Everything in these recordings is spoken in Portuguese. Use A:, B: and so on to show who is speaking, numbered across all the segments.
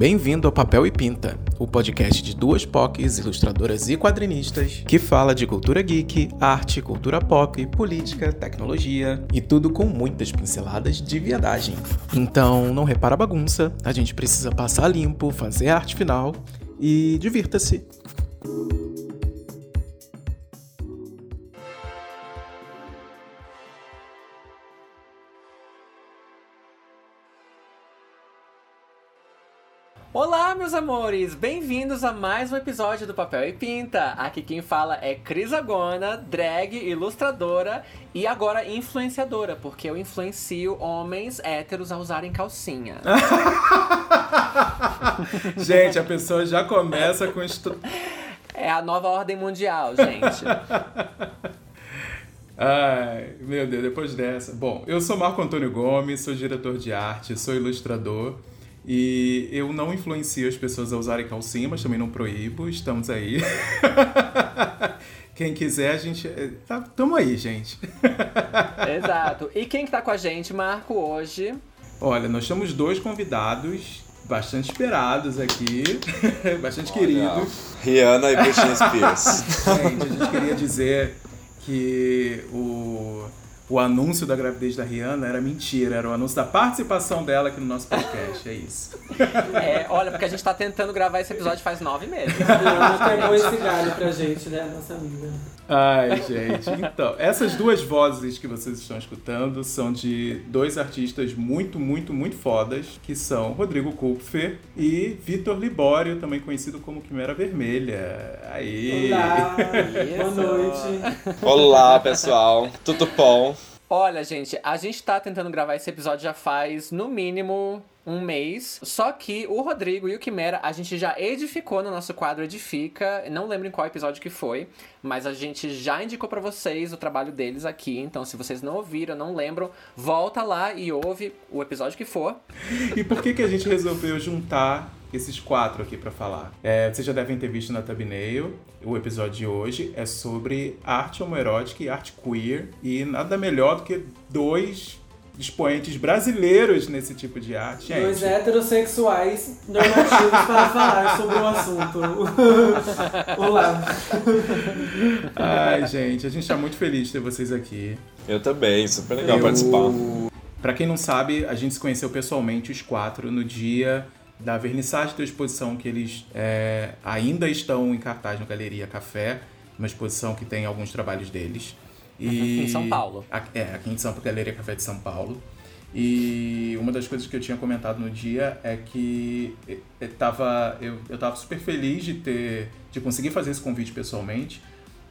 A: Bem-vindo ao Papel e Pinta, o podcast de duas POCs, ilustradoras e quadrinistas, que fala de cultura geek, arte, cultura pop, política, tecnologia e tudo com muitas pinceladas de viadagem. Então, não repara a bagunça, a gente precisa passar limpo, fazer a arte final e divirta-se.
B: Olá, meus amores! Bem-vindos a mais um episódio do Papel e Pinta. Aqui quem fala é Cris Agona, drag, ilustradora e agora influenciadora, porque eu influencio homens héteros a usarem calcinha.
A: gente, a pessoa já começa com isto.
B: É a nova ordem mundial, gente.
A: Ai, meu Deus, depois dessa. Bom, eu sou Marco Antônio Gomes, sou diretor de arte, sou ilustrador. E eu não influencio as pessoas a usarem calcinha, mas também não proíbo. Estamos aí. Quem quiser, a gente. Eh, tá, tamo aí, gente.
B: Exato. E quem que tá com a gente, Marco, hoje?
A: Olha, nós temos dois convidados bastante esperados aqui, bastante Olha, queridos.
C: Rihanna e Britney Spears.
A: gente, a gente queria dizer que o o anúncio da gravidez da Rihanna era mentira, era o anúncio da participação dela aqui no nosso podcast, é isso.
B: É, olha, porque a gente tá tentando gravar esse episódio faz nove meses.
D: Rihanna pegou esse galho pra gente, né, nossa amiga.
A: Ai, gente. Então, essas duas vozes que vocês estão escutando são de dois artistas muito, muito, muito fodas, que são Rodrigo Kupfer e Vitor Libório, também conhecido como Quimera Vermelha.
D: Aí. Olá, boa noite.
C: Olá, pessoal. Tudo bom?
B: Olha, gente, a gente tá tentando gravar esse episódio já faz, no mínimo, um mês. Só que o Rodrigo e o Quimera a gente já edificou no nosso quadro Edifica. Não lembro em qual episódio que foi, mas a gente já indicou para vocês o trabalho deles aqui. Então, se vocês não ouviram, não lembram, volta lá e ouve o episódio que for.
A: E por que, que a gente resolveu juntar esses quatro aqui para falar. É, vocês já devem ter visto na thumbnail. O episódio de hoje é sobre arte homoerótica e arte queer. E nada melhor do que dois expoentes brasileiros nesse tipo de arte. Gente.
D: Dois heterossexuais normativos para falar sobre o assunto. Olá.
A: Ai, gente, a gente está muito feliz de ter vocês aqui.
C: Eu também, super legal Eu... participar.
A: Para quem não sabe, a gente se conheceu pessoalmente, os quatro, no dia da vernissagem da exposição que eles é, ainda estão em cartaz no Galeria Café, uma exposição que tem alguns trabalhos deles.
B: E, aqui em São Paulo.
A: É, aqui em São Paulo, Galeria Café de São Paulo. E uma das coisas que eu tinha comentado no dia é que eu tava, eu, eu tava super feliz de ter de conseguir fazer esse convite pessoalmente,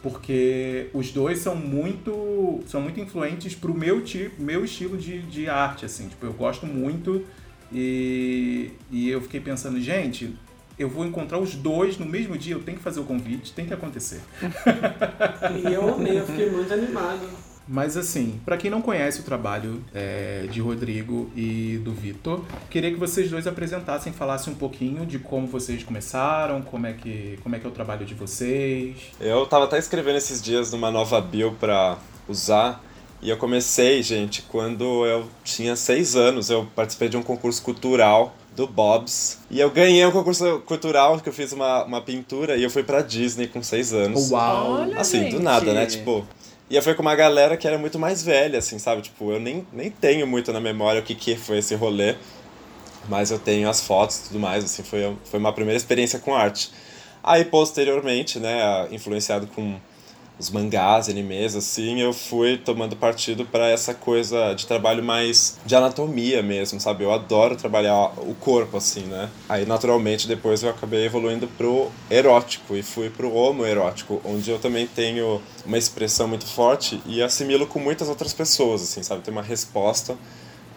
A: porque os dois são muito são muito influentes pro meu tipo, meu estilo de, de arte assim, tipo, eu gosto muito e, e eu fiquei pensando, gente, eu vou encontrar os dois no mesmo dia, eu tenho que fazer o convite, tem que acontecer.
D: e eu amei, eu fiquei muito animado.
A: Mas assim, para quem não conhece o trabalho é, de Rodrigo e do Vitor, queria que vocês dois apresentassem, falassem um pouquinho de como vocês começaram, como é que, como é, que é o trabalho de vocês.
C: Eu tava até escrevendo esses dias numa nova bio para usar e eu comecei, gente, quando eu tinha seis anos. Eu participei de um concurso cultural do Bob's. E eu ganhei um concurso cultural que eu fiz uma, uma pintura e eu fui pra Disney com seis anos.
B: Uau!
C: Assim,
B: gente.
C: do nada, né? Tipo. E eu fui com uma galera que era muito mais velha, assim, sabe? Tipo, eu nem, nem tenho muito na memória o que, que foi esse rolê. Mas eu tenho as fotos e tudo mais, assim, foi, foi uma primeira experiência com arte. Aí, posteriormente, né, influenciado com os mangás, animes, assim, eu fui tomando partido para essa coisa de trabalho mais de anatomia mesmo, sabe? Eu adoro trabalhar o corpo, assim, né? Aí, naturalmente, depois eu acabei evoluindo pro erótico e fui pro homoerótico, onde eu também tenho uma expressão muito forte e assimilo com muitas outras pessoas, assim, sabe? Tem uma resposta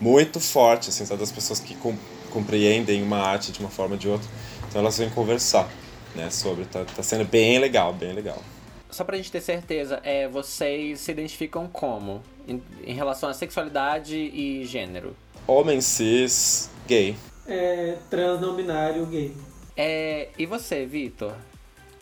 C: muito forte, assim, sabe? Das pessoas que com compreendem uma arte de uma forma ou de outra. Então elas vêm conversar, né, sobre. Tá, tá sendo bem legal, bem legal
B: só pra gente ter certeza, é, vocês se identificam como? Em, em relação à sexualidade e gênero?
C: Homem cis, gay.
D: É, trans não binário, gay.
B: É, e você, Vitor?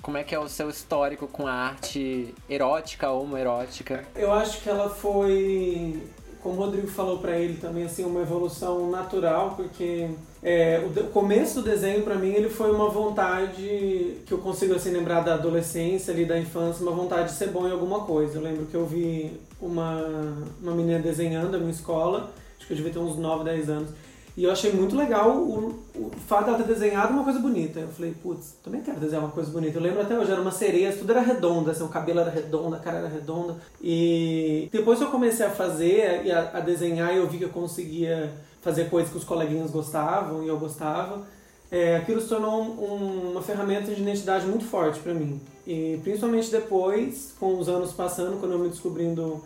B: Como é que é o seu histórico com a arte erótica ou homoerótica?
D: Eu acho que ela foi como o Rodrigo falou para ele também, assim, uma evolução natural, porque é, o, começo do desenho para mim ele foi uma vontade que eu consigo assim lembrar da adolescência ali da infância, uma vontade de ser bom em alguma coisa. Eu lembro que eu vi uma uma menina desenhando na minha escola, acho que eu devia ter uns 9, 10 anos. E eu achei muito legal o, o fato dela ter desenhado uma coisa bonita. Eu falei, putz, também quero desenhar uma coisa bonita. Eu lembro até hoje, era uma sereia, tudo era redonda, assim, o cabelo era redondo, a cara era redonda. E depois que eu comecei a fazer e a, a desenhar, eu vi que eu conseguia fazer coisas que os coleguinhas gostavam e eu gostava. É, aquilo se tornou um, uma ferramenta de identidade muito forte para mim. E principalmente depois, com os anos passando, quando eu me descobrindo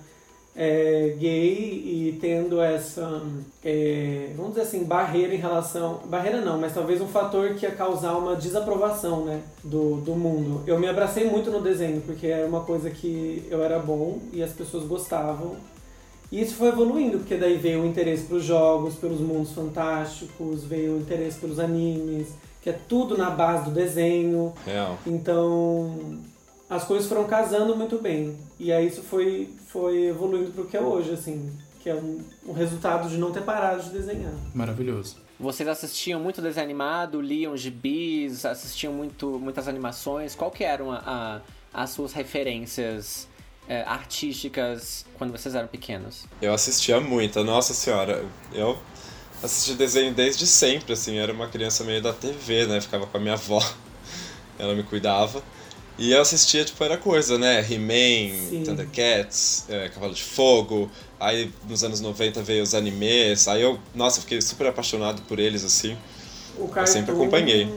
D: é, gay e tendo essa, é, vamos dizer assim, barreira em relação. Barreira não, mas talvez um fator que ia causar uma desaprovação né, do, do mundo. Eu me abracei muito no desenho, porque era uma coisa que eu era bom e as pessoas gostavam. E isso foi evoluindo, porque daí veio o interesse pelos jogos, pelos mundos fantásticos, veio o interesse pelos animes, que é tudo na base do desenho.
C: Real.
D: Então as coisas foram casando muito bem. E aí isso foi, foi evoluindo para o que é hoje, assim, que é um, um resultado de não ter parado de desenhar.
A: Maravilhoso.
B: Vocês assistiam muito desenho animado, liam gibis, assistiam muito, muitas animações. Qual que eram a, a, as suas referências é, artísticas quando vocês eram pequenos?
C: Eu assistia muito, nossa senhora. Eu assisti desenho desde sempre, assim. Era uma criança meio da TV, né? Ficava com a minha avó. Ela me cuidava. E eu assistia, tipo, era coisa, né? He-Man, Thundercats, é, Cavalo de Fogo. Aí nos anos 90 veio os animes. Aí eu, nossa, fiquei super apaixonado por eles, assim.
D: O Cartoon,
C: eu sempre acompanhei.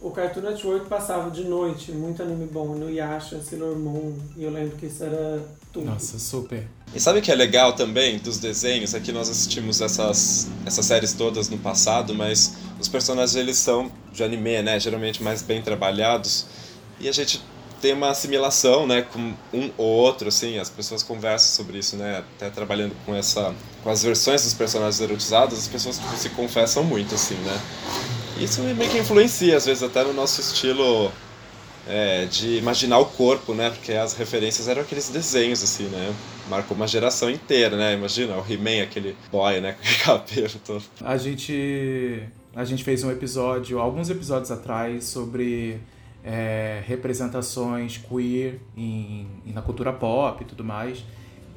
D: O Cartoon Network passava de noite, muito anime bom, no Yasha, Sailor Moon. E eu lembro que isso era tudo.
A: Nossa, super.
C: E sabe o que é legal também dos desenhos? É que nós assistimos essas, essas séries todas no passado, mas os personagens eles são de anime, né? Geralmente mais bem trabalhados. E a gente tem uma assimilação, né, com um ou outro, assim, as pessoas conversam sobre isso, né, até trabalhando com essa, com as versões dos personagens erotizados, as pessoas se confessam muito, assim, né. Isso meio que influencia, às vezes, até no nosso estilo é, de imaginar o corpo, né, porque as referências eram aqueles desenhos, assim, né, marcou uma geração inteira, né, imagina, o He-Man, aquele boy, né, com aquele cabelo todo.
A: A gente, a gente fez um episódio, alguns episódios atrás, sobre é, representações queer em, na cultura pop e tudo mais.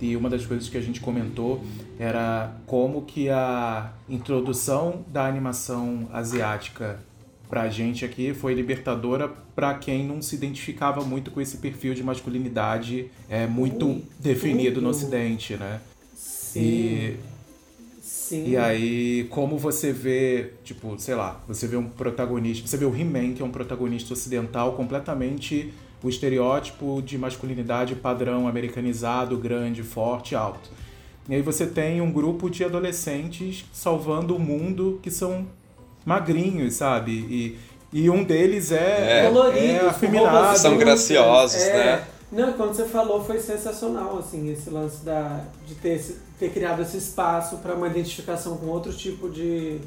A: E uma das coisas que a gente comentou era como que a introdução da animação asiática pra gente aqui foi libertadora para quem não se identificava muito com esse perfil de masculinidade é, muito Ui, definido tudo. no ocidente, né?
D: Sim. E
A: Sim. E aí, como você vê, tipo, sei lá, você vê um protagonista, você vê o He-Man, que é um protagonista ocidental, completamente o estereótipo de masculinidade padrão americanizado, grande, forte, alto. E aí você tem um grupo de adolescentes salvando o mundo que são magrinhos, sabe? E, e um deles é,
D: é,
A: é afeminado.
C: São graciosos,
D: é,
C: né?
D: Não, quando você falou foi sensacional, assim, esse lance da, de ter, ter criado esse espaço para uma identificação com outro tipo de,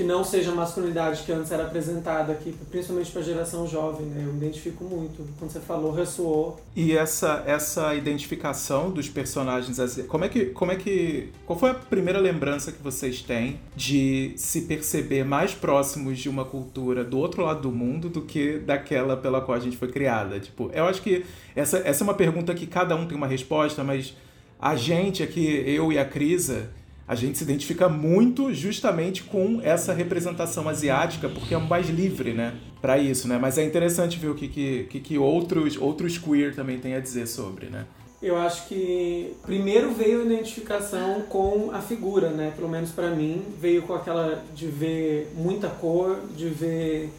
D: que não seja a masculinidade que antes era apresentada aqui, principalmente para a geração jovem, né? Eu me identifico muito. Quando você falou, ressoou.
A: E essa essa identificação dos personagens, como é que como é que qual foi a primeira lembrança que vocês têm de se perceber mais próximos de uma cultura do outro lado do mundo do que daquela pela qual a gente foi criada? Tipo, eu acho que essa essa é uma pergunta que cada um tem uma resposta, mas a gente aqui, eu e a Crisa, a gente se identifica muito justamente com essa representação asiática, porque é mais livre, né? Para isso, né? Mas é interessante ver o que, que, que outros, outros queer também têm a dizer sobre, né?
D: Eu acho que primeiro veio a identificação com a figura, né? Pelo menos para mim, veio com aquela de ver muita cor, de ver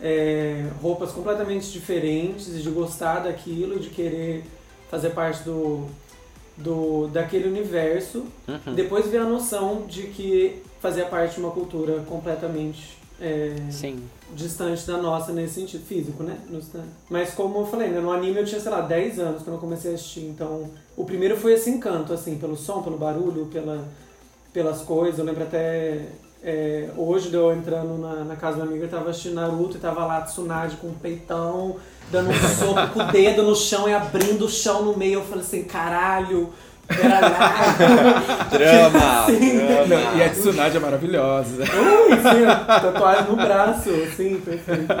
D: é, roupas completamente diferentes, de gostar daquilo, de querer fazer parte do, do, daquele universo. Uhum. Depois veio a noção de que fazia parte de uma cultura completamente é, distante da nossa nesse sentido físico, né? Mas como eu falei, né, no anime eu tinha, sei lá, 10 anos quando eu comecei a assistir. Então, o primeiro foi esse encanto, assim, pelo som, pelo barulho, pela, pelas coisas. Eu lembro até é, hoje eu entrando na, na casa minha amiga, eu tava assistindo Naruto e tava lá Tsunade com um peitão, dando um soco com o dedo no chão e abrindo o chão no meio. Eu falei assim, caralho,
C: drama,
A: drama. E a Tsunade é maravilhosa.
D: Ui, sim, tatuagem no braço, sim, perfeito.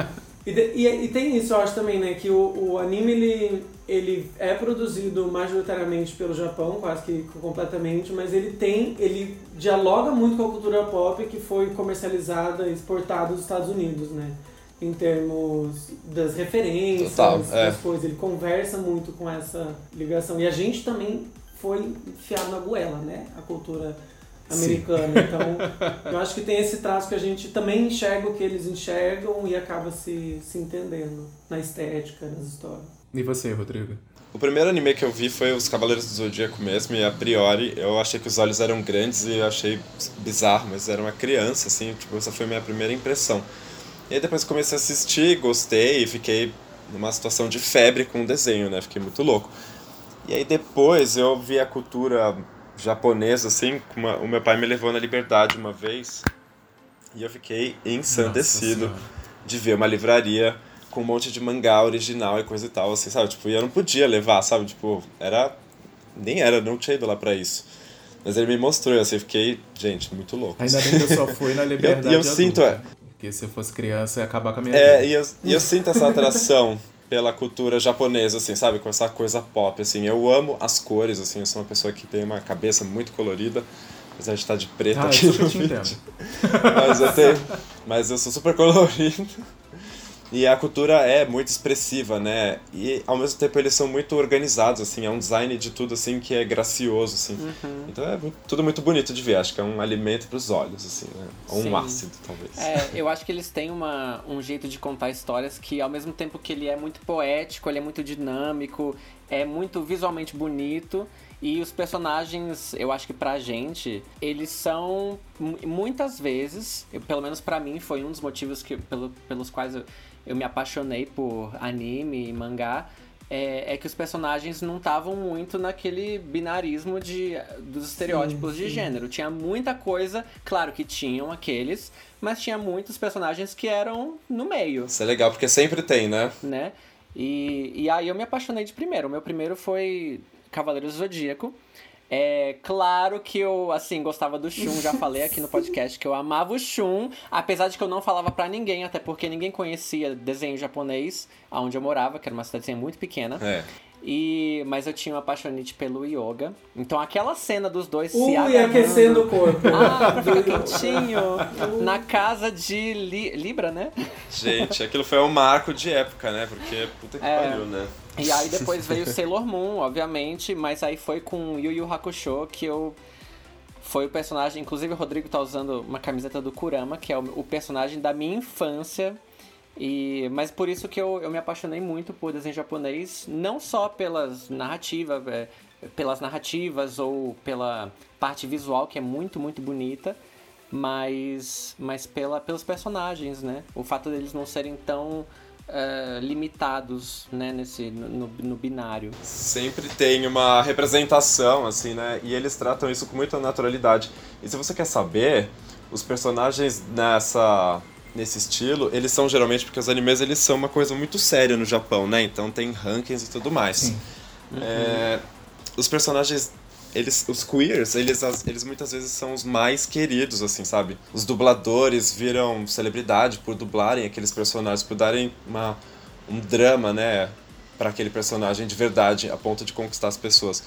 D: E, e, e, tem isso, eu acho também, né, que o, o anime, ele, ele é produzido majoritariamente pelo Japão, quase que completamente, mas ele tem, ele dialoga muito com a cultura pop que foi comercializada e exportada dos Estados Unidos, né? Em termos das referências, Total, é. das coisas. Ele conversa muito com essa ligação. E a gente também foi enfiado na goela, né? A cultura americana. Sim. Então, eu acho que tem esse traço que a gente também enxerga o que eles enxergam e acaba se, se entendendo na estética, nas histórias.
A: E você, Rodrigo?
C: O primeiro anime que eu vi foi Os Cavaleiros do Zodíaco mesmo, e a priori eu achei que os olhos eram grandes e eu achei bizarro, mas era uma criança, assim, tipo, essa foi a minha primeira impressão. E aí depois comecei a assistir, gostei e fiquei numa situação de febre com o desenho, né? Fiquei muito louco. E aí depois eu vi a cultura japonesa, assim, uma, o meu pai me levou na Liberdade uma vez e eu fiquei ensandecido de ver uma livraria com um monte de mangá original e coisa e tal, assim, sabe? Tipo, e eu não podia levar, sabe? Tipo, era... Nem era, não tinha ido lá pra isso. Mas ele me mostrou, assim, eu fiquei, gente, muito louco.
A: Ainda bem que eu só fui na Liberdade
C: E eu, eu sinto, é...
A: Porque se eu fosse criança, ia acabar com a minha
C: É, vida. e eu, e eu sinto essa atração pela cultura japonesa, assim, sabe? Com essa coisa pop, assim. Eu amo as cores, assim. Eu sou uma pessoa que tem uma cabeça muito colorida. Apesar de estar de preto
A: ah,
C: aqui no vídeo. mas eu tenho... Mas eu sou super colorido. E a cultura é muito expressiva, né? E ao mesmo tempo eles são muito organizados, assim, é um design de tudo assim que é gracioso, assim. Uhum. Então é muito, tudo muito bonito de ver, acho que é um alimento para os olhos, assim, né? Ou um ácido, talvez.
B: É, eu acho que eles têm uma, um jeito de contar histórias que ao mesmo tempo que ele é muito poético, ele é muito dinâmico, é muito visualmente bonito. E os personagens, eu acho que pra gente, eles são muitas vezes, eu, pelo menos para mim, foi um dos motivos que, pelo, pelos quais eu, eu me apaixonei por anime e mangá, é, é, que os personagens não estavam muito naquele binarismo de, dos estereótipos sim, sim. de gênero. Tinha muita coisa, claro que tinham aqueles, mas tinha muitos personagens que eram no meio.
C: Isso é legal, porque sempre tem, né?
B: Né? E, e aí eu me apaixonei de primeiro. O meu primeiro foi Cavaleiros do Zodíaco. É claro que eu, assim, gostava do Shun, já falei aqui no podcast que eu amava o Shun, apesar de que eu não falava para ninguém, até porque ninguém conhecia desenho japonês aonde eu morava, que era uma cidadezinha muito pequena.
C: É.
B: E, mas eu tinha uma apaixonite pelo yoga. Então aquela cena dos dois
D: Ui,
B: se agarrando...
D: aquecendo o corpo.
B: Ah, pra ficar quentinho. na casa de Li Libra, né?
C: Gente, aquilo foi um marco de época, né? Porque puta que é... pariu, né?
B: E aí depois veio Sailor Moon, obviamente, mas aí foi com Yu Yu Hakusho que eu foi o personagem, inclusive o Rodrigo tá usando uma camiseta do Kurama, que é o, o personagem da minha infância e, mas por isso que eu, eu me apaixonei muito por desenho japonês, não só pelas narrativas, é, pelas narrativas ou pela parte visual que é muito, muito bonita, mas, mas pela, pelos personagens, né? O fato deles não serem tão uh, limitados né, nesse, no, no, binário.
C: Sempre tem uma representação, assim, né? E eles tratam isso com muita naturalidade. E se você quer saber, os personagens nessa nesse estilo, eles são geralmente porque os animes eles são uma coisa muito séria no Japão, né? Então tem rankings e tudo mais. Sim. É, os personagens eles os queers eles eles muitas vezes são os mais queridos assim sabe os dubladores viram celebridade por dublarem aqueles personagens por darem uma um drama né para aquele personagem de verdade a ponto de conquistar as pessoas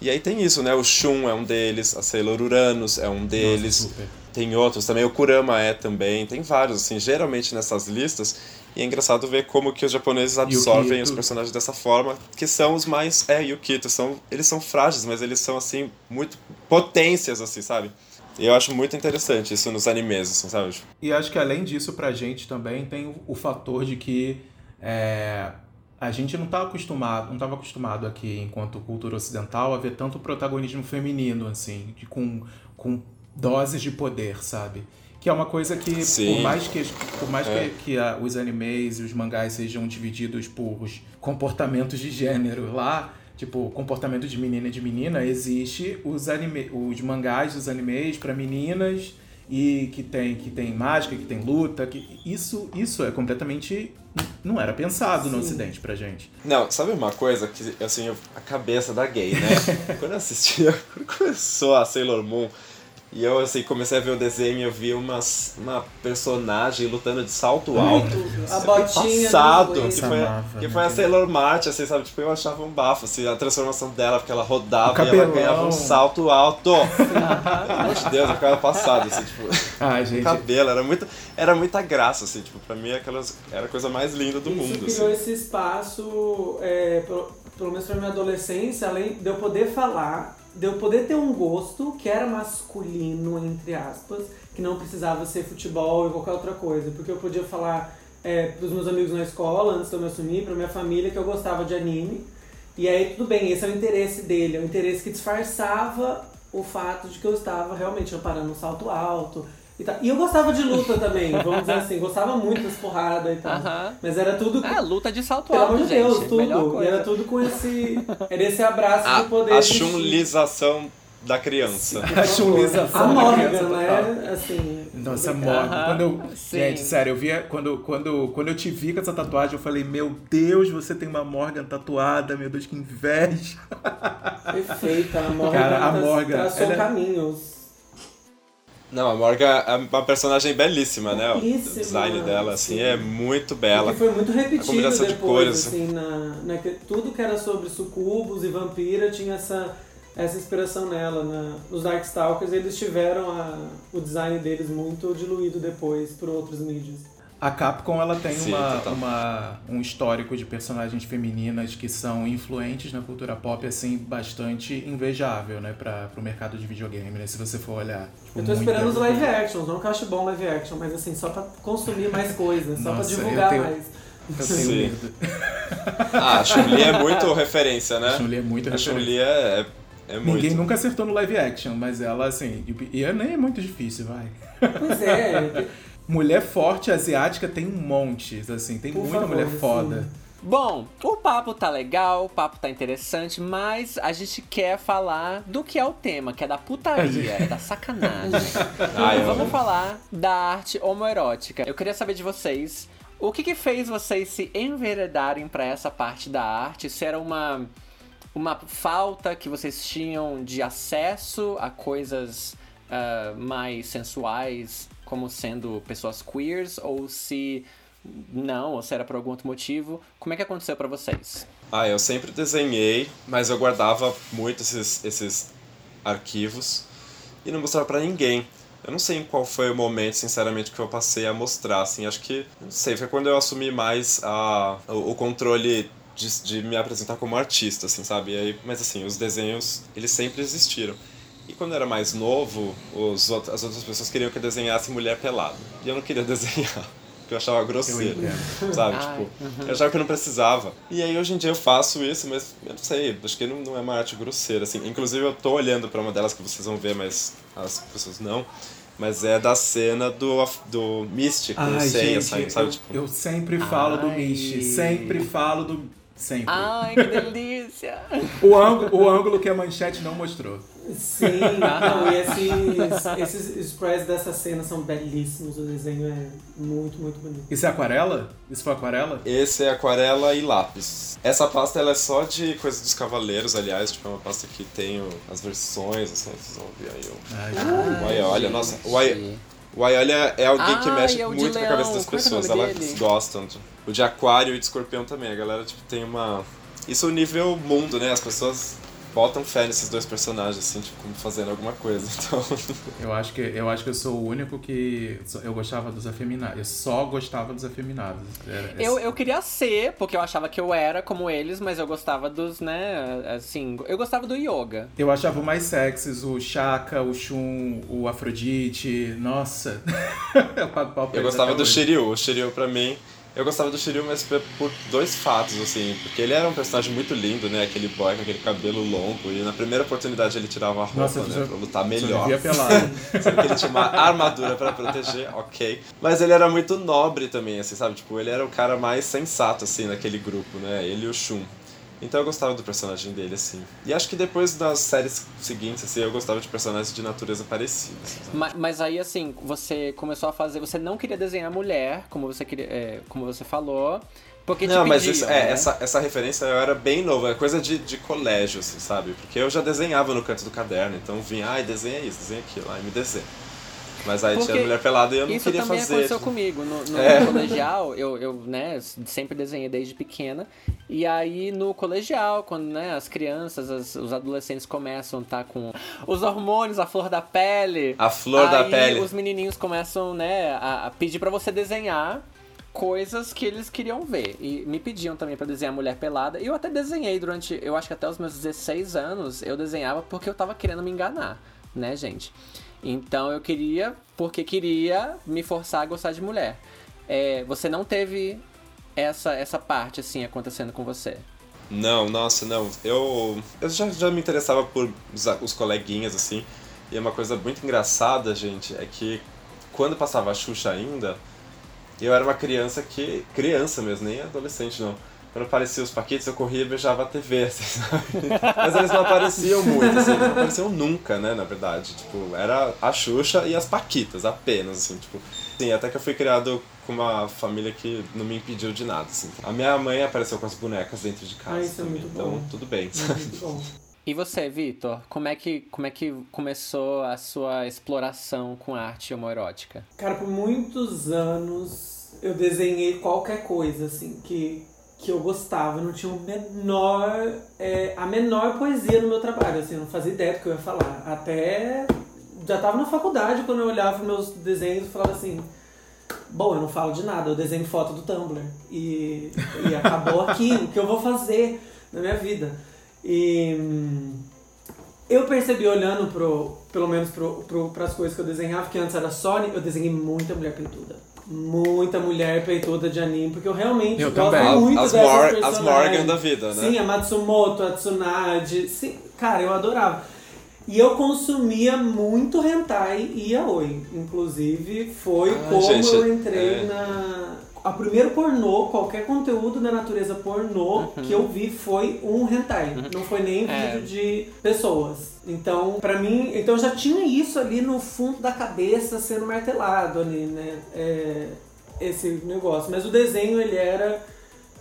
C: e aí tem isso né o Shun é um deles a Sailor Uranus é um deles Nossa, tem outros também, o Kurama é também, tem vários, assim, geralmente nessas listas. E é engraçado ver como que os japoneses absorvem os personagens dessa forma, que são os mais. É, Yukito, são, eles são frágeis, mas eles são, assim, muito potências, assim, sabe? E eu acho muito interessante isso nos animes, assim, sabe?
A: E acho que além disso, pra gente também tem o, fator de que é, a gente não tá acostumado, não estava acostumado aqui, enquanto cultura ocidental, a ver tanto protagonismo feminino, assim, de, com, com doses de poder, sabe? Que é uma coisa que, Sim. por mais que, por mais é. que, que a, os animes e os mangás sejam divididos por comportamentos de gênero lá, tipo, comportamento de menina e de menina, existe os, anime, os mangás, os animes para meninas e que tem que tem mágica, que tem luta, que isso isso é completamente não era pensado Sim. no ocidente pra gente.
C: Não, sabe uma coisa que assim, a cabeça da gay, né? quando eu assistia, quando começou a Sailor Moon, e eu, assim, comecei a ver o desenho e eu vi umas, uma personagem lutando de salto alto.
D: A botinha
C: passado, que foi, amava, que foi a Sailor Mart, assim, sabe? Tipo, eu achava um bafo, assim, a transformação dela, porque ela rodava e ela ganhava um salto alto. Pelo amor de Deus, eu ficava passado, assim, tipo.
A: Ai, gente.
C: O cabelo, era, muito, era muita graça, assim, tipo, pra mim aquelas, era a coisa mais linda do
D: Isso
C: mundo.
D: Isso criou
C: assim.
D: esse espaço, é, pelo, pelo menos pra minha adolescência, além de eu poder falar de eu poder ter um gosto que era masculino, entre aspas, que não precisava ser futebol ou qualquer outra coisa. Porque eu podia falar é, pros meus amigos na escola, antes de eu me assumir, pra minha família, que eu gostava de anime. E aí, tudo bem, esse é o interesse dele, é o interesse que disfarçava o fato de que eu estava realmente parando um salto alto, e, tá. e eu gostava de luta também, vamos dizer assim, gostava muito das porradas e tal. Uh -huh. Mas era tudo.
B: É, luta de salto
D: Pelo
B: alto.
D: Pelo amor de Deus, tudo. E era tudo com esse. Era esse abraço
C: a,
D: de poder.
C: A chunlização da criança.
A: a chunlização
D: a Morgan, né? Assim.
A: Nossa, Morgan. Uh -huh. Quando eu, gente, sério, eu via. Quando, quando, quando eu te vi com essa tatuagem, eu falei, meu Deus, você tem uma Morgan tatuada, meu Deus, que inveja.
D: Perfeita, a Morgan.
A: Cara, a Morgan.
D: Traçou ela... caminhos.
C: Não, a Morgan é uma personagem belíssima, né?
D: Belíssima,
C: o design dela, assim, sim. é muito bela.
D: E foi muito repetido
C: a combinação
D: depois,
C: de cores,
D: assim, na, na, tudo que era sobre sucubos e vampira tinha essa, essa inspiração nela. Na, nos Darkstalkers eles tiveram a, o design deles muito diluído depois por outros mídias.
A: A Capcom ela tem Sim, uma, uma, um histórico de personagens femininas que são influentes na cultura pop, assim, bastante invejável, né, para o mercado de videogame, né, se você for olhar.
D: Tipo, eu tô esperando os live actions, não que eu acho bom live action, mas assim, só pra consumir mais coisas, só Nossa, pra divulgar
A: tenho,
D: mais.
A: Eu tenho medo.
C: ah, a Chun-Li é muito referência, né?
A: A Chun-Li é muito
C: a
A: referência.
C: A Chun-Li é, é, é muito.
A: Ninguém nunca acertou no live action, mas ela, assim, e nem é muito difícil, vai.
D: Pois é.
A: Mulher forte asiática tem um monte, assim, tem
D: Por
A: muita
D: favor,
A: mulher foda.
D: sim.
B: Bom, o papo tá legal, o papo tá interessante, mas a gente quer falar do que é o tema, que é da putaria, é da sacanagem.
C: Ah, eu
B: Vamos
C: amo.
B: falar da arte homoerótica. Eu queria saber de vocês, o que que fez vocês se enveredarem pra essa parte da arte? Se era uma, uma falta que vocês tinham de acesso a coisas ah, mais sensuais, como sendo pessoas queers, ou se não, ou se era por algum outro motivo. Como é que aconteceu pra vocês?
C: Ah, eu sempre desenhei, mas eu guardava muito esses, esses arquivos e não mostrava pra ninguém. Eu não sei em qual foi o momento, sinceramente, que eu passei a mostrar, assim, acho que, não sei, foi quando eu assumi mais a, o, o controle de, de me apresentar como artista, assim, sabe? Aí, mas assim, os desenhos, eles sempre existiram. E quando eu era mais novo, os, as outras pessoas queriam que eu desenhasse mulher pelada. E eu não queria desenhar, porque eu achava grosseiro,
A: entendo.
C: sabe?
B: Ai,
C: tipo, eu achava que eu não precisava. E aí hoje em dia eu faço isso, mas eu não sei, acho que não, não é uma arte grosseira, assim. Inclusive eu tô olhando pra uma delas que vocês vão ver, mas as pessoas não. Mas é da cena do, do Místico,
A: Ai,
C: Seiya sabe?
A: eu,
C: Tipo,
A: eu sempre falo do
B: Ai.
A: Mishi, sempre falo do... Sempre.
B: Ai, que delícia!
A: O, ângulo, o ângulo que a manchete não mostrou.
D: Sim, não, e esses, esses spreads dessa cena são belíssimos, o desenho é muito, muito bonito.
A: Isso é aquarela? Isso foi aquarela?
C: Esse é aquarela e lápis. Essa pasta ela é só de coisa dos cavaleiros, aliás, tipo, é uma pasta que tem as versões, assim, vocês vão ver aí. o-
A: Ai,
C: O Ayolha, nossa, o Ay- O Ayolha é alguém que
B: Ai,
C: mexe
B: é
C: muito com a cabeça das
B: é que é
C: pessoas,
B: nome
C: elas
B: dele?
C: gostam. De, o de aquário e de escorpião também, a galera tipo, tem uma... Isso é o nível mundo, né? As pessoas botam fé nesses dois personagens, assim, tipo, como fazendo alguma coisa, então...
A: Eu acho que eu acho que eu sou o único que eu gostava dos afeminados. Eu só gostava dos afeminados. Era-
B: Eu, eu queria ser, porque eu achava que eu era como eles, mas eu gostava dos, né, assim... Eu gostava do yoga.
A: Eu achava mais sexys o Shaka, o Shun, o Afrodite. Nossa. eu
C: Eu gostava do
A: hoje.
C: Shiryu. O Shiryu, pra mim, eu gostava do Shiryu, mas por por dois fatos, assim. Porque ele era um personagem muito lindo, né? Aquele boy com aquele cabelo longo. E na primeira oportunidade ele tirava a roupa,
A: Nossa,
C: né?
A: só-
C: Pra lutar melhor.
A: pelado.
C: Sendo que ele tinha uma armadura pra proteger, ok. Mas ele era muito nobre também, assim, sabe? Tipo, ele era o cara mais sensato, assim, naquele grupo, né? Ele e o Shun. Então eu gostava do personagem dele, assim. E acho que depois das séries seguintes, assim, eu gostava de personagens de natureza parecida. Assim,
B: mas, mas, aí, assim, você começou a fazer. Você não queria desenhar mulher, como você queria. É, como você falou. Porque
C: não,
B: te
C: mas
B: pediam,
C: isso, é,
B: né?
C: essa, essa referência eu era bem nova, é coisa de, de colégio, assim, sabe? Porque eu já desenhava no canto do caderno, então vinha, ai, desenha isso, desenha aquilo, ai, me desenha. Mas aí
B: Porque
C: tinha mulher pelada e eu não
B: Isso
C: queria
B: também
C: fazer.
B: aconteceu
C: tipo,
B: comigo. No, no
C: É.
B: colegial, eu, eu né, sempre desenhei desde pequena. E aí no colegial, quando né, as crianças, as- os adolescentes começam a estar com os hormônios, a flor da pele.
C: A flor da pele.
B: os menininhos começam né, a, a pedir pra você desenhar coisas que eles queriam ver. E me pediam também pra desenhar mulher pelada. E eu até desenhei durante, eu acho que até os meus 16 anos, eu desenhava porque eu tava querendo me enganar, né, gente? Então eu queria, porque queria me forçar a gostar de mulher. É, você não teve essa, essa parte, assim, acontecendo com você?
C: Não, nossa, não. Eu, eu já, já me interessava por os, os coleguinhas, assim. E uma coisa muito engraçada, gente, é que quando passava a Xuxa ainda, eu era uma criança que. Criança mesmo, nem adolescente não. Quando apareciam os paquetes, eu corria e beijava a TV, assim, sabe? Mas eles não apareciam muito, assim, eles não apareciam nunca, né, na verdade. Tipo, era a Xuxa e as Paquitas, apenas, assim, tipo. Sim, até que eu fui criado com uma família que não me impediu de nada, assim. A minha mãe apareceu com as bonecas dentro de casa.
D: Ah, isso é
C: também,
D: muito
C: então,
D: bom.
C: tudo bem.
D: Muito bom.
B: E você, Vitor? Como é que como é que começou a sua exploração com arte homoerótica?
D: Cara, por muitos anos eu desenhei qualquer coisa, assim, que, que eu gostava. Não tinha o menor, é, a menor poesia no meu trabalho, assim, eu não fazia ideia do que eu ia falar. Até já tava na faculdade quando eu olhava meus desenhos e falava assim. Bom, eu não falo de nada, eu desenho foto do Tumblr. E, e acabou aqui, o que eu vou fazer na minha vida? E eu percebi olhando pro, pelo menos pro, pras coisas que eu desenhava, que antes era Sony, eu desenhei muita mulher peituda. Muita mulher peituda de anime, porque eu realmente
A: Eu
D: gosto
A: também.
D: muito
C: as,
D: dessas
C: Mor as
D: personagens.
C: Morgan da vida, né?
D: Sim, a Matsumoto, a Tsunade. Sim, cara, eu adorava. E eu consumia muito hentai e yaoi. Inclusive, foi
C: Ah,
D: como
C: gente,
D: eu entrei
C: é.
D: na... A primeiro pornô, qualquer conteúdo da natureza pornô que eu vi foi um hentai. Não foi nem
B: É.
D: vídeo de pessoas. Então, pra mim, então já tinha isso ali no fundo da cabeça sendo martelado ali, né? É, esse negócio. Mas o desenho, ele era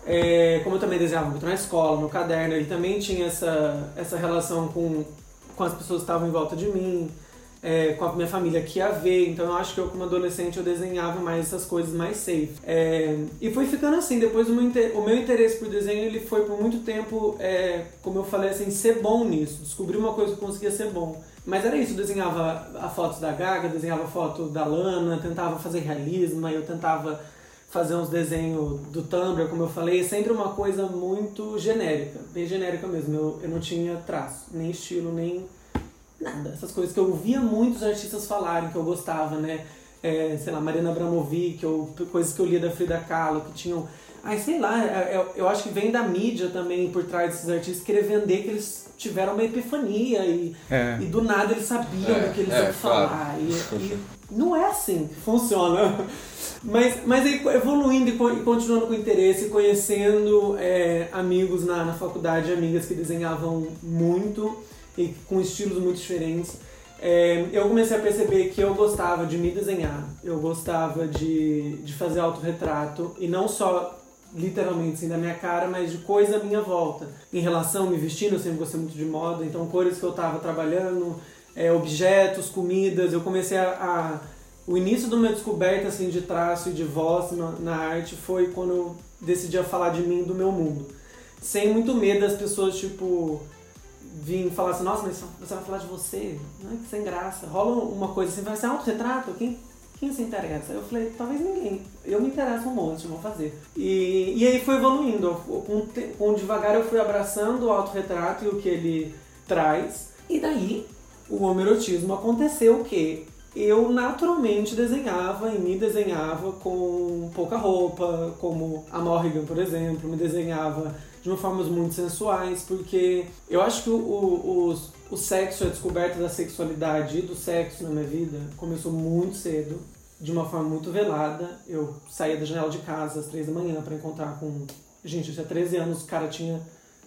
D: é, como eu também desenhava muito na escola, no caderno, ele também tinha essa, essa relação com, com as pessoas que estavam em volta de mim, é, com a minha família que ia ver. Então eu acho que eu, como adolescente, eu desenhava mais essas coisas mais safe. É, e foi ficando assim. Depois o meu, inte- o meu interesse por desenho ele foi por muito tempo, é, como eu falei assim, ser bom nisso. Descobrir uma coisa que conseguia ser bom. Mas era isso, eu desenhava a fotos da Gaga, desenhava foto da Lana, tentava fazer realismo, eu tentava fazer uns desenhos do Tumblr, como eu falei, sempre uma coisa muito genérica, bem genérica mesmo. Eu, eu não tinha traço, nem estilo, nem nada. Essas coisas que eu ouvia muitos artistas falarem que eu gostava, né? É, sei lá, Marina Abramovic, ou coisas que eu lia da Frida Kahlo, que tinham. Ai, sei lá, é- é- eu acho que vem da mídia também por trás desses artistas querer vender que eles tiveram uma epifania e,
A: É.
D: e do nada eles sabiam
C: É,
D: do que eles
C: é,
D: iam falar. E, e não é assim que funciona. Mas, mas evoluindo e e continuando com interesse, conhecendo é, amigos na, na faculdade, amigas que desenhavam muito e com estilos muito diferentes, é, eu comecei a perceber que eu gostava de me desenhar, eu gostava de, de fazer autorretrato e não só literalmente assim, da minha cara, mas de coisa à minha volta. Em relação a me vestindo, eu sempre gostei muito de moda, então cores que eu estava trabalhando, é, objetos, comidas, eu comecei a, a- O início de uma descoberta assim, de traço e de voz na, na arte foi quando eu decidi falar de mim do meu mundo. Sem muito medo das pessoas, tipo, virem falar assim, nossa, mas você vai falar de você? Não é que sem graça. Rola uma coisa assim, vai ser autorretrato? Quem, quem se interessa? Eu falei, talvez ninguém. Eu me interesso um monte, vou fazer. E, e aí foi evoluindo. Com, com devagar eu fui abraçando o autorretrato e o que ele traz. E daí o homerotismo aconteceu o quê? Eu naturalmente desenhava e me desenhava com pouca roupa, como a Morrigan, por exemplo, me desenhava de uma formas muito sensuais, porque eu acho que o, o, o, o sexo, a descoberta da sexualidade e do sexo na minha vida começou muito cedo, de uma forma muito velada. Eu saía da janela de casa às três da manhã para encontrar com. Gente, eu tinha 13 anos, o cara tinha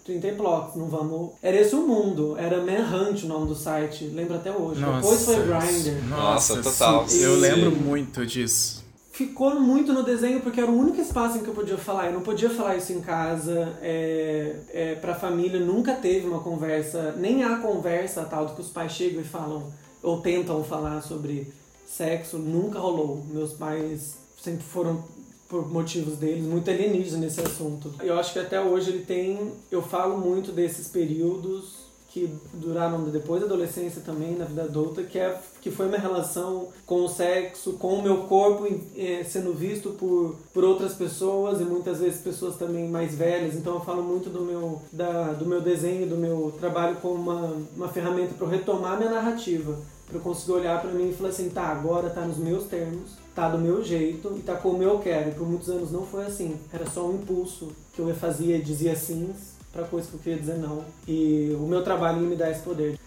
D: 30 blocos, não vamos. Era esse o mundo, era Manhunt o nome do site, lembro até hoje.
A: Nossa,
D: Depois foi Grindr.
C: Nossa, total.
A: sim, Eu lembro muito disso.
D: Ficou muito no desenho porque era o único espaço em que eu podia falar. Eu não podia falar isso em casa, é, é, pra família nunca teve uma conversa, nem há conversa tal do que os pais chegam e falam, ou tentam falar sobre sexo, nunca rolou. Meus pais sempre foram, por motivos deles, muito alienígenas nesse assunto. Eu acho que até hoje ele tem. Eu falo muito desses períodos que duraram depois da adolescência também, na vida adulta, que, é, que foi minha relação com o sexo, com o meu corpo eh, sendo visto por, por outras pessoas e muitas vezes pessoas também mais velhas. Então eu falo muito do meu, da, do meu desenho, do meu trabalho como uma, uma ferramenta para retomar minha narrativa. Para eu conseguir olhar para mim e falar assim, tá, agora tá nos meus termos, tá do meu jeito e tá como eu quero. E por muitos anos não foi assim. Era só um impulso que eu fazia dizia sim para coisas que eu queria dizer não. E o meu trabalho me dá esse poder.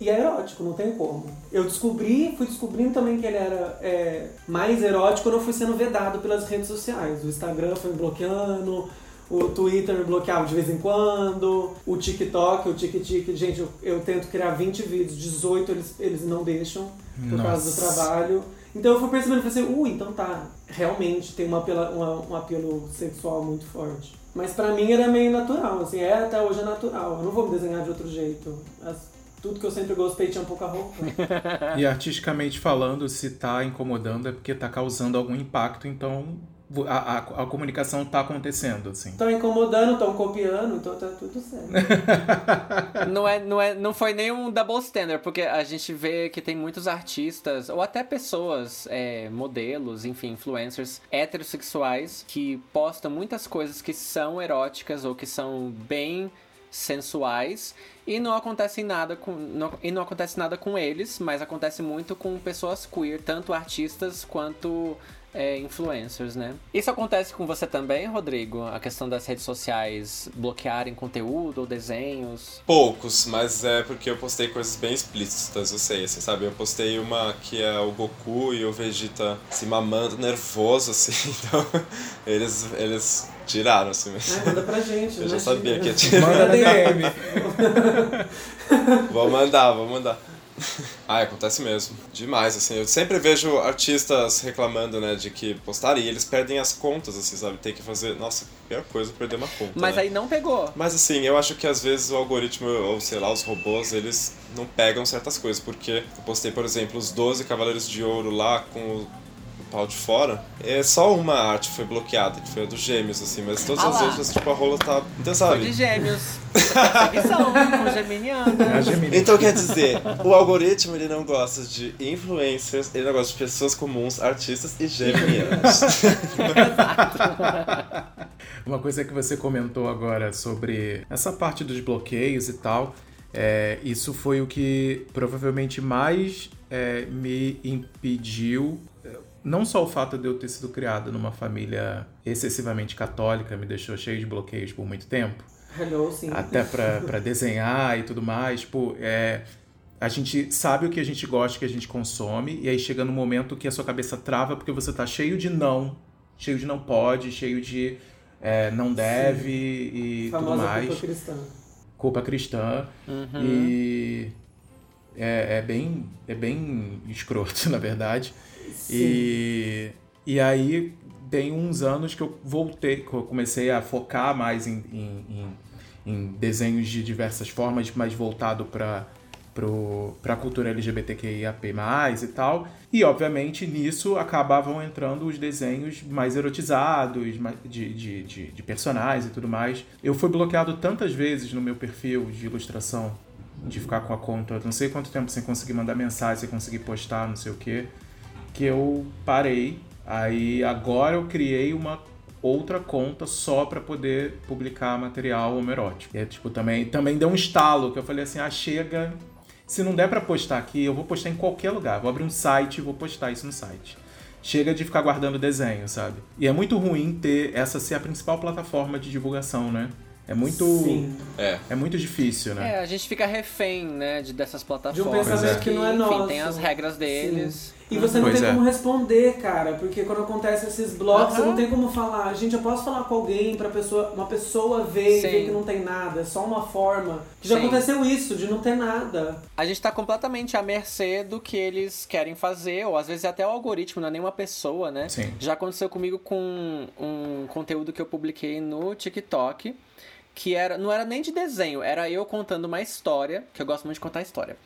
D: E é erótico, não tem como. Eu descobri, fui descobrindo também que ele era é, mais erótico quando eu fui sendo vedado pelas redes sociais. O Instagram foi me bloqueando, o Twitter me bloqueava de vez em quando, o TikTok, o TikTok, gente, eu, eu tento criar 20 vídeos, 18 eles, eles não deixam por causa do
A: Nossa.
D: trabalho. Então eu fui percebendo, falei assim, ui, então tá, realmente tem uma, uma- um apelo sexual muito forte. Mas pra mim era meio natural, assim, é até hoje é natural. Eu não vou me desenhar de outro jeito. As- tudo que eu sempre gostei tinha pouca roupa.
A: E artisticamente falando, se tá incomodando é porque tá causando algum impacto, então a, a, a comunicação tá acontecendo, assim.
D: Estão incomodando, estão copiando, então tá tudo certo.
B: Não, é, não, é, não foi nem um double standard, porque a gente vê que tem muitos artistas, ou até pessoas, é, modelos, enfim, influencers heterossexuais, que postam muitas coisas que são eróticas ou que são bem sensuais e não acontece nada com não, e não acontece nada com eles, mas acontece muito com pessoas queer, tanto artistas quanto é, influencers, né? Isso acontece com você também, Rodrigo? A questão das redes sociais bloquearem conteúdo ou desenhos?
C: Poucos, mas é porque eu postei coisas bem explícitas, eu sei, assim, sabe? Eu postei uma que é o Goku e o Vegeta se mamando nervoso, assim, então eles, eles tiraram, assim, mas
D: Ai, manda pra gente.
C: eu já sabia que ia tirar.
A: Manda DM.
C: Vou mandar, vou mandar. Ah, acontece mesmo. Demais, assim. Eu sempre vejo artistas reclamando, né, de que postarem e eles perdem as contas, assim, sabe? Tem que fazer. Nossa, pior coisa é perder uma conta.
B: Mas
C: né?
B: aí não pegou.
C: Mas assim, eu acho que às vezes o algoritmo, ou sei lá, os robôs, eles não pegam certas coisas. Porque eu postei, por exemplo, os 12 Cavaleiros de Ouro lá com o, o pau de fora. É só uma arte foi bloqueada, que foi a dos gêmeos, assim. Mas todas
B: Ah
C: as outras, tipo, a rola tá. Então,
B: Foi de
C: sabe?
B: gêmeos. Perseguição.
C: Então quer dizer, o algoritmo ele não gosta de influencers, ele não gosta de pessoas comuns, artistas e geminianos.
A: Uma coisa que você comentou agora sobre essa parte dos bloqueios e tal, é, isso foi o que provavelmente mais é, me impediu. Não só o fato de eu ter sido criado numa família excessivamente católica me deixou cheio de bloqueios por muito tempo,
D: Hello, sim.
A: até pra pra desenhar e tudo mais. Tipo, é, a gente sabe o que a gente gosta, o que a gente consome, e aí chega no momento que a sua cabeça trava porque você tá cheio de não, cheio de não pode, cheio de é, não deve e tudo
D: Famosa
A: mais.
D: culpa cristã.
A: Culpa cristã. E é, é bem é bem escroto, na verdade. E, e aí tem uns anos que eu voltei, que eu comecei a focar mais em, em, em- em desenhos de diversas formas, mais voltado para para a cultura LGBTQIAP+, e tal. E, obviamente, nisso acabavam entrando os desenhos mais erotizados, de, de, de, de personagens e tudo mais. Eu fui bloqueado tantas vezes no meu perfil de ilustração, de ficar com a conta não sei quanto tempo sem conseguir mandar mensagem, sem conseguir postar, não sei o quê, que eu parei. Aí agora eu criei uma outra conta só pra poder publicar material homerótico. É, tipo, também, também deu um estalo, que eu falei assim, ah, chega... Se não der pra postar aqui, eu vou postar em qualquer lugar. Vou abrir um site e vou postar isso no site. Chega de ficar guardando desenho, sabe? E é muito ruim ter essa ser a principal plataforma de divulgação, né? É muito.
D: Sim.
C: É.
A: É muito difícil, né?
B: É, a gente fica refém, né, de, dessas plataformas.
D: De um pensamento
A: que
D: não é
B: enfim,
D: nosso.
B: tem as regras deles.
D: E você não
A: Pois
D: tem
A: é.
D: como responder, cara, porque quando acontece esses blogs, você
B: Aham.
D: não tem como falar, gente, eu posso falar com alguém pra pessoa, uma pessoa ver e
B: Sim.
D: ver que não tem nada, é só uma forma. Que já
B: Sim.
D: aconteceu isso, de não ter nada.
B: A gente tá completamente à mercê do que eles querem fazer, ou às vezes até o algoritmo, não é nenhuma pessoa, né?
A: Sim.
B: Já aconteceu comigo com um conteúdo que eu publiquei no TikTok, que era não era nem de desenho, era eu contando uma história, que eu gosto muito de contar história.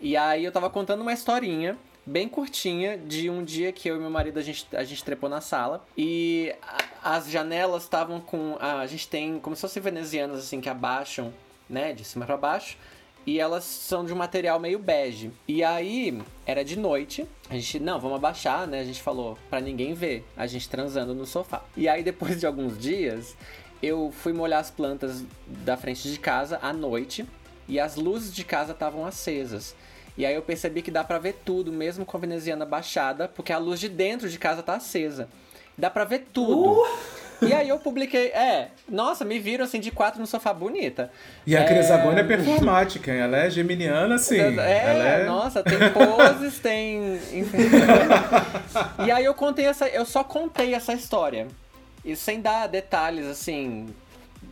B: E aí eu tava contando uma historinha bem curtinha de um dia que eu e meu marido a gente, a gente trepou na sala e a- as janelas estavam com a, a gente tem como se fossem venezianas assim que abaixam, né, de cima pra baixo. E elas são de um material meio bege. E aí, era de noite. A gente, não, vamos abaixar, né? A gente falou pra ninguém ver. A gente transando no sofá. E aí, depois de alguns dias, eu fui molhar as plantas da frente de casa à noite. E as luzes de casa estavam acesas. E aí eu percebi que dá pra ver tudo, mesmo com a veneziana baixada, porque a luz de dentro de casa tá acesa. Dá pra ver tudo. E aí eu publiquei, é, nossa, me viram assim de quatro no sofá bonita.
A: E a
B: É,
A: Crisagona é performática, hein? ela é geminiana, sim.
B: é,
A: ela é...
B: nossa, tem poses, tem. E aí eu contei essa. Eu só contei essa história. E sem dar detalhes, assim.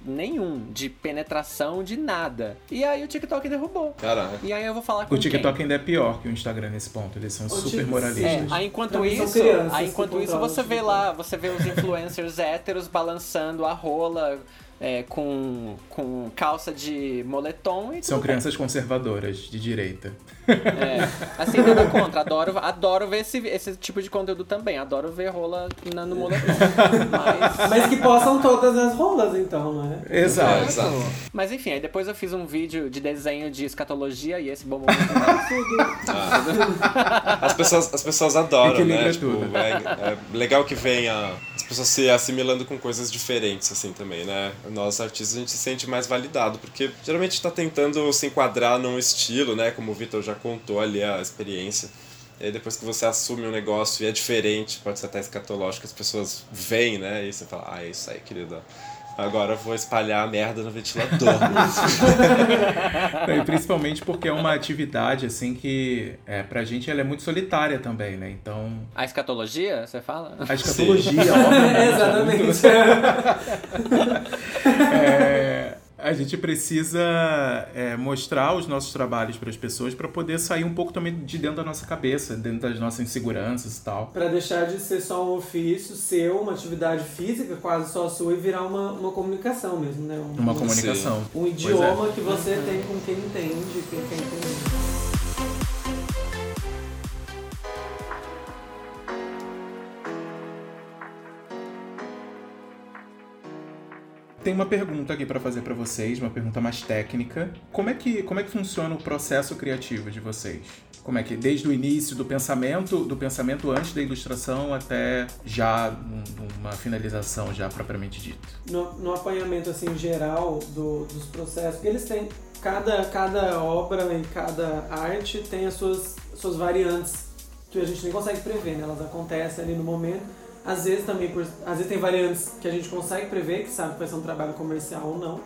B: Nenhum. De penetração, de nada. E aí o TikTok derrubou.
C: Caraca.
B: E aí eu vou falar com
A: O TikTok
B: quem?
A: ainda é pior que o Instagram nesse ponto. Eles são
D: O
A: super moralistas.
B: É, aí enquanto isso,
D: crianças
B: aí enquanto isso você vê lá, você vê os influencers héteros balançando a rola é, com, com calça de moletom e
A: São
B: tudo bem.
A: crianças conservadoras, de direita.
B: É, assim, nada contra. Adoro, adoro ver esse, esse tipo de conteúdo também. Adoro ver rola na, no moletom. Mas,
D: Mas que possam todas as rolas, então, né?
A: Exato.
C: Exato.
B: mas enfim, aí depois eu fiz um vídeo de desenho de escatologia e esse muito mais.
C: As pessoas, as pessoas adoram,
A: Equilibra
C: né? Tipo, é, é legal que venha as pessoas se assimilando com coisas diferentes, assim, também, né? Nós, artistas, a gente se sente mais validado, porque geralmente tá tentando se enquadrar num estilo, né? Como o Vitor já contou ali a experiência. E aí depois que você assume um negócio e é diferente, pode ser até escatológico, as pessoas veem, né? E você fala, ah, é isso aí, querida. Agora eu vou espalhar a merda no ventilador.
A: E principalmente porque é uma atividade, assim, que é, pra gente ela é muito solitária também, né? Então,
B: A escatologia, você fala?
A: a escatologia, obviamente,
D: Exatamente.
A: é, a gente precisa é, mostrar os nossos trabalhos para as pessoas para poder sair um pouco também de dentro da nossa cabeça, dentro das nossas inseguranças e tal.
D: Pra deixar de ser só um ofício seu, uma atividade física quase só sua e virar uma, uma comunicação mesmo, né? Um,
A: Uma
D: um-
A: comunicação.
D: Um
A: é.
D: idioma que você tem com quem entende, quem quer
A: Tem uma pergunta aqui para fazer para vocês, uma pergunta mais técnica. Como é que como é que funciona o processo criativo de vocês? Como é que desde o início do pensamento, do pensamento antes da ilustração até já numa finalização já propriamente dita?
D: no, no apanhamento assim geral do, dos processos, eles têm cada, cada obra e cada arte tem as suas, suas variantes que a gente nem consegue prever, né? Elas acontecem ali no momento. Às vezes também, por, às vezes tem variantes que a gente consegue prever, que sabe que vai ser um trabalho comercial ou não.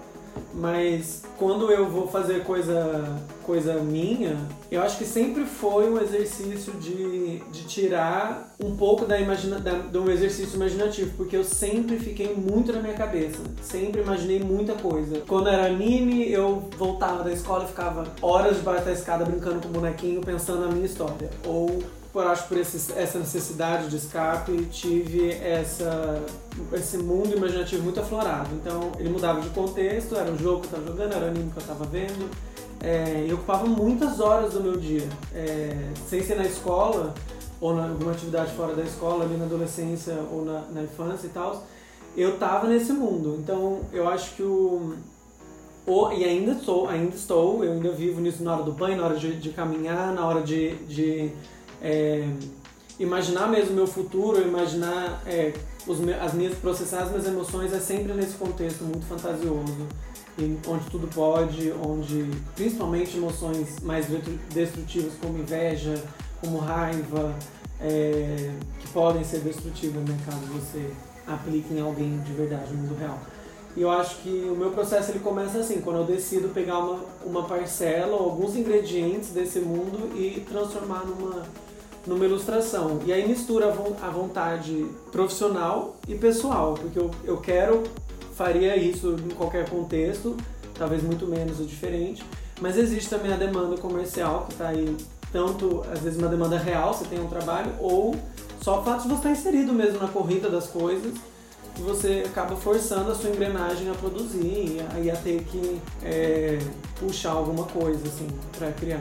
D: Mas quando eu vou fazer coisa, coisa minha, eu acho que sempre foi um exercício de, de tirar um pouco da imagina, da, do exercício imaginativo, porque eu sempre fiquei muito na minha cabeça, sempre imaginei muita coisa. Quando era anime, eu voltava da escola e ficava horas debaixo da escada brincando com o bonequinho, pensando na minha história. Ou por acho por esse, essa necessidade de escape, tive essa, esse mundo imaginativo muito aflorado. Então ele mudava de contexto, era o jogo que eu estava jogando, era o anime que eu estava vendo. É, e ocupava muitas horas do meu dia. É, sem ser na escola, ou na alguma atividade fora da escola, ali na adolescência ou na, na infância e tal, eu tava nesse mundo. Então eu acho que o. o e ainda sou, ainda estou, eu ainda vivo nisso na hora do banho, na hora de, de caminhar, na hora de, de é, imaginar mesmo meu futuro, imaginar é, os, as minhas, processar as minhas emoções é sempre nesse contexto muito fantasioso, onde tudo pode, onde principalmente emoções mais destrutivas como inveja, como raiva, é, que podem ser destrutivas, né, caso você aplique em alguém de verdade no mundo real. E eu acho que o meu processo ele começa assim, quando eu decido pegar uma, uma parcela ou alguns ingredientes desse mundo e transformar numa, numa ilustração. E aí mistura a vontade profissional e pessoal, porque eu, eu quero, faria isso em qualquer contexto, talvez muito menos ou diferente, mas existe também a demanda comercial que está aí, tanto às vezes uma demanda real, você tem um trabalho, ou só o fato de você estar inserido mesmo na corrida das coisas e você acaba forçando a sua engrenagem a produzir e a, e a ter que é, puxar alguma coisa assim para criar.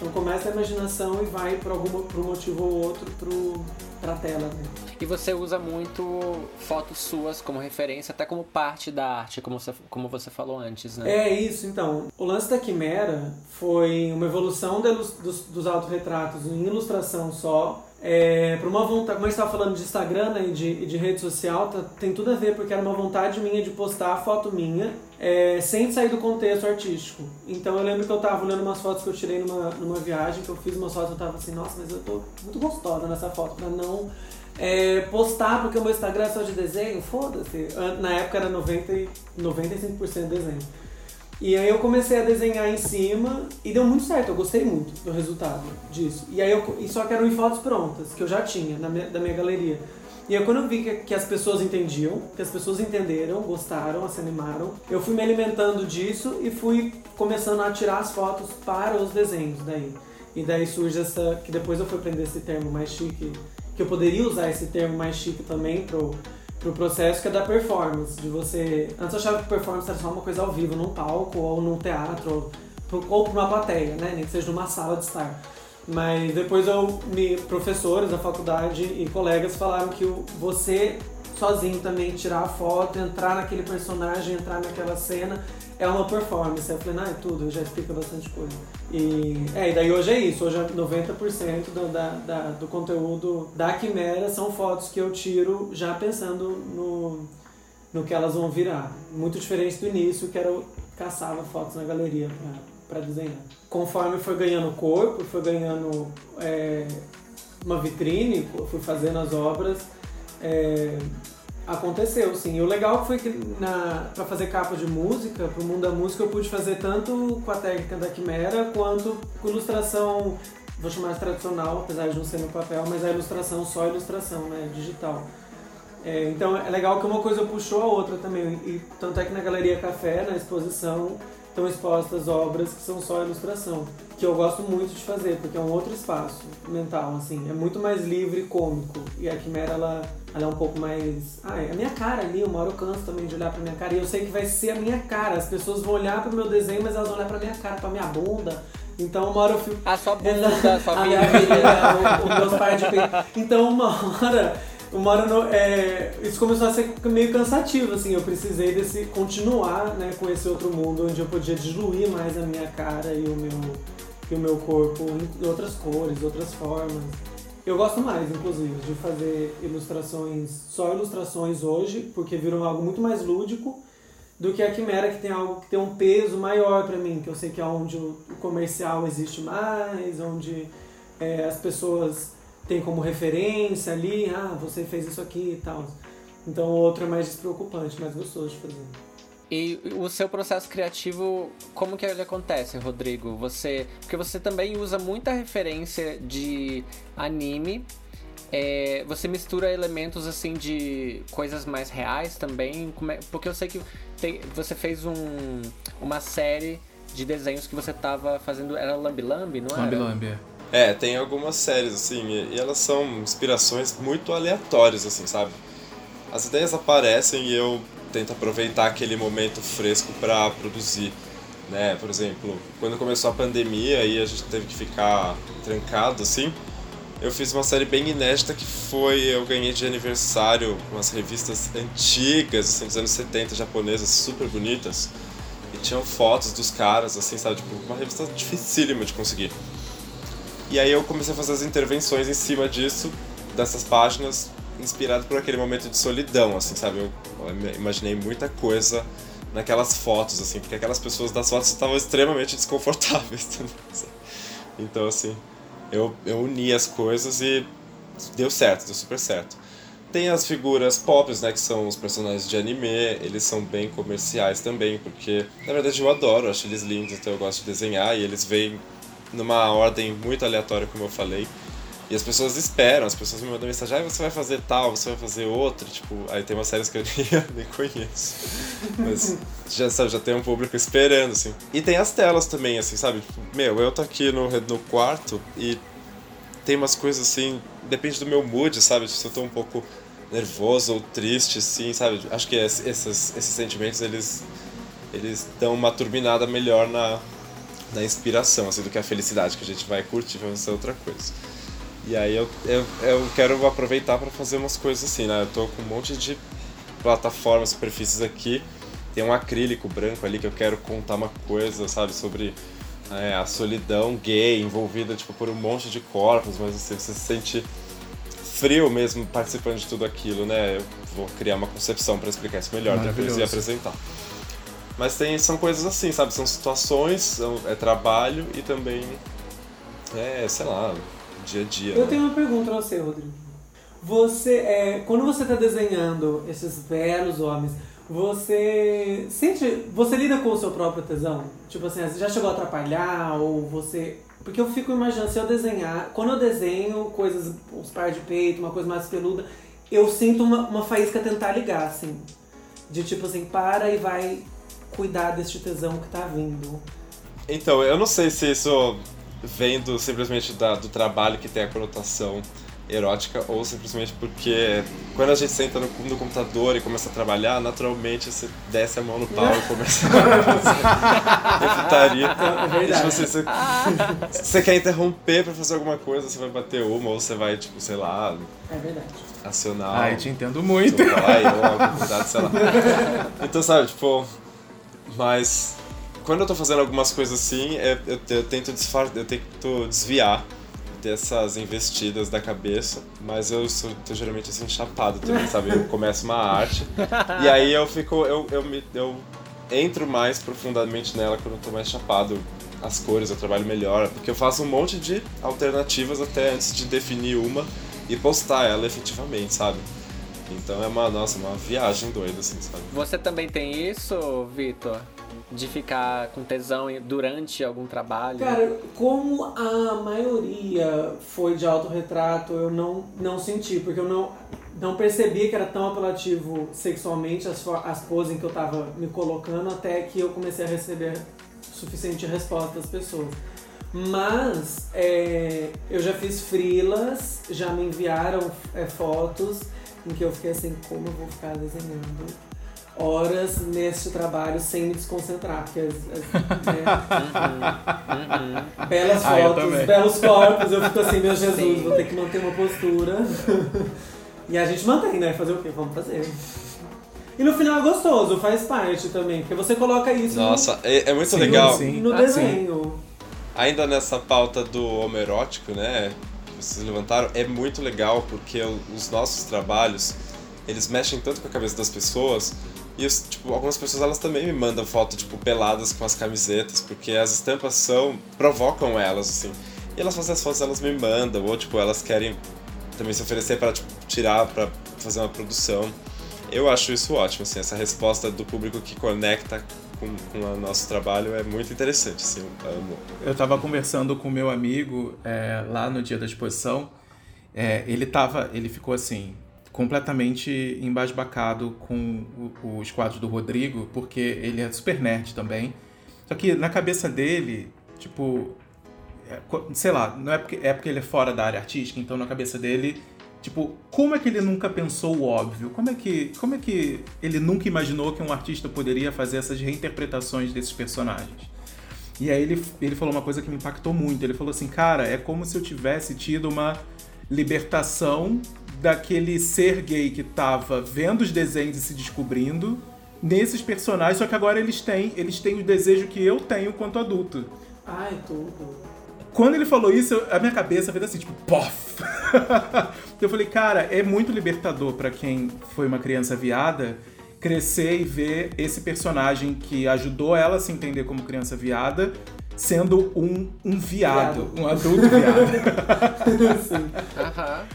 D: Então começa a imaginação e vai por algum por um motivo ou outro pro, pra tela. Né?
B: E você usa muito fotos suas como referência, até como parte da arte, como você, como você falou antes, né?
D: É isso, então. O lance da Quimera foi uma evolução dos, dos autorretratos em ilustração só, é, para uma vontade, como a gente estava falando de Instagram né, e de, de rede social, tá, tem tudo a ver, porque era uma vontade minha de postar a foto minha é, sem sair do contexto artístico. Então eu lembro que eu estava olhando umas fotos que eu tirei numa, numa viagem, que eu fiz umas fotos eu estava assim, nossa, mas eu tô muito gostosa nessa foto, para não é, postar, porque o meu Instagram é só de desenho, foda-se. Na época era 90, 95% desenho. E aí eu comecei a desenhar em cima e deu muito certo, eu gostei muito do resultado disso. E aí eu, e só que eram em fotos prontas, que eu já tinha na minha, da minha galeria. E aí quando eu vi que, que as pessoas entendiam, que as pessoas entenderam, gostaram, se animaram, eu fui me alimentando disso e fui começando a tirar as fotos para os desenhos daí. E daí surge essa, que depois eu fui aprender esse termo mais chique, que eu poderia usar esse termo mais chique também pro pro processo que é da performance, de você... Antes eu achava que performance era só uma coisa ao vivo, num palco ou num teatro, ou, ou pra uma plateia, né? Nem que seja numa sala de estar. Mas depois eu me professores da faculdade e colegas falaram que você sozinho também tirar a foto, entrar naquele personagem, entrar naquela cena é uma performance. Eu falei, não, é tudo, já explica bastante coisa. E, é, e daí hoje é isso, hoje é 90% do, da, da, do conteúdo da Quimera são fotos que eu tiro já pensando no, no que elas vão virar. Muito diferente do início, que era eu caçava fotos na galeria para desenhar. Conforme foi ganhando corpo, foi ganhando é, uma vitrine, fui fazendo as obras, é, Aconteceu, sim. E o legal foi que na, pra fazer capa de música, pro mundo da música, eu pude fazer tanto com a técnica da Quimera quanto com ilustração, vou chamar de tradicional, apesar de não ser no papel, mas a ilustração só ilustração, né? Digital. É, então é legal que uma coisa puxou a outra também. E tanto é que na Galeria Café, na exposição, estão expostas obras que são só ilustração, que eu gosto muito de fazer, porque é um outro espaço mental, assim, é muito mais livre e cômico. E a Quimera, ela, ela é um pouco mais. Ah, é a minha cara ali, uma hora eu canso também de olhar pra minha cara, e eu sei que vai ser a minha cara. As pessoas vão olhar pro meu desenho, mas elas vão olhar pra minha cara, pra minha bunda. Então uma hora eu fico.
B: A sua bunda, a sua
D: minha vida, os meus pais de peito. Então uma hora no, é, isso começou a ser meio cansativo, assim, eu precisei desse continuar, né, com esse outro mundo onde eu podia diluir mais a minha cara e o meu, e o meu corpo em outras cores, outras formas. Eu gosto mais, inclusive, de fazer ilustrações, só ilustrações hoje, porque viram algo muito mais lúdico do que a Quimera, que tem algo que tem um peso maior para mim, que eu sei que é onde o comercial existe mais, onde é, as pessoas tem como referência ali, ah, você fez isso aqui e tal. Então o outro é mais despreocupante, mais gostoso de fazer.
B: E o seu processo criativo, como que ele acontece, Rodrigo? Você, porque você também usa muita referência de anime. É, você mistura elementos assim de coisas mais reais também, é, porque eu sei que tem, você fez um, uma série de desenhos que você estava fazendo, era Lambi Lambi, não
A: Lambi Lambi, é.
C: É, tem algumas séries, assim, e elas são inspirações muito aleatórias, assim, sabe? As ideias aparecem e eu tento aproveitar aquele momento fresco para produzir, né? Por exemplo, quando começou a pandemia e a gente teve que ficar trancado, assim, eu fiz uma série bem inédita que foi, eu ganhei de aniversário umas revistas antigas, assim, dos anos 70, japonesas, super bonitas, e tinham fotos dos caras, assim, sabe? Tipo, uma revista dificílima de conseguir. E aí eu comecei a fazer as intervenções em cima disso, dessas páginas, inspirado por aquele momento de solidão, assim, sabe? Eu, imaginei muita coisa naquelas fotos, assim, porque aquelas pessoas das fotos estavam extremamente desconfortáveis também. Então, assim, eu, eu uni as coisas e deu certo, deu super certo. tem as figuras pop, né, que são os personagens de anime, eles são bem comerciais também, porque na verdade eu adoro, acho eles lindos, então eu gosto de desenhar e eles vêm numa ordem muito aleatória, como eu falei. E as pessoas esperam, as pessoas me mandam mensagem, ah, você vai fazer tal, você vai fazer outro, tipo, aí tem umas séries que eu nem, conheço. Mas já, sabe, já tem um público esperando, assim. E tem as telas também, assim, sabe? Tipo, meu, eu tô aqui no, no quarto e tem umas coisas assim, depende do meu mood, sabe? Se eu tô um pouco nervoso ou triste, assim, sabe? Acho que esses, esses sentimentos, eles, eles dão uma turbinada melhor na, na inspiração, assim, do que a felicidade, que a gente vai curtir, vai ser outra coisa. E aí eu, eu, eu quero aproveitar para fazer umas coisas assim, né? Eu tô com um monte de plataformas, superfícies aqui, tem um acrílico branco ali que eu quero contar uma coisa, sabe, sobre é, a solidão gay envolvida tipo por um monte de corpos, mas assim, você se sente frio mesmo participando de tudo aquilo, né? Eu vou criar uma concepção para explicar isso melhor depois e apresentar. Mas tem, são coisas assim, sabe? São situações, são, é trabalho e também é, sei lá, dia a dia.
D: Eu
C: né?
D: tenho uma pergunta pra você, Rodrigo. Você, é, quando você está desenhando esses belos homens, você sente, você lida com o seu próprio tesão? Tipo assim, já chegou a atrapalhar ou você porque eu fico imaginando, se eu desenhar, quando eu desenho coisas, uns par de peito, uma coisa mais peluda, eu sinto uma, uma faísca tentar ligar, assim. De tipo assim, para e vai cuidar deste tesão que tá vindo.
C: Então, eu não sei se isso vem do, simplesmente da, do trabalho que tem a conotação erótica ou simplesmente porque quando a gente senta no, no, computador e começa a trabalhar, naturalmente você desce a mão no pau e começa a putaria. É e, tipo, você, você, você, quer interromper pra fazer alguma coisa, você vai bater uma ou você vai, tipo, sei lá.
D: É verdade.
C: Acionar.
A: Eu te entendo muito.
C: Ou cuidado, sei lá. Então, sabe, tipo. Mas quando eu tô fazendo algumas coisas assim, eu, é, eu, eu tento, disfar, eu tento desviar dessas investidas da cabeça, mas eu sou tô geralmente assim chapado também, sabe? Eu começo uma arte e aí eu fico eu, eu me eu entro mais profundamente nela quando eu tô mais chapado. As cores eu trabalho melhor, porque eu faço um monte de alternativas até antes de definir uma e postar ela efetivamente, sabe? Então é uma, nossa, uma viagem doida, assim, sabe?
B: Você também tem isso, Vitor? de ficar com tesão durante algum trabalho?
D: Cara, como a maioria foi de autorretrato, eu não, não senti, porque eu não, não percebi que era tão apelativo sexualmente as, as poses em que eu tava me colocando, até que eu comecei a receber suficiente resposta das pessoas. Mas é, eu já fiz frilas, já me enviaram é, fotos em que eu fiquei assim, como eu vou ficar desenhando horas neste trabalho sem me desconcentrar, porque as, as, né? belas ah, fotos, belos corpos, eu fico assim, meu Jesus, Sim. vou ter que manter uma postura. e a gente mantém, né? Fazer o quê? Vamos fazer. E no final é gostoso, faz parte também, porque você coloca isso
C: Nossa, no... é, é, muito sim, legal.
D: Sim. No ah, desenho.
C: Ainda nessa pauta do homerótico, né? Vocês levantaram, é muito legal porque os nossos trabalhos eles mexem tanto com a cabeça das pessoas e, tipo, algumas pessoas elas também me mandam foto, tipo, peladas com as camisetas, porque as estampas são. provocam elas, assim. E elas fazem as fotos, elas me mandam, ou, tipo, elas querem também se oferecer para tipo, tirar, para fazer uma produção. Eu acho isso ótimo, assim, essa resposta do público que conecta com, com o nosso trabalho é muito interessante, assim, eu amo.
A: Eu tava conversando com meu amigo é, lá no dia da exposição, é, ele tava, ele ficou assim, completamente embasbacado com os quadros do Rodrigo, porque ele é super nerd também. Só que na cabeça dele, tipo, é, sei lá, não é porque, é porque ele é fora da área artística, então na cabeça dele, tipo, como é que ele nunca pensou o óbvio? Como é que, como é que ele nunca imaginou que um artista poderia fazer essas reinterpretações desses personagens? E aí ele, ele falou uma coisa que me impactou muito. Ele falou assim, cara, é como se eu tivesse tido uma libertação daquele ser gay que tava vendo os desenhos e se descobrindo nesses personagens, só que agora eles têm, eles têm o desejo que eu tenho quanto adulto.
D: Ai, tudo.
A: Quando ele falou isso, a minha cabeça fez assim, tipo, pof! eu falei, cara, é muito libertador para quem foi uma criança viada crescer e ver esse personagem que ajudou ela a se entender como criança viada sendo um, um viado, viado. um adulto viado.
B: Sim. Aham.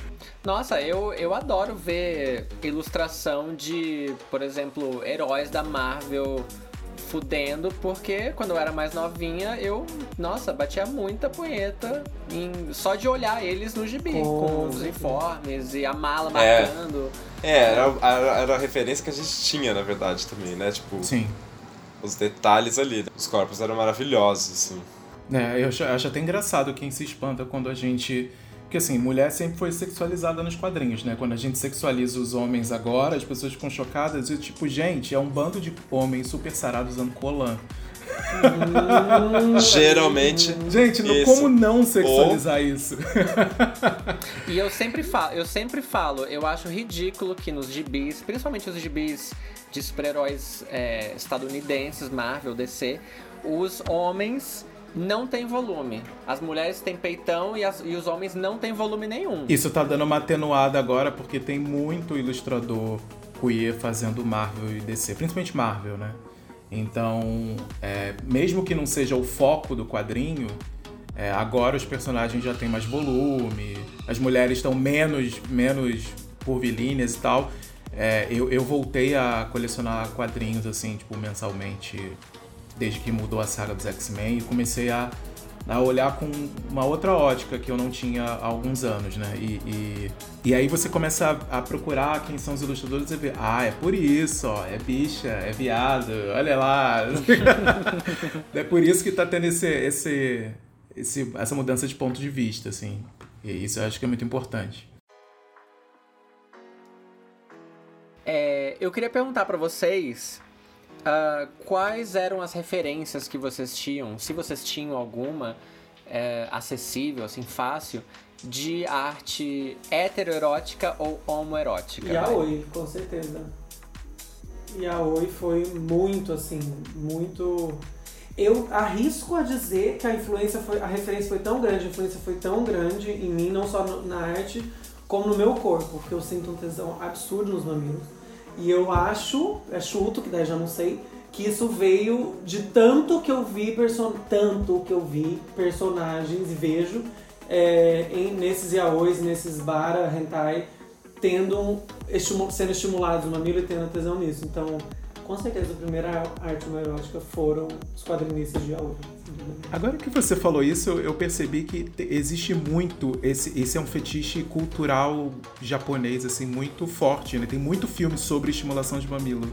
B: Nossa, eu, eu adoro ver ilustração de, por exemplo, heróis da Marvel fudendo, porque quando eu era mais novinha, eu, nossa, batia muita punheta em, só de olhar eles no gibi, com, com os uniformes e a mala é. marcando.
C: É, era, era, era, a referência que a gente tinha, na verdade, também, né? Tipo,
A: Sim.
C: os detalhes ali. Os corpos eram maravilhosos, assim.
A: É, eu acho, acho até engraçado quem se espanta quando a gente porque assim, mulher sempre foi sexualizada nos quadrinhos, né? Quando a gente sexualiza os homens agora, as pessoas ficam chocadas e tipo, gente, é um bando de homens super sarados usando colan.
C: Geralmente.
A: Gente, no, como não sexualizar Ou... isso?
B: e eu sempre falo, eu sempre falo, eu acho ridículo que nos gibis, principalmente os gibis de super-heróis é, estadunidenses, Marvel, DC, os homens não tem volume. As mulheres têm peitão e, as, e os homens não têm volume nenhum.
A: Isso tá dando uma atenuada agora porque tem muito ilustrador queer fazendo Marvel e DC, principalmente Marvel, né? Então, é, mesmo que não seja o foco do quadrinho, é, agora os personagens já têm mais volume, as mulheres estão menos, menos curvilíneas e tal. É, eu, eu voltei a colecionar quadrinhos assim, tipo, mensalmente desde que mudou a saga dos X-Men e comecei a, a olhar com uma outra ótica que eu não tinha há alguns anos, né? E, e, e aí você começa a, a, procurar quem são os ilustradores e ver, ah, é por isso, ó, é bicha, é viado, olha lá. é por isso que tá tendo esse, esse, esse, essa mudança de ponto de vista, assim. E isso eu acho que é muito importante.
B: É, eu queria perguntar para vocês Uh, quais eram as referências que vocês tinham, se vocês tinham alguma é, acessível, assim, fácil, de arte heteroerótica ou homoerótica?
D: Yaoi, com certeza. Yaoi foi muito, assim, muito... Eu arrisco a dizer que a influência foi, a referência foi tão grande, a influência foi tão grande em mim, não só na arte, como no meu corpo, porque eu sinto um tesão absurdo nos mamilos. E eu acho, é chuto, que daí já não sei, que isso veio de tanto que eu vi person tanto que eu vi personagens e vejo é, em, nesses yaois, nesses bara, hentai, tendo estimu sendo estimulados uma mamilo e tendo tesão nisso. Então, com certeza, a primeira arte homoerótica foram os quadrinistas de yaoi.
A: Agora que você falou isso, eu percebi que existe muito esse, esse é um fetiche cultural japonês assim muito forte, né? Tem muito filme sobre estimulação de mamilo.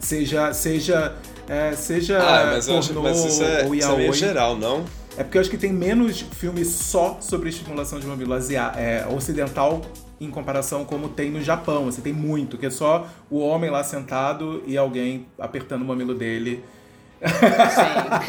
A: Seja seja é, seja
C: ah, mas pornô acho, mas isso é, ou yaoi. Isso é geral, não?
A: É porque eu acho que tem menos filmes só sobre estimulação de mamilo é, ocidental em comparação como tem no Japão. Assim, tem muito, que é só o homem lá sentado e alguém apertando o mamilo dele
B: Sim.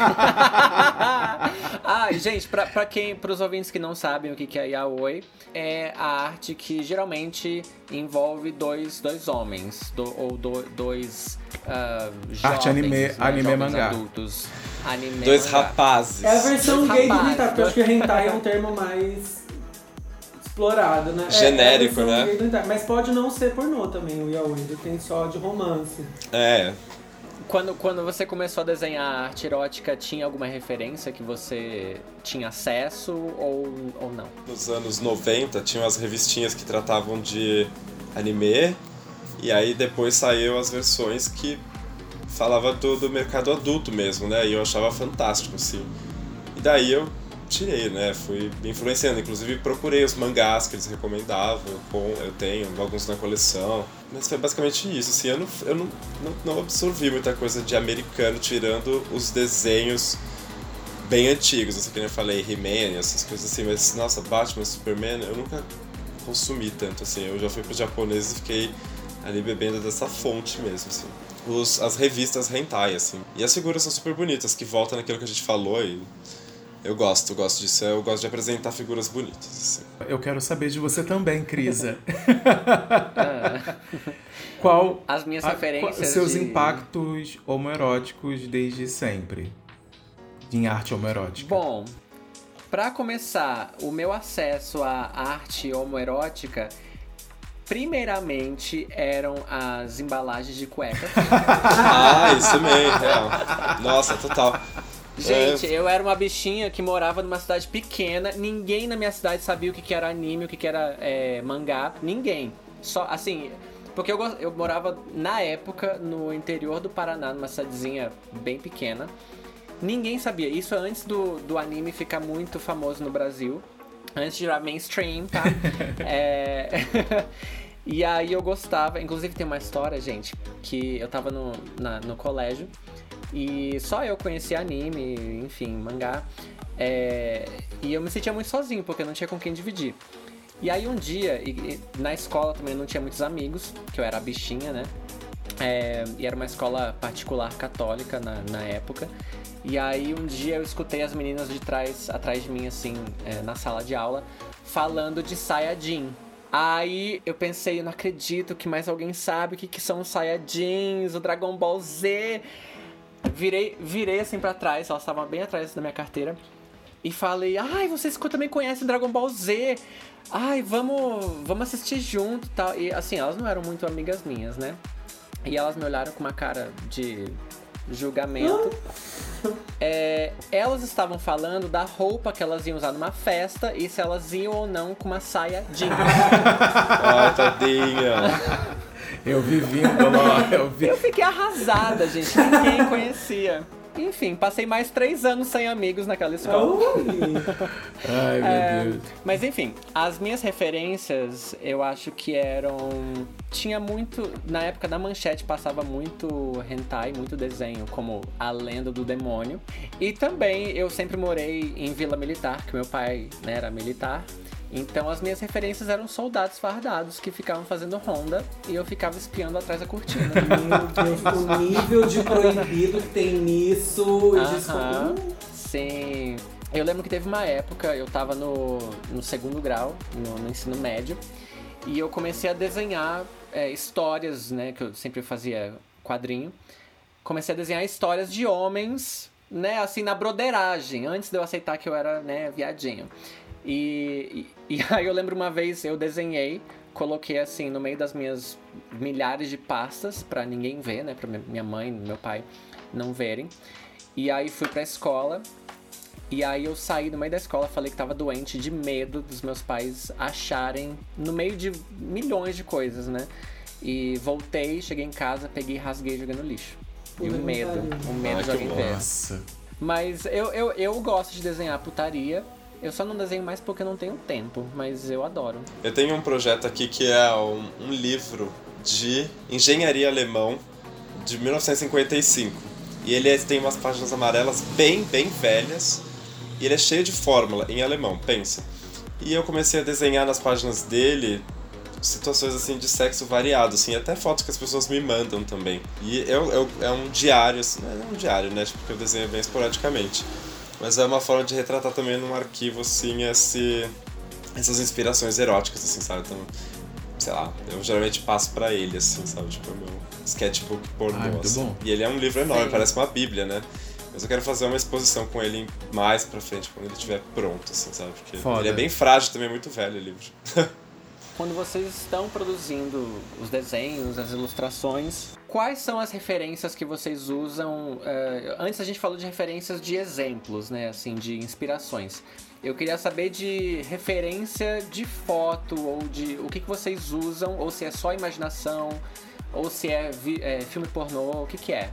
B: ah, gente, pra, pra quem, pros ouvintes que não sabem o que, que é yaoi, é a arte que geralmente envolve dois, dois homens, do, ou do, dois uh, jovens,
A: Arte anime,
B: né,
A: anime mangá.
B: adultos. Anime
C: dois
B: mangá.
C: rapazes.
D: É a versão dois gay rapazes. do hentai, porque eu acho que hentai é um termo mais explorado, né?
C: Genérico,
D: é,
C: é
D: né? Mas pode não ser pornô também, o yaoi, ele tem só de romance.
C: É,
B: quando, quando você começou a desenhar arte erótica, tinha alguma referência que você tinha acesso ou, ou não?
C: Nos anos 90 tinham as revistinhas que tratavam de anime, e aí depois saiu as versões que falava do, do mercado adulto mesmo, né? E eu achava fantástico, assim. E daí eu tirei, né? Fui me influenciando. Inclusive procurei os mangás que eles recomendavam. Com, eu tenho alguns na coleção. Mas foi basicamente isso. Assim, eu não, eu não, não, não absorvi muita coisa de americano, tirando os desenhos bem antigos, assim, que eu falei, He-Man, essas coisas assim. Mas, nossa, Batman, Superman, eu nunca consumi tanto, assim. Eu já fui pro japonês e fiquei ali bebendo dessa fonte mesmo, assim. Os, as revistas hentai, assim. E as figuras são super bonitas, que voltam naquilo que a gente falou e eu gosto, eu gosto disso. Eu gosto de apresentar figuras bonitas. Assim.
A: Eu quero saber de você também, Crisa. qual
B: as minhas a, referências
A: seus
B: de...
A: impactos homoeróticos desde sempre em arte homoerótica?
B: Bom, para começar, o meu acesso à arte homoerótica primeiramente eram as embalagens de cueca.
C: ah, isso mesmo, real. Nossa, total.
B: Gente, é. eu era uma bichinha que morava numa cidade pequena. Ninguém na minha cidade sabia o que, que era anime, o que, que era é, mangá. Ninguém. Só, assim, porque eu, eu morava, na época, no interior do Paraná, numa cidadezinha bem pequena. Ninguém sabia. Isso antes do, do anime ficar muito famoso no Brasil. Antes de virar mainstream, tá? é... e aí eu gostava. Inclusive tem uma história, gente, que eu tava no, na, no colégio. E só eu conhecia anime, enfim, mangá. É... E eu me sentia muito sozinho, porque não tinha com quem dividir. E aí um dia, e, e, na escola também não tinha muitos amigos, que eu era bichinha, né? É, e era uma escola particular católica na, na época. E aí um dia eu escutei as meninas de trás, atrás de mim, assim, é, na sala de aula, falando de Sayajin. Aí eu pensei, eu não acredito que mais alguém sabe o que, que são os Saiyajins, o Dragon Ball Z. Virei, virei assim para trás, elas estavam bem atrás da minha carteira. E falei, ai, vocês também conhecem Dragon Ball Z ai, vamos, vamos assistir junto e tal. E assim, elas não eram muito amigas minhas, né? E elas me olharam com uma cara de julgamento. É, elas estavam falando da roupa que elas iam usar numa festa e se elas iam ou não com uma saia jeans.
C: Ai, tadinha.
A: Eu vi vindo lá, eu vi.
B: Eu fiquei arrasada, gente. Ninguém conhecia. Enfim, passei mais três anos sem amigos naquela escola.
A: Ai, meu é, Deus.
B: Mas enfim, as minhas referências, eu acho que eram. Tinha muito. Na época da manchete passava muito hentai, muito desenho, como A Lenda do Demônio. E também eu sempre morei em Vila Militar, que meu pai né, era militar. Então as minhas referências eram soldados fardados que ficavam fazendo ronda e eu ficava espiando atrás da cortina.
D: Meu Deus, o nível de proibido que tem nisso.
B: Aham, sim. Eu lembro que teve uma época, eu tava no, no segundo grau, no, no ensino médio, e eu comecei a desenhar é, histórias, né? Que eu sempre fazia quadrinho. Comecei a desenhar histórias de homens, né? Assim, na broderagem, antes de eu aceitar que eu era, né, viadinho. E, e, e aí eu lembro uma vez eu desenhei, coloquei assim no meio das minhas milhares de pastas para ninguém ver, né, para minha mãe, e meu pai não verem. E aí fui pra escola. E aí eu saí no meio da escola, falei que tava doente de medo dos meus pais acharem no meio de milhões de coisas, né? E voltei, cheguei em casa, peguei, rasguei e joguei no lixo. E o medo, o medo de alguém ver. Mas eu, eu, eu gosto de desenhar putaria. Eu só não desenho mais porque não tenho tempo, mas eu adoro.
C: Eu tenho um projeto aqui que é um, um livro de engenharia alemão de 1955. E ele tem umas páginas amarelas bem, bem velhas. E ele é cheio de fórmula em alemão, pensa. E eu comecei a desenhar nas páginas dele situações assim de sexo variado, assim, até fotos que as pessoas me mandam também. E eu, eu, é um diário, assim, não é um diário, né? Tipo, porque eu desenho bem esporadicamente. Mas é uma forma de retratar também num arquivo, assim, esse, essas inspirações eróticas, assim, sabe? Então, sei lá, eu geralmente passo para ele, assim, sabe? Tipo, o meu sketchbook pornô, ah, assim. Bom. E ele é um livro enorme, Sim. parece uma bíblia, né? Mas eu quero fazer uma exposição com ele mais pra frente, quando ele estiver pronto, assim, sabe? Porque Foda. ele é bem frágil também, é muito velho o livro.
B: quando vocês estão produzindo os desenhos, as ilustrações, quais são as referências que vocês usam? Uh, antes a gente falou de referências de exemplos, né? Assim, de inspirações. Eu queria saber de referência de foto ou de o que, que vocês usam, ou se é só imaginação, ou se é, é filme pornô, o que, que é?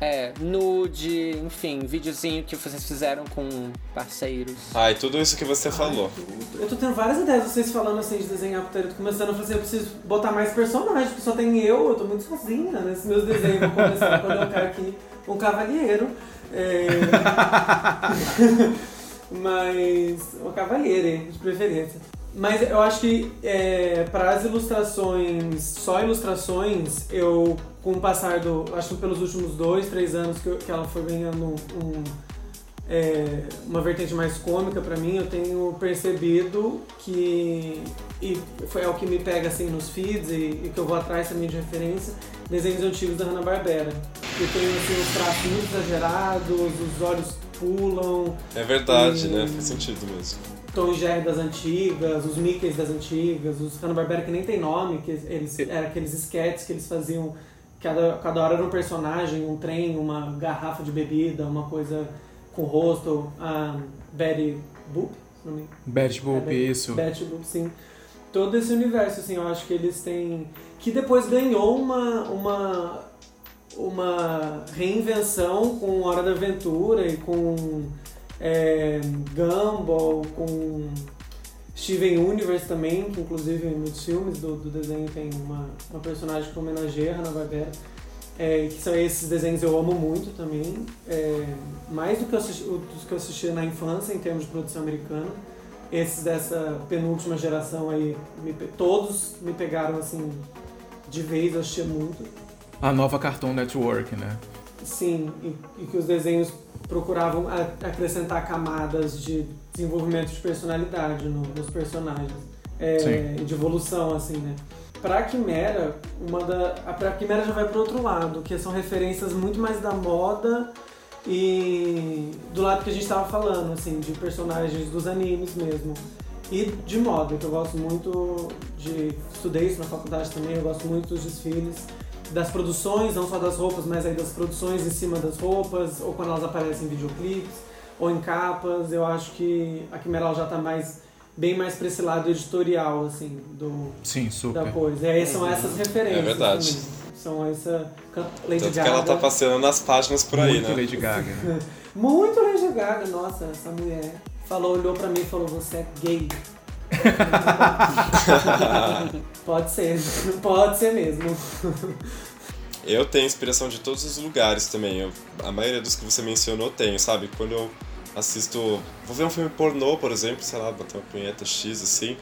B: É, nude, enfim, videozinho que vocês fizeram com parceiros.
C: Ah, e tudo isso que você Ai, falou.
D: Eu tô tendo várias ideias, vocês falando assim de desenhar. Tô começando a fazer, eu preciso botar mais personagens, porque só tem eu, eu tô muito sozinha nesses meus desenhos. Vou começar a colocar aqui um cavalheiro. É... Mas. Um cavalheiro, de preferência. Mas eu acho que é, para as ilustrações, só ilustrações, eu, com o passar do. Acho que pelos últimos dois, três anos que, eu, que ela foi ganhando um, é, uma vertente mais cômica para mim, eu tenho percebido que. E foi, é o que me pega assim nos feeds e, e que eu vou atrás também de referência, desenhos antigos da Hanna-Barbera. Eu tenho assim, os traços muito exagerados, os olhos pulam.
C: É verdade, e... né? Faz sentido mesmo.
D: Tom Jerry das antigas, os Mickeys das antigas, os Hanna-Barbera que nem tem nome, que eles eram aqueles sketches que eles faziam, cada, cada hora era um personagem, um trem, uma garrafa de bebida, uma coisa com rosto, a Betty Boop,
A: Betty Boop,
D: é,
A: isso.
D: Betty Boop, sim. Todo esse universo, assim, eu acho que eles têm... Que depois ganhou uma... uma uma reinvenção com Hora da Aventura e com é, Gumball, com Steven Universe também, que inclusive nos filmes do, do desenho tem uma, uma personagem que homenageia a Hanna-Barbera. É, que são esses desenhos eu amo muito também, é, mais do que eu assisti, dos que eu assisti na infância em termos de produção americana. Esses dessa penúltima geração aí, me todos me pegaram assim de vez, eu assistia muito.
A: A nova Cartoon Network, né?
D: Sim, e, e que os desenhos procuravam a- acrescentar camadas de desenvolvimento de personalidade no- nos personagens. É, de evolução, assim, né? Pra Quimera, uma da, a pra Quimera já vai pro outro lado, que são referências muito mais da moda e do lado que a gente tava falando, assim, de personagens dos animes mesmo. E de moda, que eu gosto muito de. Estudei isso na faculdade também, eu gosto muito dos desfiles, das produções, não só das roupas, mas aí das produções em cima das roupas, ou quando elas aparecem em videoclipes, ou em capas. Eu acho que a Quimera ela já tá mais. bem mais pra esse lado editorial, assim, do,
A: Sim,
D: da
A: super.
D: coisa. E aí são essas referências.
C: É verdade.
D: também. São essa. Lady
C: Tanto que
D: Gaga.
C: ela tá passeando nas páginas por aí,
A: Muito
C: né?
A: Lady Gaga. né?
D: Muito Lady Gaga, nossa, essa mulher. Falou, olhou pra mim e falou, você é gay. pode ser, pode ser mesmo.
C: Eu tenho inspiração de todos os lugares também. Eu- a maioria dos que você mencionou tenho, sabe? Quando eu assisto. Vou ver um filme pornô, por exemplo, sei lá, botar uma punheta X assim.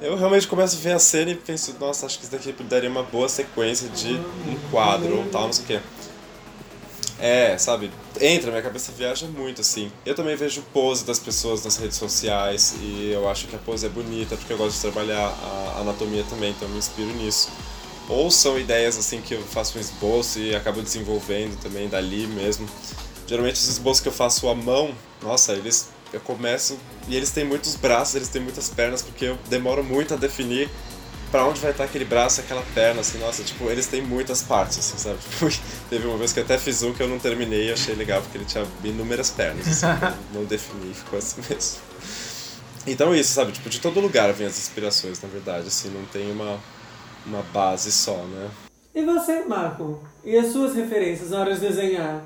C: Eu realmente começo a ver a cena e penso, nossa, acho que isso daqui daria uma boa sequência de um quadro ou tal, não sei o quê. É, sabe? Entra, minha cabeça viaja muito, assim. Eu também vejo pose das pessoas nas redes sociais e eu acho que a pose é bonita porque eu gosto de trabalhar a anatomia também, então eu me inspiro nisso. Ou são ideias, assim, que eu faço um esboço e acabo desenvolvendo também dali mesmo. Geralmente os esboços que eu faço à mão, nossa, eles eu começo e eles têm muitos braços, eles têm muitas pernas porque eu demoro muito a definir pra onde vai estar aquele braço e aquela perna, assim, nossa, tipo, eles têm muitas partes, assim, sabe? Tipo, teve uma vez que eu até fiz um que eu não terminei e achei legal, porque ele tinha inúmeras pernas, assim, eu não defini, ficou assim mesmo. Então isso, sabe? Tipo, de todo lugar vem as inspirações, na verdade, assim, não tem uma, uma base só, né?
D: E você, Marco? E as suas referências na hora de desenhar?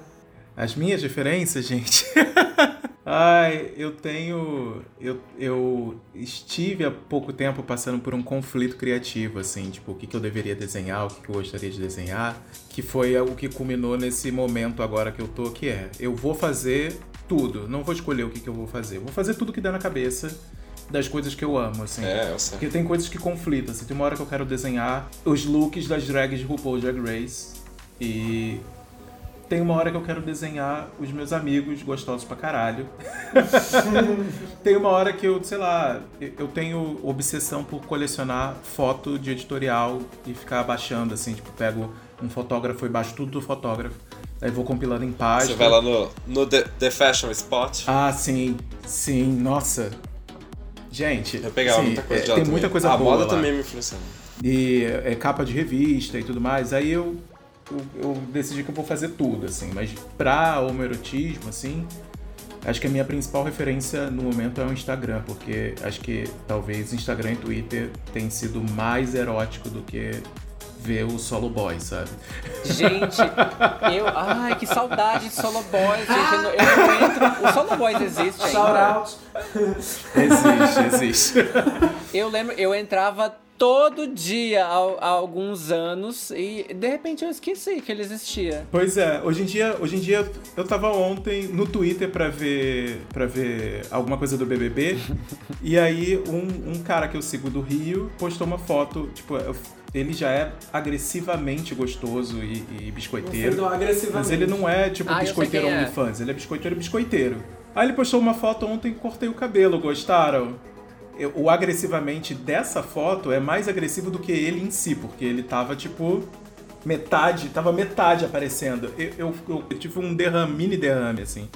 A: As minhas referências, gente. Ai, eu tenho. Eu, eu estive há pouco tempo passando por um conflito criativo, assim, tipo, o que, que eu deveria desenhar, o que, que eu gostaria de desenhar, que foi o que culminou nesse momento agora que eu tô, que é, eu vou fazer tudo, não vou escolher o que, que eu vou fazer, vou fazer tudo que dá na cabeça das coisas que eu amo, assim.
C: É, eu sei.
A: Porque tem coisas que conflitam. Assim, tem uma hora que eu quero desenhar os looks das drags de RuPaul Drag Race. E tem uma hora que eu quero desenhar os meus amigos gostosos pra caralho. tem uma hora que eu, sei lá, eu tenho obsessão por colecionar foto de editorial e ficar baixando, assim, tipo, pego um fotógrafo e baixo tudo do fotógrafo. Aí vou compilando em página.
C: Você vai lá no, no The, The Fashion Spot.
A: Ah, sim, sim, nossa. Gente,
C: eu pegava
A: sim,
C: muita coisa
A: é, tem muita coisa
C: A
A: boa
C: moda
A: lá.
C: também me influenciou.
A: E é capa de revista e tudo mais. Aí eu, eu, eu decidi que eu vou fazer tudo, assim. Mas pra homoerotismo, assim, acho que a minha principal referência no momento é o Instagram, porque acho que talvez Instagram e Twitter tenham sido mais erótico do que ver o Solo Boy, sabe?
B: Gente, eu. Ai, que saudade de Solo Boys, gente. Eu, não- eu não entro. O Solo Boys existe ainda.
D: Shout out.
A: Existe, existe.
B: Eu lembro, eu entrava todo dia há, há alguns anos e de repente eu esqueci que ele existia.
A: Pois é, hoje em dia, hoje em dia eu tava ontem no Twitter pra ver para ver alguma coisa do BBB e aí um, um cara que eu sigo do Rio postou uma foto, tipo, eu- ele já é agressivamente gostoso e, e biscoiteiro.
D: Agressivamente.
A: Mas ele não é tipo
B: Ah,
A: biscoiteiro
B: quem é.
A: OnlyFans, ele é biscoiteiro biscoiteiro. Aí ele postou uma foto ontem cortei o cabelo, gostaram? Eu- O agressivamente dessa foto é mais agressivo do que ele em si, porque ele tava tipo metade, tava metade aparecendo. Eu, eu, eu tive um derrame, mini derrame, assim.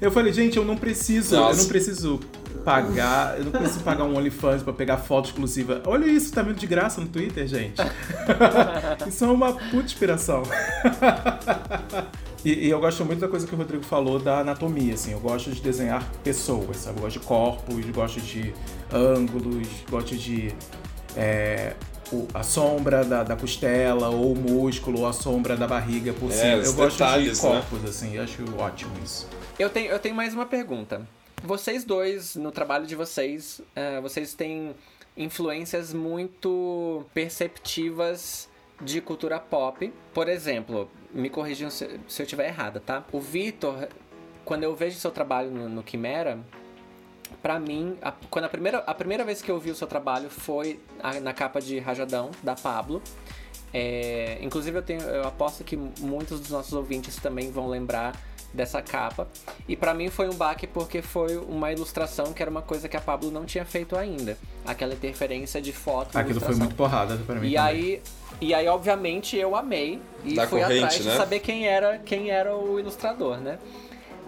A: Eu falei, gente, eu não preciso, eu
C: Nossa.
A: não preciso pagar, eu não preciso pagar um OnlyFans pra pegar foto exclusiva. Olha isso, tá vendo de graça no Twitter, gente? isso é uma puta inspiração. E, e, eu gosto muito da coisa que o Rodrigo falou da anatomia, assim. Eu gosto de desenhar pessoas, sabe? Eu gosto de corpos, gosto de ângulos, gosto de é, o, a sombra da, da, costela, ou o músculo, ou a sombra da barriga por é, cima. Eu gosto detalhes, de né? corpos, né? assim. Eu acho ótimo isso.
B: Eu tenho, eu tenho mais uma pergunta. Vocês dois, no trabalho de vocês, uh, vocês têm influências muito perceptivas de cultura pop. Por exemplo, me corrijam se, se eu estiver errada, tá? O Vitor, quando eu vejo seu trabalho no, no Quimera, para mim, a, quando a primeira, a primeira vez que eu vi o seu trabalho foi a, na capa de Rajadão, da Pablo. É, inclusive, eu, tenho, eu aposto que muitos dos nossos ouvintes também vão lembrar dessa capa. E para mim foi um baque porque foi uma ilustração que era uma coisa que a Pablo não tinha feito ainda. Aquela interferência de foto.
A: Aquilo foi muito porrada para mim.
B: E também. aí e aí, obviamente, eu amei e da fui corrente, atrás de né? saber quem era, quem era o ilustrador, né?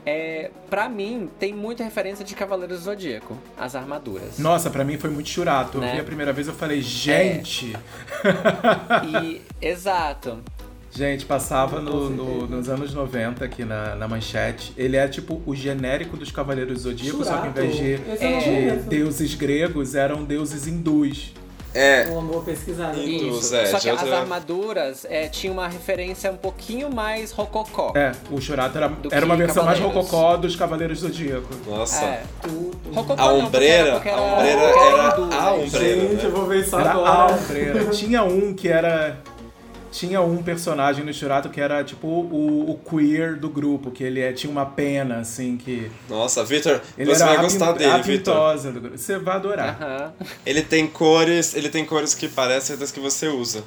B: É, pra mim, tem muita referência de Cavaleiros do Zodíaco, as armaduras.
A: Nossa, pra mim foi muito churato. Né? Eu vi a primeira vez eu falei, gente!
B: É. e, exato.
A: Gente, passava no, no, nos anos 90 aqui na, na manchete. Ele é tipo o genérico dos Cavaleiros do Zodíaco, Churato. só que ao invés de, é. de deuses gregos, eram deuses hindus.
D: É. Uma boa pesquisada.
B: Isso. É, Só que as armaduras é, tinham uma referência um pouquinho mais rococó.
A: É, o Churato era, era uma versão mais rococó dos Cavaleiros do Zodíaco.
C: Nossa. É. Rococó a ombreira, não, era, a ombreira era, era, era a ombreira.
D: Gente, né? eu vou ver isso
A: era
D: agora.
A: a ombreira. Tinha um que era tinha um personagem no Churato que era tipo o, o, queer do grupo, que ele é, tinha uma pena, assim, que.
C: Nossa, Victor, ele você vai gostar dele, Victor.
A: Você vai adorar.
C: Ele tem cores, ele tem cores que parecem das que você usa.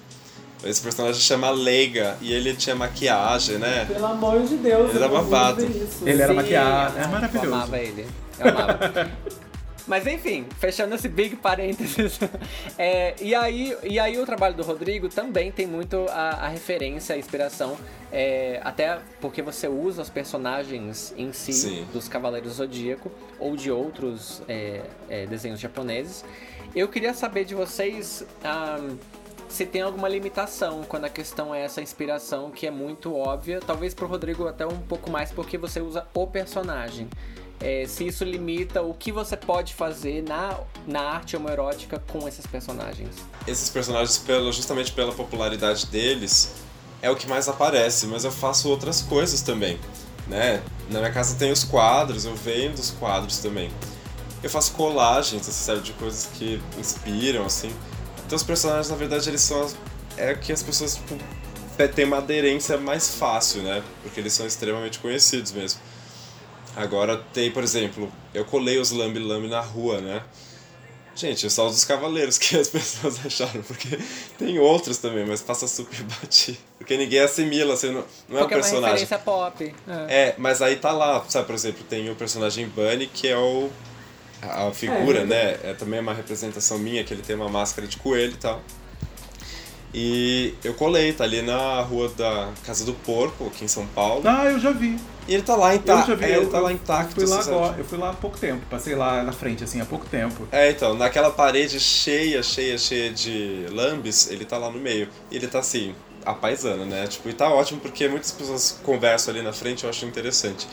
C: Esse personagem chama Leiga e ele tinha maquiagem, né?
D: Pelo amor de Deus,
C: ele era babado.
A: Ele era maquiado, é maravilhoso. Eu
B: amava ele. Eu amava. Mas enfim, fechando esse big parênteses. é, e, aí, e aí o trabalho do Rodrigo também tem muito a, a referência, a inspiração, é, até porque você usa os personagens em si Sim. dos Cavaleiros Zodíaco ou de outros é, é desenhos japoneses. Eu queria saber de vocês. Um, se tem alguma limitação quando a questão é essa inspiração que é muito óbvia, talvez pro Rodrigo até um pouco mais porque você usa o personagem é, se isso limita o que você pode fazer na, na arte homoerótica com esses personagens.
C: Esses personagens, pelo, justamente pela popularidade deles, é o que mais aparece, mas eu faço outras coisas também. Né? Na minha casa tem os quadros, eu vendo os quadros também. Eu faço colagens, essa série de coisas que inspiram, assim. Então os personagens, na verdade, eles são... É que as pessoas, tipo, têm uma aderência mais fácil, né? Porque eles são extremamente conhecidos mesmo. Agora tem, por exemplo, eu colei os Lambi Lambi na rua, né? Gente, só os dos cavaleiros que as pessoas acharam, porque tem outros também, mas passa super batido. Porque ninguém assimila, assim, não, não é um personagem. É uma
B: referência pop.
C: É. é. mas aí tá lá, sabe, por exemplo, tem o personagem Bunny, que é o. A figura, é, né? É também uma representação minha, que ele tem uma máscara de coelho e tal. E eu colei, tá ali na rua da Casa do Porco, aqui em São Paulo.
A: Ah, eu já vi.
C: E ele tá lá intacto.
A: Eu já vi,
C: é,
A: ele
C: tá lá intacto.
A: Eu fui lá assim, agora, eu fui lá há pouco tempo, passei lá na frente, assim, há pouco tempo.
C: É, então, naquela parede cheia, cheia, cheia de lambes, ele tá lá no meio. E ele tá assim, a paisana, né? Tipo, e tá ótimo porque muitas pessoas conversam ali na frente, eu acho interessante.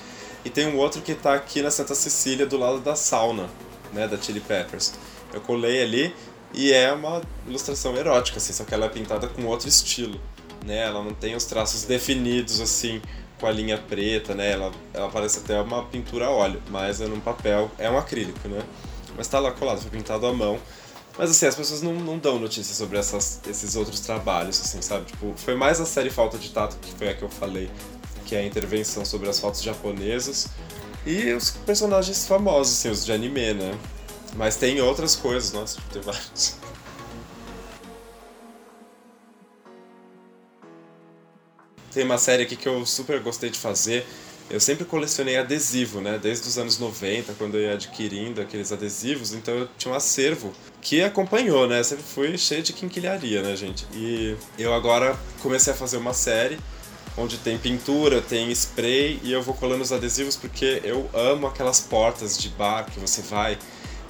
C: E tem um outro que tá aqui na Santa Cecília, do lado da sauna, né, da Chili Peppers. Eu colei ali e é uma ilustração erótica, assim, só que ela é pintada com outro estilo, né? Ela não tem os traços definidos, assim, com a linha preta, né? Ela, ela parece até uma pintura a óleo, mas é num papel, é um acrílico, né? Mas tá lá colado, foi pintado à mão. Mas assim, as pessoas não, não dão notícias sobre essas, esses outros trabalhos, assim, sabe? Tipo, foi mais a série Falta de Tato, que foi a que eu falei, que é a intervenção sobre as fotos japonesas. E os personagens famosos, assim, os de anime, né? Mas tem outras coisas, nossa, tem vários. Tem uma série aqui que eu super gostei de fazer. Eu sempre colecionei adesivo, né? Desde os anos 90, quando eu ia adquirindo aqueles adesivos, então eu tinha um acervo que acompanhou, né? Sempre fui cheio de quinquilharia, né, gente? E eu agora comecei a fazer uma série onde tem pintura, tem spray e eu vou colando os adesivos porque eu amo aquelas portas de bar que você vai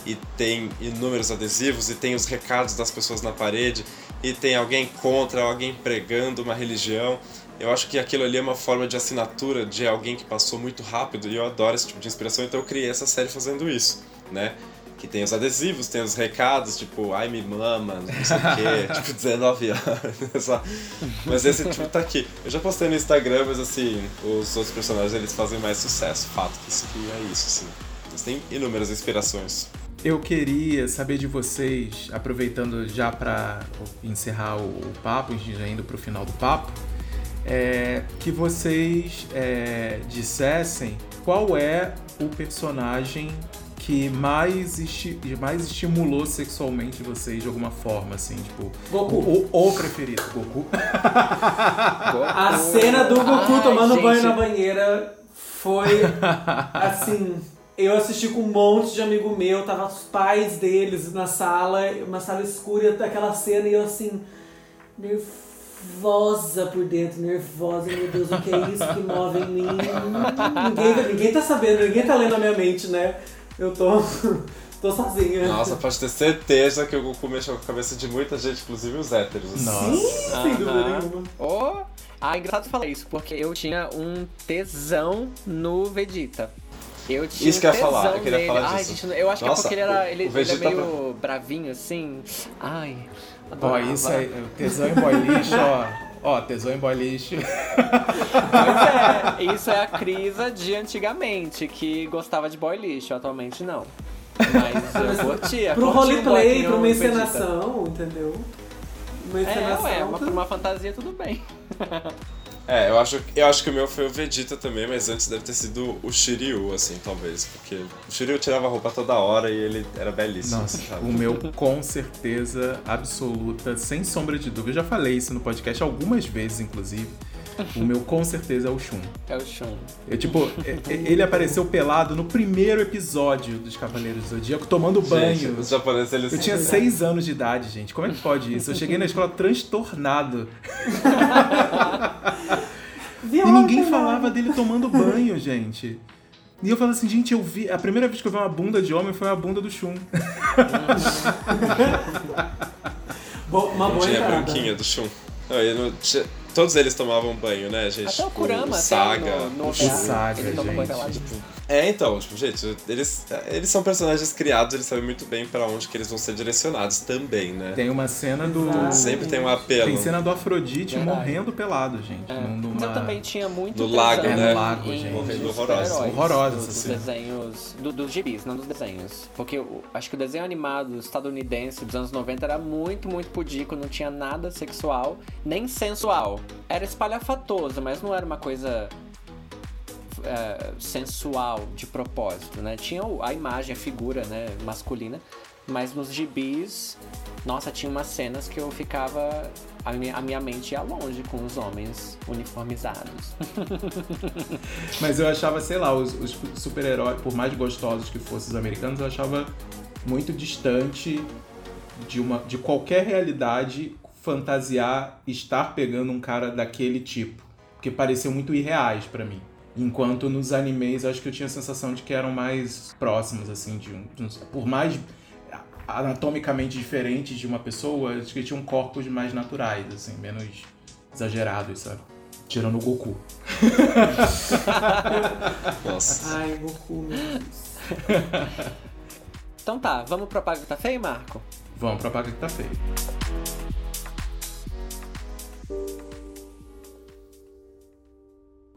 C: e tem inúmeros adesivos e tem os recados das pessoas na parede e tem alguém contra, alguém pregando uma religião eu acho que aquilo ali é uma forma de assinatura de alguém que passou muito rápido e eu adoro esse tipo de inspiração, então eu criei essa série fazendo isso, né? Que tem os adesivos, tem os recados, tipo, ai me mama, não sei o quê, tipo, 19 anos. mas esse tipo tá aqui. Eu já postei no Instagram, mas assim, os outros personagens eles fazem mais sucesso. Fato que isso que é isso, assim. Eles têm inúmeras inspirações.
A: Eu queria saber de vocês, aproveitando já para encerrar o, papo, já indo para o final do papo, é, que vocês é, dissessem qual é o personagem que mais, esti mais estimulou sexualmente vocês de alguma forma, assim, tipo.
D: Goku.
A: O, o, o preferido, Goku. Goku.
D: A cena do Goku Ai, tomando gente. banho na banheira foi assim. Eu assisti com um monte de amigo meu, tava os pais deles na sala, uma sala escura, aquela cena, e eu assim, nervosa por dentro, nervosa, meu Deus, o que é isso que move em mim? ninguém, ninguém tá sabendo, ninguém tá lendo a minha mente, né? Eu tô. tô sozinha.
C: Nossa, pode ter certeza que o Goku mexeu com a cabeça de muita gente, inclusive os héteros.
D: Nossa. Sim, sem dúvida nenhuma.
B: Oh. Ah, engraçado falar isso, porque eu tinha um tesão no Vegeta. Eu tinha
C: Isso que eu ia falar,
B: eu
C: queria falar
B: Ai,
C: disso.
B: gente, eu acho
C: Nossa,
B: que é porque ele era ele, ele é meio
C: pra...
B: bravinho assim. Ai.
A: Ó, isso aí, tesão em boy lixo, ó. Ó, tesão em boy lixo.
B: Pois é, isso é a Crisa de antigamente, que gostava de boy lixo, atualmente não. Mas eu curtia.
D: Pro roleplay, um pra uma encenação, entendeu? Uma encenação.
B: É, ué, uma, pra uma fantasia tudo bem.
C: É, eu acho, eu acho que o meu foi o Vegeta também, mas antes deve ter sido o Shiryu, assim, talvez. Porque o Shiryu tirava a roupa toda hora e ele era belíssimo.
A: Nossa, sabe? o meu com certeza absoluta, sem sombra de dúvida. Eu já falei isso no podcast algumas vezes, inclusive. O meu com certeza é o Shun.
B: É o Shun.
A: Eu, tipo, ele apareceu pelado no primeiro episódio dos Cavaleiros do Zodíaco, tomando banho.
C: Gente, os japoneses, eles...
A: Eu tinha seis anos de idade, gente. Como é que pode isso? Eu cheguei na escola transtornado. e ninguém falava dele tomando banho, gente. E eu falei assim, gente, eu vi. A primeira vez que eu vi uma bunda de homem foi a bunda do Shun.
D: uma boa
C: Tinha a branquinha do Shun. Não, não, todos eles tomavam banho, né, gente?
B: Até o tipo, Kurama,
C: o Saga.
B: No, no
A: o Saga, gente.
C: Tipo, é, então, tipo, gente, eles, eles são personagens criados, eles sabem muito bem para onde que eles vão ser direcionados também, né?
A: Tem uma cena do.
C: Sempre tem um apelo.
A: Tem cena do Afrodite Verdade. morrendo pelado, gente.
B: É.
A: Numa...
B: Mas eu também tinha muito.
C: No lago,
A: é,
C: né?
A: No lago, gente.
C: Morrendo. Horrorosos,
B: dos,
A: assim.
B: desenhos. Do, dos gibis, não dos desenhos. Porque eu, acho que o desenho animado estadunidense dos anos 90 era muito, muito pudico, não tinha nada sexual, nem sensual. Era espalhafatoso, mas não era uma coisa é, sensual de propósito, né? Tinha a imagem, a figura, né, masculina, mas nos gibis, nossa, tinha umas cenas que eu ficava a minha, a minha mente ia longe com os homens uniformizados.
A: mas eu achava, sei lá, os, os super-heróis, por mais gostosos que fossem os americanos, eu achava muito distante de uma de qualquer realidade fantasiar estar pegando um cara daquele tipo, porque pareciam muito irreais para mim. Enquanto nos animes, acho que eu tinha a sensação de que eram mais próximos, assim, de um. De um por mais anatomicamente diferentes de uma pessoa, acho que tinham corpos mais naturais, assim, menos exagerados, sabe? Tirando o Goku.
C: Nossa.
D: Ai, Goku, meu Deus.
B: então tá, vamos pro Paga que tá feio, Marco?
A: Vamos pro Paga que tá feio.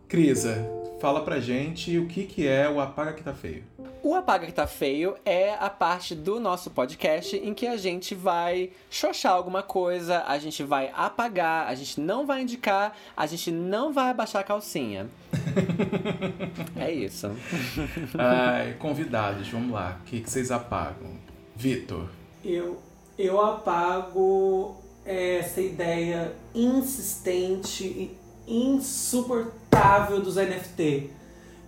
A: Crisa, fala pra gente o que, que é o Apaga Que Tá Feio.
B: O Apaga Que Tá Feio é a parte do nosso podcast em que a gente vai xoxar alguma coisa, a gente vai apagar, a gente não vai indicar, a gente não vai abaixar a calcinha. é isso.
A: Ai, convidados, vamos lá. O que, que vocês apagam? Vitor.
D: Eu, eu apago essa ideia insistente e insuportável dos NFT.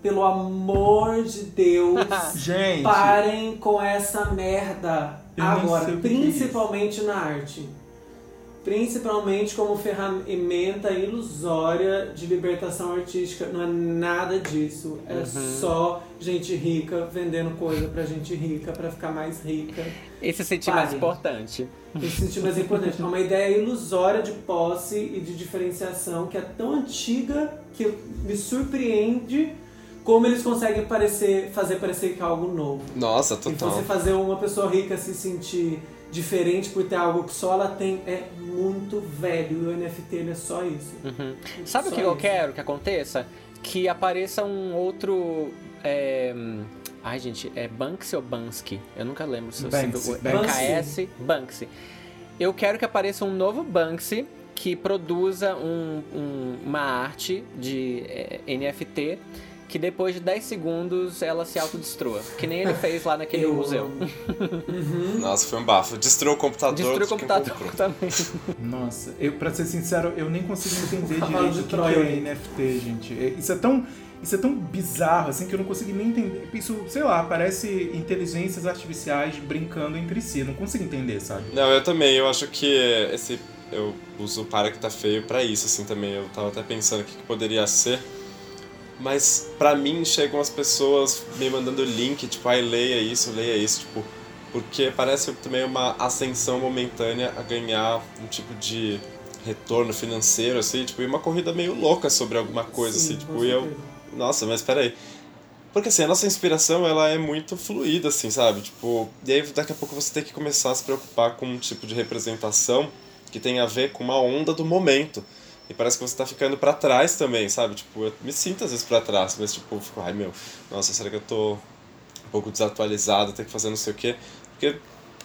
D: Pelo amor de Deus,
A: Gente,
D: parem com essa merda
A: Eu
D: agora,
A: é
D: principalmente na arte. Principalmente como ferramenta ilusória de libertação artística. Não é nada disso. É uhum. só gente rica vendendo coisa pra gente rica para ficar mais rica.
B: E se sentir mais importante.
D: E se sentir mais importante. É uma ideia ilusória de posse e de diferenciação que é tão antiga que me surpreende como eles conseguem parecer, fazer parecer que é algo novo.
C: Nossa, total.
D: Então você fazer uma pessoa rica se sentir diferente por ter algo que só ela tem é muito velho e o NFT ele é só isso.
B: Uhum. Sabe só o que isso. eu quero que aconteça? Que apareça um outro. É... Ai, gente, é Banksy ou Bansky? Eu nunca lembro se
A: Banksy.
B: eu BKS Banksy. Eu quero que apareça um novo Banksy que produza um, um, uma arte de é, NFT que depois de 10 segundos ela se autodestrua. Que nem ele fez lá naquele eu... museu.
C: Uhum. Nossa, foi um bafo. Destruiu o computador.
B: Destruiu o computador também.
A: Nossa, eu, pra ser sincero, eu nem consigo entender direito o que, que é NFT, gente. É, isso é tão. Isso é tão bizarro, assim, que eu não consigo nem entender. Isso, sei lá, parece inteligências artificiais brincando entre si. Eu não consigo entender, sabe?
C: Não, eu também. Eu acho que esse. Eu uso o para que tá feio para isso, assim, também. Eu tava até pensando o que, que poderia ser. Mas para mim chegam as pessoas me mandando link, tipo, ai, leia isso, leia isso, tipo, porque parece também uma ascensão momentânea a ganhar um tipo de retorno financeiro, assim, tipo, e uma corrida meio louca sobre alguma coisa, Sim, assim, tipo, e eu. Nossa, mas peraí. Porque assim, a nossa inspiração ela é muito fluida, assim, sabe? Tipo, e aí daqui a pouco você tem que começar a se preocupar com um tipo de representação que tem a ver com uma onda do momento. E parece que você tá ficando para trás também, sabe? Tipo, eu me sinto às vezes para trás, mas tipo, fico, ai meu, nossa, será que eu tô um pouco desatualizado, tenho que fazer não sei o quê? Porque,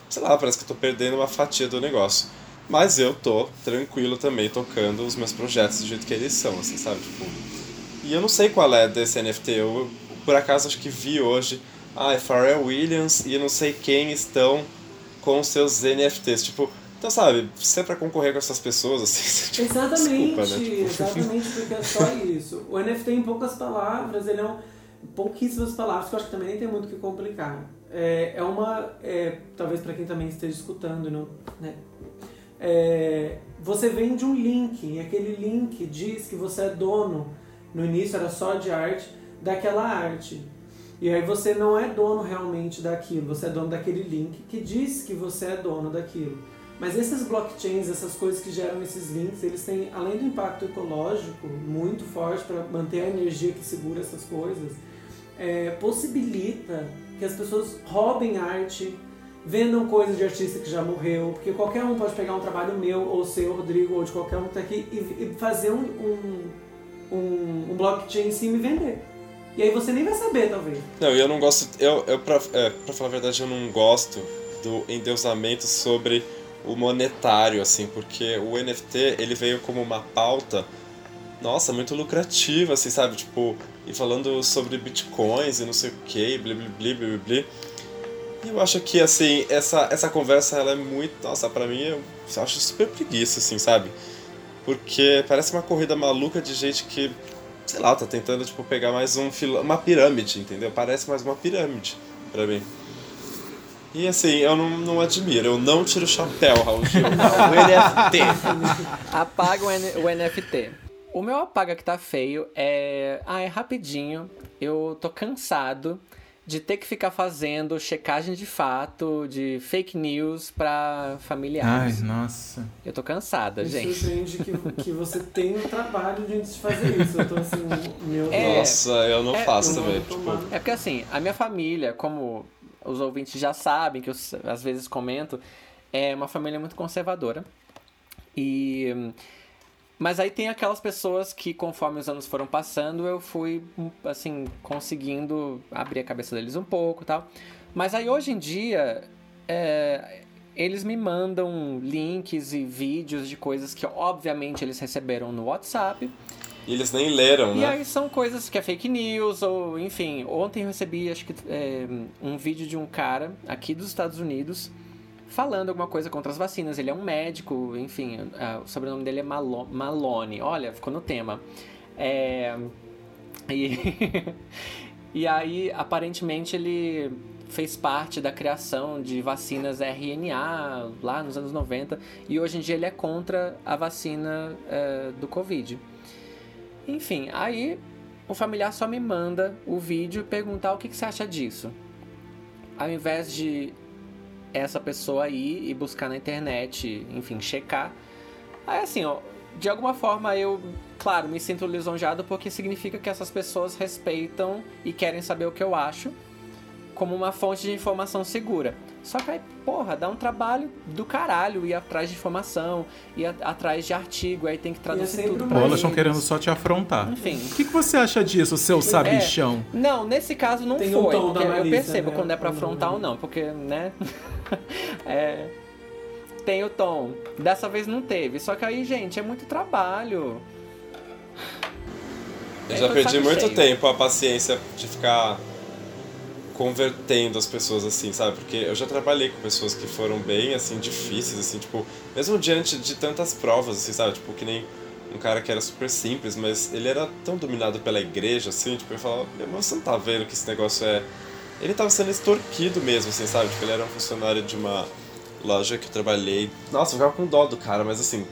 C: sei lá, parece que eu tô perdendo uma fatia do negócio. Mas eu tô tranquilo também tocando os meus projetos do jeito que eles são, assim, sabe? Tipo, e eu não sei qual é desse NFT, eu por acaso acho que vi hoje, ah, é Pharrell Williams e não sei quem estão com seus NFTs. Tipo, então, sabe, se é pra concorrer com essas pessoas, assim,
D: tipo, Exatamente, desculpa, né? tipo... exatamente, porque é só isso. O NFT, em poucas palavras, ele é um. Pouquíssimas palavras, que eu acho que também nem tem muito o que complicar. É, é uma. É, talvez para quem também esteja escutando, não, né? É, você vende um link, e aquele link diz que você é dono. No início era só de arte, daquela arte. E aí você não é dono realmente daquilo, você é dono daquele link que diz que você é dono daquilo. Mas esses blockchains, essas coisas que geram esses links, eles têm, além do impacto ecológico muito forte para manter a energia que segura essas coisas, é, possibilita que as pessoas roubem arte, vendam coisas de artista que já morreu, porque qualquer um pode pegar um trabalho meu, ou seu, Rodrigo, ou de qualquer um que está aqui, e, e fazer um, um, um, um blockchain em cima e vender. E aí você nem vai saber, talvez.
C: Não, eu não gosto. Eu, eu pra, é, pra falar a verdade, eu não gosto do endeusamento sobre o monetário, assim, porque o NFT ele veio como uma pauta, nossa, muito lucrativa, assim, sabe? Tipo, e falando sobre bitcoins e não sei o que, blá blá blá blá blá. E eu acho que, assim, essa, essa conversa ela é muito, nossa, pra mim eu acho super preguiça, assim, sabe? Porque parece uma corrida maluca de gente que, sei lá, tá tentando, tipo, pegar mais um uma pirâmide, entendeu? Parece mais uma pirâmide pra mim. E assim, eu não, não admiro, eu não tiro o chapéu, Raul Gil. o NFT.
B: Apaga o, N o NFT. O meu apaga que tá feio é. Ah, é rapidinho. Eu tô cansado de ter que ficar fazendo checagem de fato, de fake news pra familiares.
A: Ai, nossa.
B: Eu tô cansada,
D: Me
B: gente.
D: surpreende que, que você tem o trabalho de fazer isso. Eu tô assim, meu
C: é, Nossa, eu não é, faço também. Tipo...
B: É porque assim, a minha família, como os ouvintes já sabem, que eu às vezes comento, é uma família muito conservadora. E. Mas aí tem aquelas pessoas que, conforme os anos foram passando, eu fui, assim, conseguindo abrir a cabeça deles um pouco tal. Mas aí hoje em dia, é, eles me mandam links e vídeos de coisas que, obviamente, eles receberam no WhatsApp.
C: E eles nem leram,
B: e
C: né?
B: E aí são coisas que é fake news, ou enfim. Ontem eu recebi, acho que, é, um vídeo de um cara aqui dos Estados Unidos falando alguma coisa contra as vacinas. Ele é um médico, enfim, o sobrenome dele é Malo Malone. Olha, ficou no tema. É, e, e aí, aparentemente, ele fez parte da criação de vacinas RNA lá nos anos 90 e hoje em dia ele é contra a vacina é, do Covid. Enfim, aí o familiar só me manda o vídeo e perguntar o que, que você acha disso. Ao invés de essa pessoa ir e buscar na internet, enfim, checar. Aí assim, ó, de alguma forma eu, claro, me sinto lisonjado porque significa que essas pessoas respeitam e querem saber o que eu acho como uma fonte de informação segura. Só que aí, porra, dá um trabalho do caralho ir atrás de informação, ir atrás de artigo, aí tem que traduzir é tudo
A: pra Ou elas estão querendo só te afrontar.
B: Enfim.
A: O que, que você acha disso, seu sabichão?
B: É, não, nesse caso não tem foi. Um eu percebo né? quando é pra afrontar ou não, porque, né? é, tem o tom. Dessa vez não teve. Só que aí, gente, é muito trabalho.
C: Eu já perdi muito cheio. tempo a paciência de ficar convertendo as pessoas assim, sabe? Porque eu já trabalhei com pessoas que foram bem assim difíceis assim, tipo, mesmo diante de tantas provas assim, sabe? Tipo, que nem um cara que era super simples, mas ele era tão dominado pela igreja assim, tipo, eu falava, meu, você não tá vendo que esse negócio é ele tava sendo extorquido mesmo, assim, sabe? Tipo, ele era um funcionário de uma loja que eu trabalhei. Nossa, eu ficava com dó do cara, mas assim,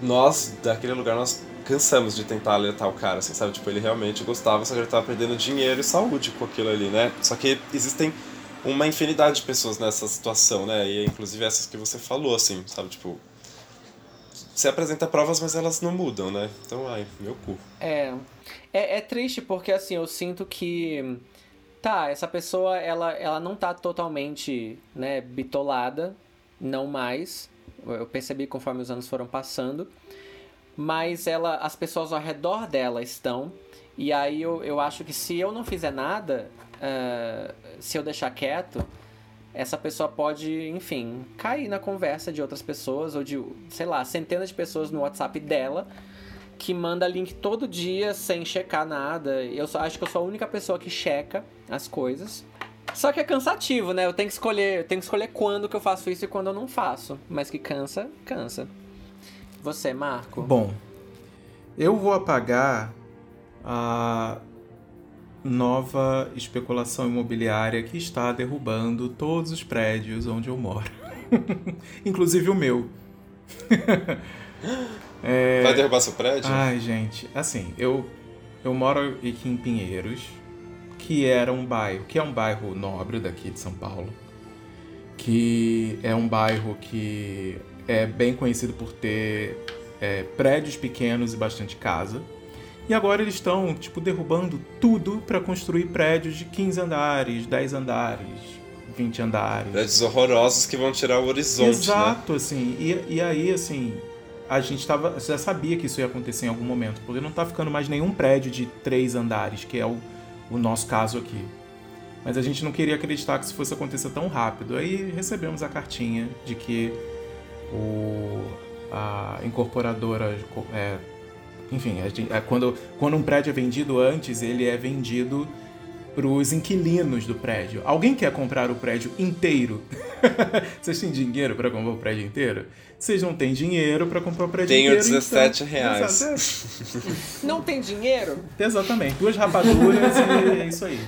C: nós, daquele lugar, nós cansamos de tentar alertar o cara, assim, sabe? Tipo, ele realmente gostava, só que ele tava perdendo dinheiro e saúde com aquilo ali, né? Só que existem uma infinidade de pessoas nessa situação, né? E inclusive essas que você falou, assim, sabe? Tipo, você apresenta provas, mas elas não mudam, né? Então, ai, meu cu.
B: É. É, é triste porque, assim, eu sinto que. Tá, essa pessoa, ela, ela não tá totalmente, né, bitolada, não mais. Eu percebi conforme os anos foram passando mas ela, as pessoas ao redor dela estão. E aí eu, eu acho que se eu não fizer nada, uh, se eu deixar quieto, essa pessoa pode, enfim, cair na conversa de outras pessoas, ou de, sei lá, centenas de pessoas no WhatsApp dela, que manda link todo dia sem checar nada. Eu só, acho que eu sou a única pessoa que checa as coisas. Só que é cansativo, né? Eu tenho que escolher, eu tenho que escolher quando que eu faço isso e quando eu não faço. Mas que cansa, cansa. Você, Marco?
A: Bom, eu vou apagar a nova especulação imobiliária que está derrubando todos os prédios onde eu moro. Inclusive o meu.
C: é... Vai derrubar seu prédio?
A: Ai, gente, assim, eu, eu moro aqui em Pinheiros, que era um bairro, que é um bairro nobre daqui de São Paulo, que é um bairro que é bem conhecido por ter é, prédios pequenos e bastante casa. E agora eles estão, tipo, derrubando tudo para construir prédios de 15 andares, 10 andares, 20 andares.
C: Prédios horrorosos que vão tirar o horizonte,
A: né? Exato, né? assim. E, e aí, assim, a gente tava, já sabia que isso ia acontecer em algum momento, porque não tá ficando mais nenhum prédio de três andares, que é o, o nosso caso aqui. Mas a gente não queria acreditar que isso fosse acontecer tão rápido. Aí recebemos a cartinha de que o, a incorporadora. É, enfim, é, quando, quando um prédio é vendido antes, ele é vendido para os inquilinos do prédio. Alguém quer comprar o prédio inteiro? Vocês têm dinheiro para comprar o prédio inteiro? Vocês não têm dinheiro para comprar o prédio
C: Tenho
A: inteiro.
C: Tenho 17 então... reais.
B: Exato. Não tem dinheiro?
A: Exatamente. Duas rapaduras e é isso aí.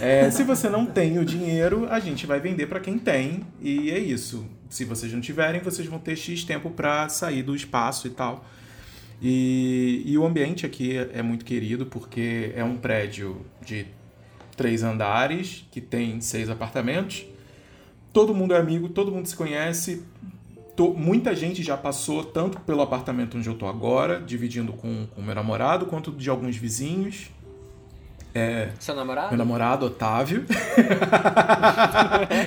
A: É, se você não tem o dinheiro, a gente vai vender para quem tem e é isso. Se vocês não tiverem, vocês vão ter X tempo para sair do espaço e tal. E, e o ambiente aqui é muito querido porque é um prédio de três andares que tem seis apartamentos. Todo mundo é amigo, todo mundo se conhece. Tô, muita gente já passou tanto pelo apartamento onde eu tô agora, dividindo com o meu namorado, quanto de alguns vizinhos.
B: É, Seu namorado?
A: Meu namorado, Otávio.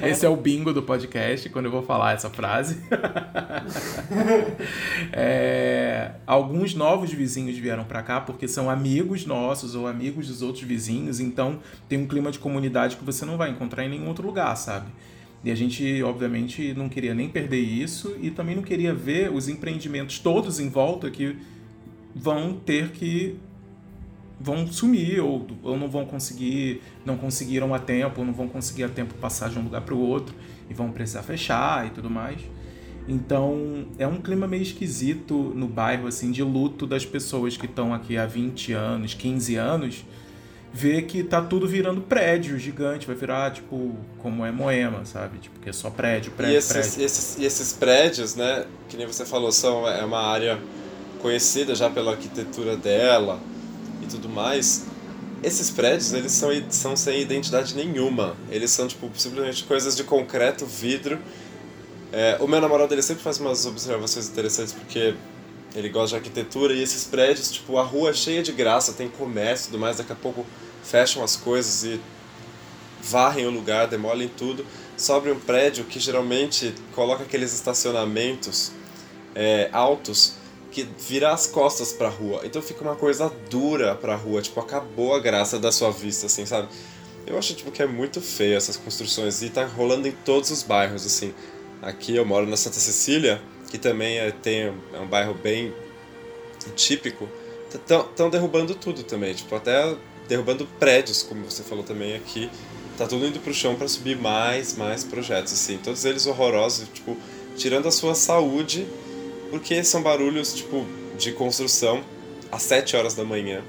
A: Esse é o bingo do podcast, quando eu vou falar essa frase. é, alguns novos vizinhos vieram para cá porque são amigos nossos ou amigos dos outros vizinhos, então tem um clima de comunidade que você não vai encontrar em nenhum outro lugar, sabe? E a gente, obviamente, não queria nem perder isso e também não queria ver os empreendimentos todos em volta que vão ter que vão sumir ou, ou não vão conseguir, não conseguiram a tempo, ou não vão conseguir a tempo passar de um lugar para o outro e vão precisar fechar e tudo mais. Então, é um clima meio esquisito no bairro assim de luto das pessoas que estão aqui há 20 anos, 15 anos, vê que tá tudo virando prédio gigante, vai virar, tipo, como é Moema, sabe? Tipo, que é só prédio, prédio,
C: e esses,
A: prédio.
C: Esses, e esses prédios, né, que nem você falou, são, é uma área conhecida já pela arquitetura dela e tudo mais. Esses prédios, eles são, são sem identidade nenhuma. Eles são, tipo, simplesmente coisas de concreto, vidro. É, o meu namorado, ele sempre faz umas observações interessantes, porque ele gosta de arquitetura e esses prédios, tipo, a rua é cheia de graça, tem comércio e tudo mais, daqui a pouco fecham as coisas e varrem o lugar, demolem tudo. Sobre um prédio que geralmente coloca aqueles estacionamentos é, altos que vira as costas pra rua. Então fica uma coisa dura pra rua, tipo, acabou a graça da sua vista, assim, sabe? Eu acho, tipo, que é muito feio essas construções e tá rolando em todos os bairros, assim. Aqui eu moro na Santa Cecília, que também é, tem, é um bairro bem típico, estão derrubando tudo também, tipo, até derrubando prédios, como você falou também aqui. Tá tudo indo pro chão para subir mais, mais projetos, assim. Todos eles horrorosos, tipo, tirando a sua saúde, porque são barulhos, tipo, de construção às 7 horas da manhã.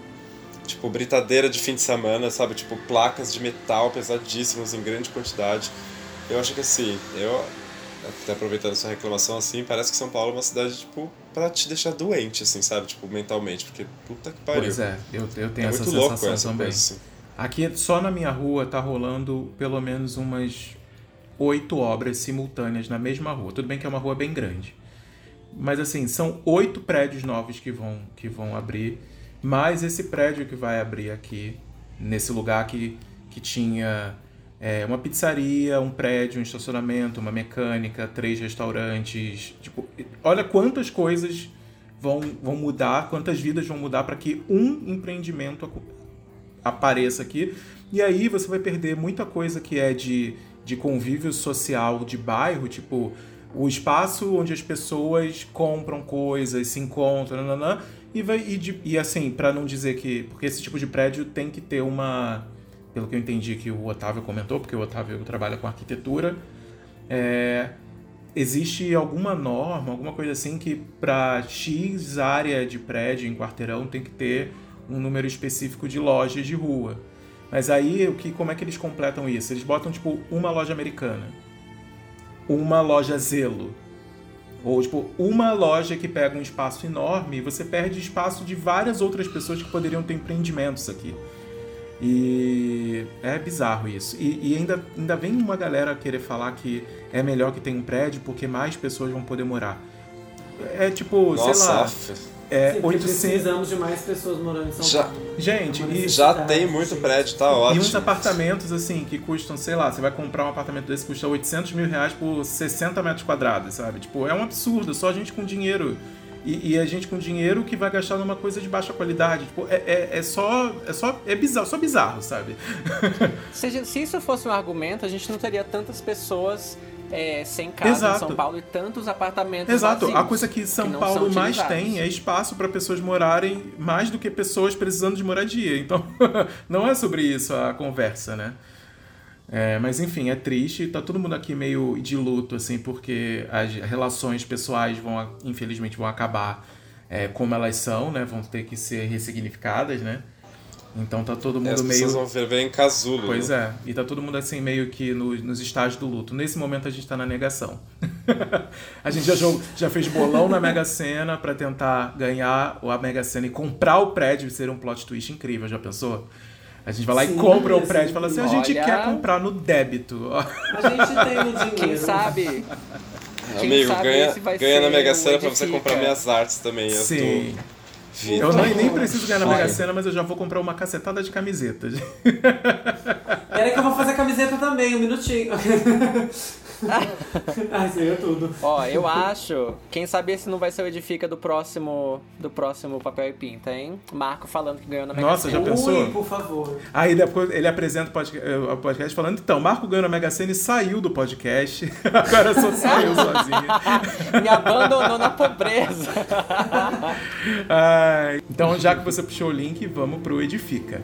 C: Tipo, britadeira de fim de semana, sabe? Tipo, placas de metal pesadíssimas em grande quantidade. Eu acho que assim, eu até aproveitando essa reclamação assim, parece que São Paulo é uma cidade, tipo, pra te deixar doente, assim, sabe? Tipo, mentalmente, porque puta que pariu.
A: Pois é, eu, eu tenho
C: é
A: essa
C: muito
A: sensação
C: louco essa
A: também.
C: Coisa, assim.
A: Aqui, só na minha rua, tá rolando pelo menos umas oito obras simultâneas na mesma rua. Tudo bem que é uma rua bem grande. Mas assim, são oito prédios novos que vão, que vão abrir, mais esse prédio que vai abrir aqui, nesse lugar que, que tinha é, uma pizzaria, um prédio, um estacionamento, uma mecânica, três restaurantes. Tipo, olha quantas coisas vão, vão mudar, quantas vidas vão mudar para que um empreendimento apareça aqui. E aí você vai perder muita coisa que é de, de convívio social de bairro, tipo o espaço onde as pessoas compram coisas, se encontram, nananã, e vai e, e assim, para não dizer que porque esse tipo de prédio tem que ter uma pelo que eu entendi que o Otávio comentou, porque o Otávio trabalha com arquitetura, é, existe alguma norma, alguma coisa assim que para X área de prédio em quarteirão tem que ter um número específico de lojas de rua. Mas aí o que, como é que eles completam isso? Eles botam tipo uma loja americana, uma loja Zelo, ou tipo uma loja que pega um espaço enorme você perde espaço de várias outras pessoas que poderiam ter empreendimentos aqui. E é bizarro isso. E, e, ainda, ainda vem uma galera querer falar que é melhor que tenha um prédio porque mais pessoas vão poder morar. É tipo,
C: Nossa,
A: sei lá. É,
D: Sim, 800... precisamos de mais pessoas morando em São
C: já,
D: Paulo.
A: Gente, e
C: já tem muito sim. prédio, tá ótimo.
A: E uns apartamentos, assim, que custam, sei lá, você vai comprar um apartamento desse que custa 800 mil reais por 60 metros quadrados, sabe? Tipo, é um absurdo, só a gente com dinheiro e, e, a gente com dinheiro que vai gastar numa coisa de baixa qualidade. Tipo, é, é, é, só. É só. É bizarro, só bizarro, sabe?
B: se, se isso fosse um argumento, a gente não teria tantas pessoas é, sem casa em São Paulo e tantos apartamentos
A: Exato.
B: Vazios,
A: a coisa que São que Paulo mais tem é espaço para pessoas morarem mais do que pessoas precisando de moradia. Então, não é sobre isso a conversa, né? É, mas enfim, é triste. Tá todo mundo aqui meio de luto, assim, porque as relações pessoais vão, infelizmente, vão acabar é, como elas são, né? Vão ter que ser ressignificadas, né? Então tá todo mundo
C: é, as
A: meio.
C: vão viver em casulo.
A: Pois é. E tá todo mundo assim, meio que no, nos estágios do luto. Nesse momento a gente tá na negação. a gente já, jogou, já fez bolão na Mega Sena para tentar ganhar a Mega Sena e comprar o prédio e ser um plot twist incrível. Já pensou? A gente vai lá Sim, e compra o prédio e fala assim: a gente Olha... quer comprar no débito.
D: A gente tem o dinheiro.
B: Quem sabe?
C: Quem Amigo, sabe ganha, ganha na Mega Sena pra você comprar minhas artes também. Eu
A: Sim. Eu nem, nem preciso ganhar na Mega Sena, mas eu já vou comprar uma cacetada de camisetas.
D: Peraí que eu vou fazer camiseta também, um minutinho. ah, isso aí é tudo.
B: Ó, eu acho. Quem sabe esse não vai ser o Edifica do próximo do próximo Papel e Pinta, hein? Marco falando que ganhou na Mega
A: Nossa,
B: Sena.
A: já pensou?
D: Ui, por favor.
A: Aí depois ele apresenta o podcast falando: então, Marco ganhou na Mega Sena e saiu do podcast. Agora só saiu sozinho.
B: Me abandonou na pobreza.
A: Ai, então, já que você puxou o link, vamos pro Edifica.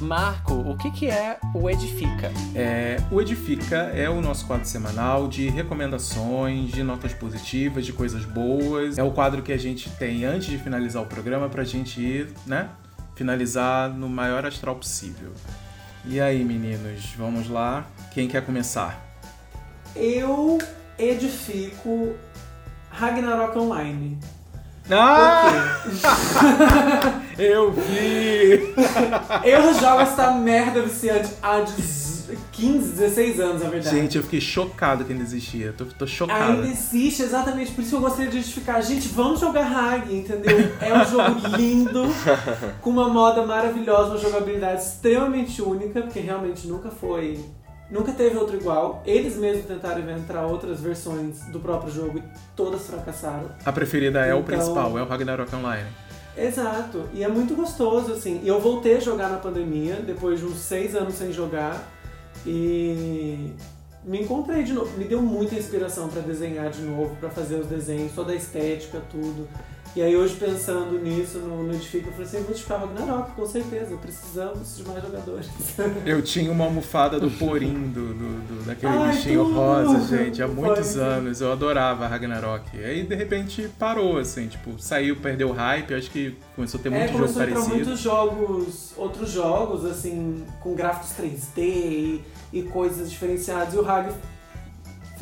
B: Marco, o que, que é o Edifica?
A: É, o Edifica é o nosso quadro semanal de recomendações, de notas positivas, de coisas boas. É o quadro que a gente tem antes de finalizar o programa pra gente ir, né? Finalizar no maior astral possível. E aí, meninos, vamos lá? Quem quer começar?
D: Eu edifico Ragnarok Online.
A: Ah! Eu vi!
D: Eu jogo essa merda viciante há 15, 16 anos, na verdade.
A: Gente, eu fiquei chocado que ainda existia. Tô, tô chocado.
D: Ainda existe, exatamente por isso que eu gostaria de justificar. Gente, vamos jogar Hag, entendeu? É um jogo lindo, com uma moda maravilhosa, uma jogabilidade extremamente única, porque realmente nunca foi. Nunca teve outro igual. Eles mesmos tentaram inventar outras versões do próprio jogo e todas fracassaram.
A: A preferida é o
D: Então-
A: principal, é o Ragnarok Online.
D: Exato, e é muito gostoso, assim. E eu voltei a jogar na pandemia, depois de uns seis anos sem jogar, e me encontrei de novo. Me deu muita inspiração pra desenhar de novo, pra fazer os desenhos, toda a estética, tudo. E aí hoje pensando nisso no, no Edifica, eu falei assim, vou edificar Ragnarok, com certeza, precisamos de mais jogadores.
A: Eu tinha uma almofada do Porim, do, do- do- daquele
D: Ai,
A: bichinho
D: tudo!
A: rosa, gente, há muitos
D: Foi.
A: anos. Eu adorava Ragnarok. Aí de repente parou, assim, tipo, saiu, perdeu o hype, acho que começou a ter
D: é,
A: muito jogo
D: a entrar
A: parecido.
D: muitos jogos, outros jogos, assim, com gráficos 3D e, e coisas diferenciadas, e o Hag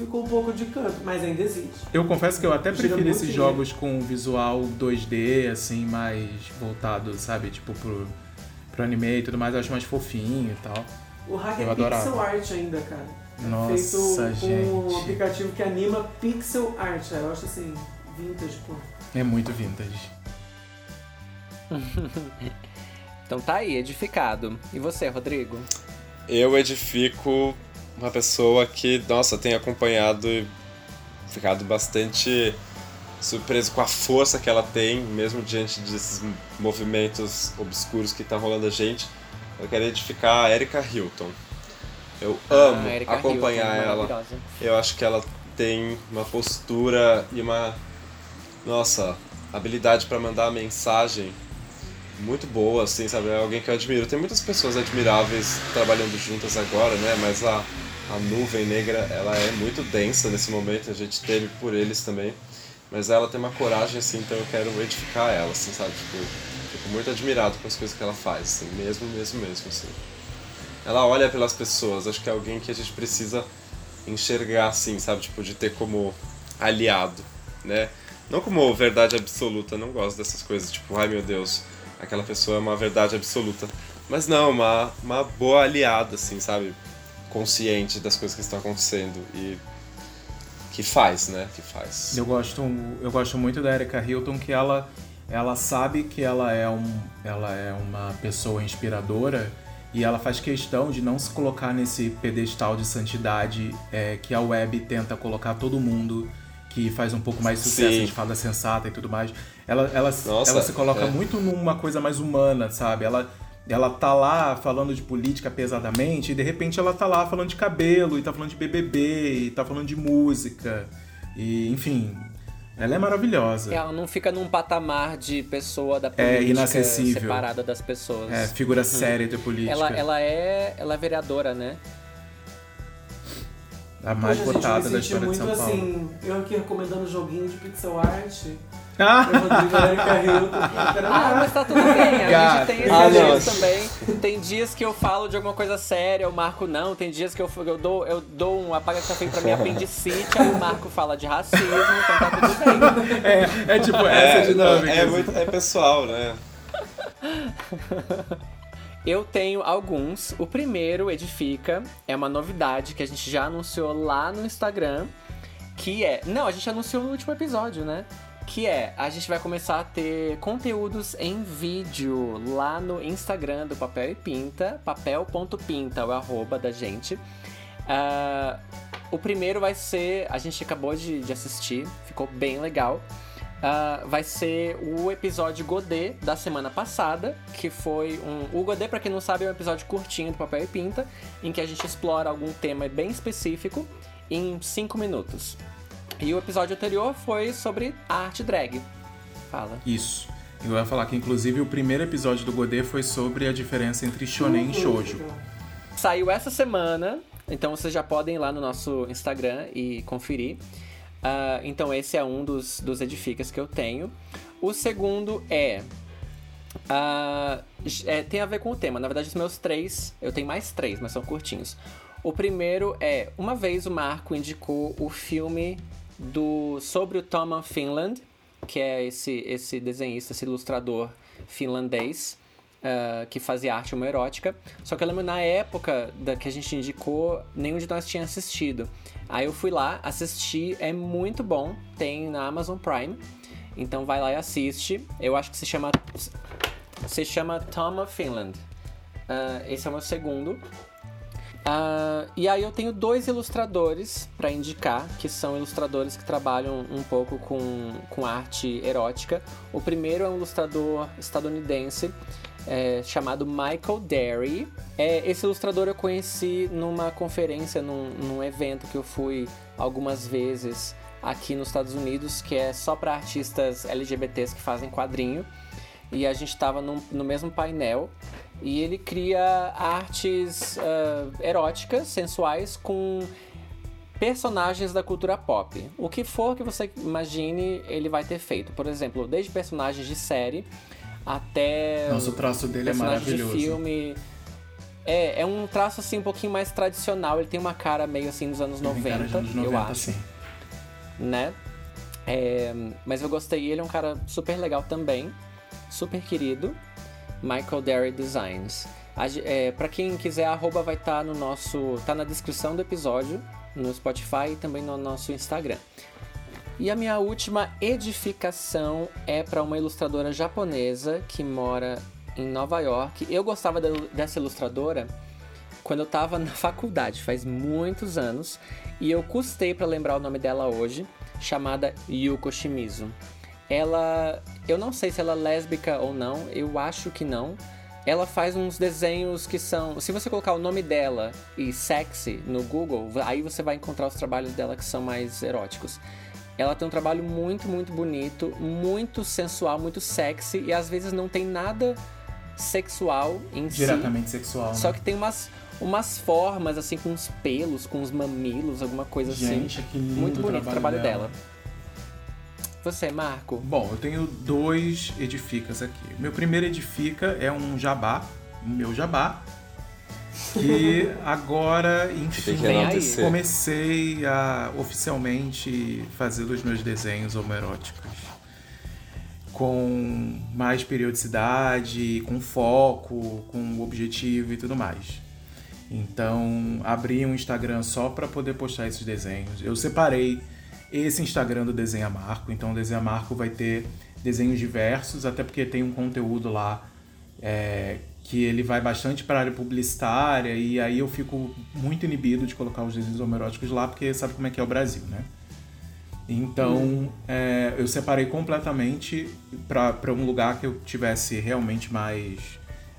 D: ficou um pouco de canto, mas ainda existe.
A: Eu confesso que eu até
D: Gira
A: prefiro esses jogos com visual 2D, assim, mais voltado, sabe, tipo, pro, pro anime e tudo mais, eu acho mais fofinho e tal.
D: O hack
A: Eu
D: é
A: adorava.
D: pixel art ainda, cara. É
A: Nossa,
D: feito com um
A: gente.
D: aplicativo que anima pixel art. Eu acho assim, vintage, pô.
A: É muito vintage.
B: Então tá aí, edificado. E você, Rodrigo?
C: Eu edifico uma pessoa que, nossa, tem acompanhado e ficado bastante surpreso com a força que ela tem, mesmo diante desses movimentos obscuros que tá rolando a gente. Eu quero edificar a Erika Hilton. Eu amo
B: Ah,
C: acompanhar
B: Hilton,
C: ela. Eu acho que ela tem uma postura e uma nossa habilidade para mandar mensagem muito boa, assim, sabe? É alguém que eu admiro. Tem muitas pessoas admiráveis trabalhando juntas agora, né? Mas a, a nuvem negra, ela é muito densa nesse momento. A gente teve por eles também. Mas ela tem uma coragem, assim, então eu quero edificar ela, assim, sabe? Tipo, fico muito admirado com as coisas que ela faz, assim, mesmo, mesmo, mesmo, assim. Ela olha pelas pessoas, acho que é alguém que a gente precisa enxergar assim, sabe? Tipo, de ter como aliado, né? Não como verdade absoluta, não gosto dessas coisas, tipo, ai meu Deus, aquela pessoa é uma verdade absoluta. Mas não, uma, uma boa aliada, assim, sabe? Consciente das coisas que estão acontecendo e que faz, né? Que faz.
A: Eu gosto, eu gosto muito da Erika Hilton, que ela, ela sabe que ela é, um, ela é uma pessoa inspiradora e ela faz questão de não se colocar nesse pedestal de santidade é, que a web tenta colocar todo mundo que faz um pouco mais sucesso,
C: Sim.
A: de fada sensata e tudo mais. Ela, ela,
C: Nossa,
A: ela se coloca
C: é.
A: muito numa coisa mais humana, sabe? Ela, ela tá lá falando de política pesadamente e de repente ela tá lá falando de cabelo e tá falando de BBB e tá falando de música. E, enfim, ela é maravilhosa.
B: Ela não fica num patamar de pessoa da
A: É
B: política
A: inacessível.
B: separada das pessoas.
A: É, figura séria de política.
B: Ela, ela, é, ela é vereadora, né?
A: A mais
D: gente,
A: votada
D: me
A: da história de
D: muito
A: São Paulo.
D: assim, eu aqui recomendando joguinho de pixel art.
A: Ah!
B: Ah, mas tá tudo bem. A gente tem esses
C: Ah, não.
B: também. Tem dias que eu falo de alguma coisa séria, o Marco não. Tem dias que eu, eu dou, eu dou um apaga café pra minha apendicite, aí o Marco fala de racismo, então tá tudo bem.
A: É, é tipo essa dinâmica.
C: é,
A: assim.
C: muito, é pessoal, né?
B: Eu tenho alguns. O primeiro, Edifica, é uma novidade que a gente já anunciou lá no Instagram, que é... Não, a gente anunciou no último episódio, né? Que é, a gente vai começar a ter conteúdos em vídeo lá no Instagram do Papel e Pinta, papel.pinta, o arroba da gente. Ah, o primeiro vai ser, a gente acabou de, de assistir, ficou bem legal. Ah, vai ser o episódio Godê da semana passada, que foi um. O Godê, pra quem não sabe, é um episódio curtinho do Papel e Pinta, em que a gente explora algum tema bem específico em 5 minutos. E o episódio anterior foi sobre arte drag. Fala.
A: Isso. Eu ia falar que, inclusive, o primeiro episódio do Godê foi sobre a diferença entre shonen e shoujo.
B: Saiu essa semana, então vocês já podem ir lá no nosso Instagram e conferir. Uh, então esse é um dos, dos edificas que eu tenho. O segundo é, uh, é, Tem a ver com o tema. Na verdade, os meus três. Eu tenho mais três, mas são curtinhos. O primeiro é. Uma vez o Marco indicou o filme do sobre o Thomas Finland, que é esse, esse desenhista, esse ilustrador finlandês. Uh, que fazia arte homoerótica. Só que eu lembro na época da que a gente indicou, nenhum de nós tinha assistido. Aí eu fui lá, assisti, é muito bom, tem na Amazon Prime. Então vai lá e assiste. Eu acho que se chama. Se chama Tom of Finland. Uh, esse é o meu segundo. Uh, e aí eu tenho dois ilustradores para indicar, que são ilustradores que trabalham um pouco com, com arte erótica. O primeiro é um ilustrador estadunidense é, chamado Michael Derry. É, esse ilustrador eu conheci numa conferência, num, num evento que eu fui algumas vezes aqui nos Estados Unidos, que é só para artistas LGBTs que fazem quadrinho. E a gente estava no mesmo painel e ele cria artes uh, eróticas, sensuais, com personagens da cultura pop. O que for que você imagine, ele vai ter feito. Por exemplo, desde personagens de série até.
A: Nossa, o traço dele é maravilhoso.
B: De filme. É, é um traço assim um pouquinho mais tradicional. Ele tem uma cara meio assim dos anos 90, dos anos 90 eu acho. Sim. Né? É, mas eu gostei, ele é um cara super legal também, super querido. Michael Derry Designs. É, para quem quiser, a arroba vai estar tá no nosso. tá na descrição do episódio, no Spotify e também no nosso Instagram. E a minha última edificação é para uma ilustradora japonesa que mora em Nova York. Eu gostava dessa ilustradora quando eu estava na faculdade, faz muitos anos, e eu custei para lembrar o nome dela hoje, chamada Yuko Shimizu. Ela, eu não sei se ela é lésbica ou não, eu acho que não. Ela faz uns desenhos que são, se você colocar o nome dela e sexy no Google, aí você vai encontrar os trabalhos dela que são mais eróticos. Ela tem um trabalho muito, muito bonito, muito sensual, muito sexy e às vezes não tem nada sexual em
A: Diretamente si. Diretamente sexual.
B: Só né? que tem umas, umas formas, assim, com uns pelos, com uns mamilos, alguma coisa
A: Gente,
B: assim.
A: Que lindo
B: muito bonito
A: o
B: trabalho,
A: dela.
B: dela. Você, Marco?
A: Bom, eu tenho dois edificas aqui. Meu primeiro edifica é um jabá, meu jabá, e agora, enfim, comecei a oficialmente fazer os meus desenhos homoeróticos. Com mais periodicidade, com foco, com objetivo e tudo mais. Então, abri um Instagram só para poder postar esses desenhos. Eu separei esse Instagram do Desenha Marco, então o Desenha Marco vai ter desenhos diversos, até porque tem um conteúdo lá é, que ele vai bastante para a área publicitária e aí eu fico muito inibido de colocar os desenhos homoeróticos lá porque sabe como é que é o Brasil, né? Então hum. é, eu separei completamente para um lugar que eu tivesse realmente mais,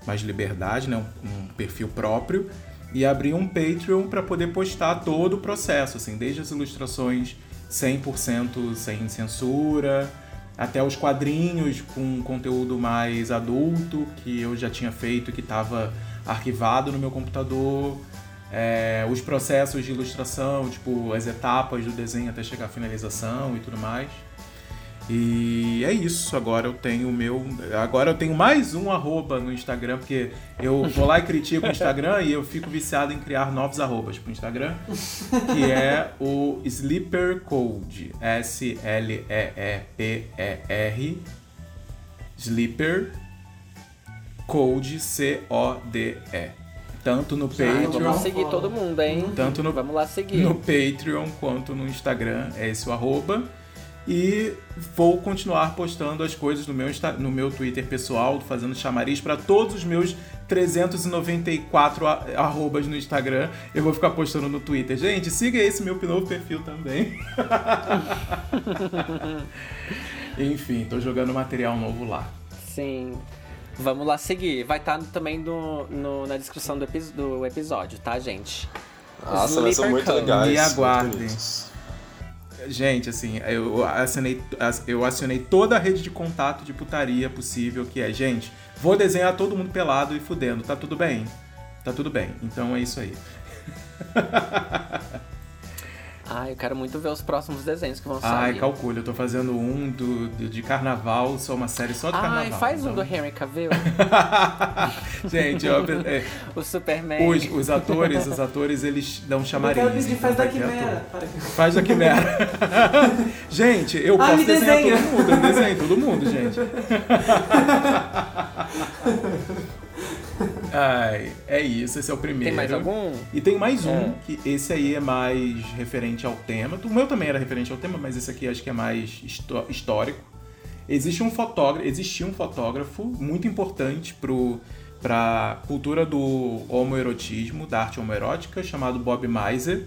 A: mais liberdade, né? Um, um perfil próprio e abri um Patreon para poder postar todo o processo, assim, desde as ilustrações 100% sem censura, até os quadrinhos com conteúdo mais adulto que eu já tinha feito que estava arquivado no meu computador, é, os processos de ilustração, tipo as etapas do desenho até chegar à finalização e tudo mais. E é isso. Agora eu tenho o meu. Agora eu tenho mais um arroba no Instagram, porque eu vou lá e critico o Instagram e eu fico viciado em criar novos arrobas pro Instagram. Que é o Sleeper Code. S-L-E-E-P-E-R. Sleeper Code C-O-D-E. Tanto no Patreon.
B: Vamos seguir todo mundo, hein?
A: Tanto no,
B: Vamos lá seguir.
A: No Patreon quanto no Instagram. É esse o arroba. E vou continuar postando as coisas no meu, no meu Twitter pessoal, fazendo chamariz para todos os meus 394 arrobas no Instagram. Eu vou ficar postando no Twitter. Gente, siga esse meu novo perfil também. Enfim, tô jogando material novo lá.
B: Sim. Vamos lá seguir. Vai estar tá também no, no, na descrição do, epi do episódio, tá, gente?
C: Nossa, mas são muito legais.
A: Me aguardem. Gente, assim, eu assinei, eu acionei toda a rede de contato de putaria possível, que é, gente, vou desenhar todo mundo pelado e fudendo, tá tudo bem? Tá tudo bem. Então é isso aí.
B: Ah, eu quero muito ver os próximos desenhos que vão sair.
A: Ai, calcula, eu tô fazendo um do, do de carnaval, só uma série só de
B: Ai,
A: carnaval.
B: Ai, faz
A: então...
B: um do Henry Cavill.
A: Gente, eu, é,
B: o Superman.
A: Os, os, atores, os atores, eles dão chamariz.
D: Eu quero pedir, faz da Quimera.
A: Faz da Quimera. gente, eu
D: ah,
A: posso desenhar
D: desenha.
A: todo mundo, eu desenho todo mundo, gente. Ai, é isso, esse é o primeiro.
B: Tem mais algum?
A: E tem mais um,
B: É.
A: que esse aí é mais referente ao tema. O meu também era referente ao tema, mas esse aqui acho que é mais histó- histórico. Existe um fotógrafo, existia um fotógrafo muito importante para a cultura do homoerotismo, da arte homoerótica, chamado Bob Miser.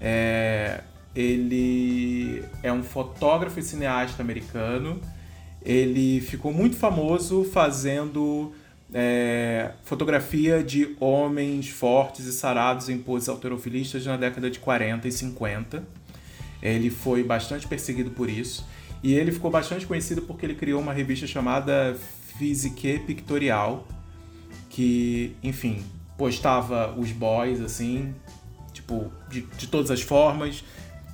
A: É, ele é um fotógrafo e cineasta americano. Ele ficou muito famoso fazendo é, fotografia de homens fortes e sarados em poses alterofilistas na década de 40 e 50. Ele foi bastante perseguido por isso. E ele ficou bastante conhecido porque ele criou uma revista chamada Physique Pictorial, que, enfim, postava os boys assim, tipo, de, de todas as formas,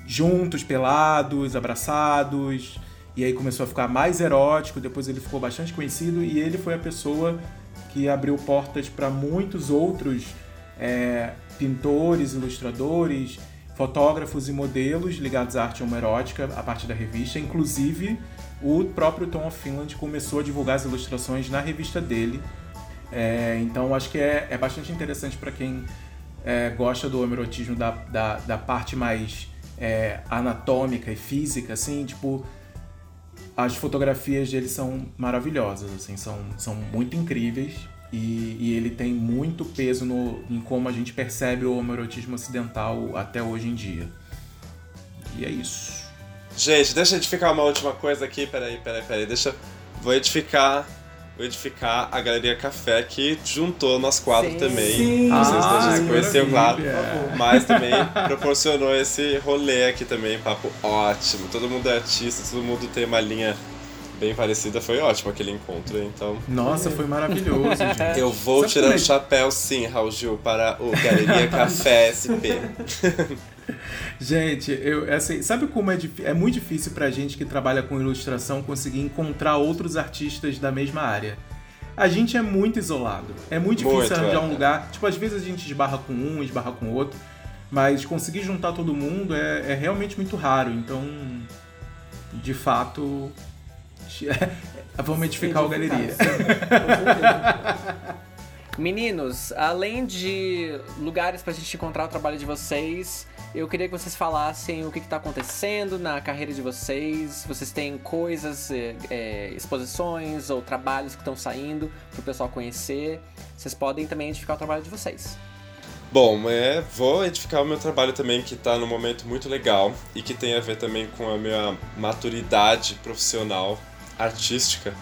A: juntos, pelados, abraçados. E aí começou a ficar mais erótico, depois ele ficou bastante conhecido e ele foi a pessoa que abriu portas para muitos outros é, pintores, ilustradores, fotógrafos e modelos ligados à arte homoerótica a partir da revista. Inclusive, o próprio Tom of Finland começou a divulgar as ilustrações na revista dele. É, então, acho que é, é bastante interessante para quem é, gosta do homoerotismo da, da, da parte mais é, anatômica e física, assim, tipo, as fotografias dele são maravilhosas, assim, são, são muito incríveis e, e ele tem muito peso no, em como a gente percebe o homoerotismo ocidental até hoje em dia. E é isso.
C: Gente, deixa eu edificar uma última coisa aqui, peraí, peraí, peraí, deixa. Vou edificar, edificar a Galeria Café que juntou nosso quadro
B: Sim.
C: também.
D: Sim.
C: Não sei se
A: Ah,
C: a gente
A: que
C: conheceu, claro.
A: maravilha.
C: Mas também proporcionou esse rolê aqui também, papo ótimo. Todo mundo é artista, todo mundo tem uma linha bem parecida. Foi ótimo aquele encontro, então.
A: Nossa, foi maravilhoso, gente.
C: Eu vou
A: Sabe
C: tirar o
A: é-
C: chapéu sim, Raul Gil, para o Galeria Café SP.
A: Gente, eu, assim, sabe como é, é muito difícil pra gente que trabalha com ilustração conseguir encontrar outros artistas da mesma área? A gente é muito isolado. É muito difícil
C: Muito,
A: arranjar
C: é.
A: um lugar. Tipo, às vezes a gente esbarra com um, esbarra com outro. Mas conseguir juntar todo mundo é, é realmente muito raro. Então, de fato, vamos edificar o galeria.
D: Sim.
B: Meninos, além de lugares pra gente encontrar o trabalho de vocês, eu queria que vocês falassem o que, que tá acontecendo na carreira de vocês. Vocês têm coisas, é, exposições ou trabalhos que estão saindo pro pessoal conhecer. Vocês podem também edificar o trabalho de vocês.
C: Bom, é, vou edificar o meu trabalho também, que está num momento muito legal e que tem a ver também com a minha maturidade profissional, artística,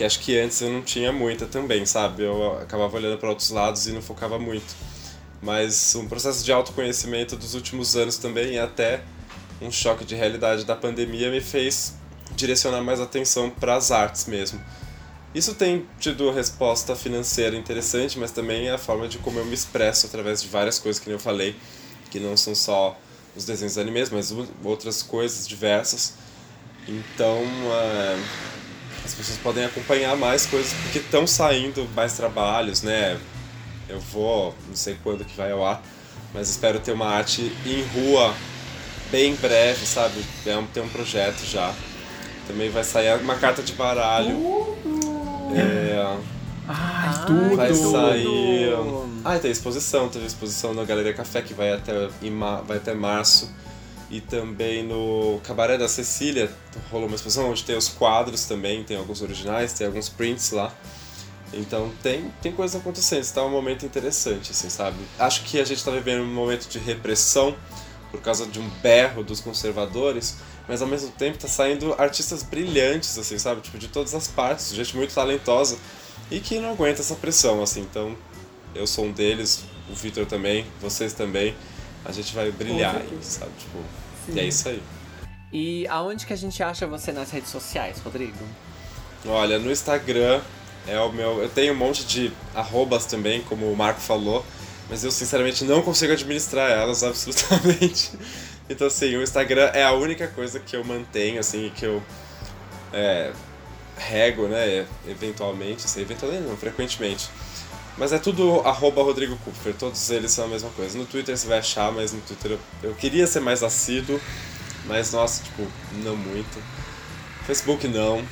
C: que acho que antes eu não tinha muita também, sabe? Eu acabava olhando para outros lados e não focava muito. Mas um processo de autoconhecimento dos últimos anos também e até um choque de realidade da pandemia me fez direcionar mais atenção para as artes mesmo. Isso tem tido resposta financeira interessante, mas também a forma de como eu me expresso através de várias coisas que eu falei, que não são só os desenhos animes, mas outras coisas diversas. Então, é, as pessoas podem acompanhar mais coisas porque estão saindo mais trabalhos, né? Eu vou, não sei quando que vai ao ar, mas espero ter uma arte em rua bem breve, sabe? É um- Tem um projeto já. Também vai sair uma carta de baralho. É,
A: Ai, tudo!
C: vai sair. Ah, e tem exposição, teve exposição na Galeria Café que vai até, vai até março. E também no Cabaré da Cecília rolou uma exposição onde tem os quadros também, tem alguns originais, tem alguns prints lá. Então tem, tem coisa acontecendo, está um momento interessante, assim, sabe? Acho que a gente está vivendo um momento de repressão por causa de um berro dos conservadores, mas ao mesmo tempo tá saindo artistas brilhantes, assim, sabe? Tipo, de todas as partes, gente muito talentosa e que não aguenta essa pressão, assim. Então, eu sou um deles, o Victor também, vocês também. A gente vai brilhar aí, sabe? Tipo,
D: Sim.
C: e é isso aí.
B: E aonde que a gente acha você nas redes sociais, Rodrigo?
C: Olha, no Instagram é o meu. Eu tenho um monte de arrobas também, como o Marco falou, mas eu sinceramente não consigo administrar elas absolutamente. Então, assim, o Instagram é a única coisa que eu mantenho, assim, que eu é, rego, né, eventualmente, assim, eventualmente não, frequentemente. Mas é tudo arroba Rodrigo Kupfer, todos eles são a mesma coisa. No Twitter você vai achar, mas no Twitter eu, eu queria ser mais assíduo, mas nossa, tipo, não muito. Facebook não,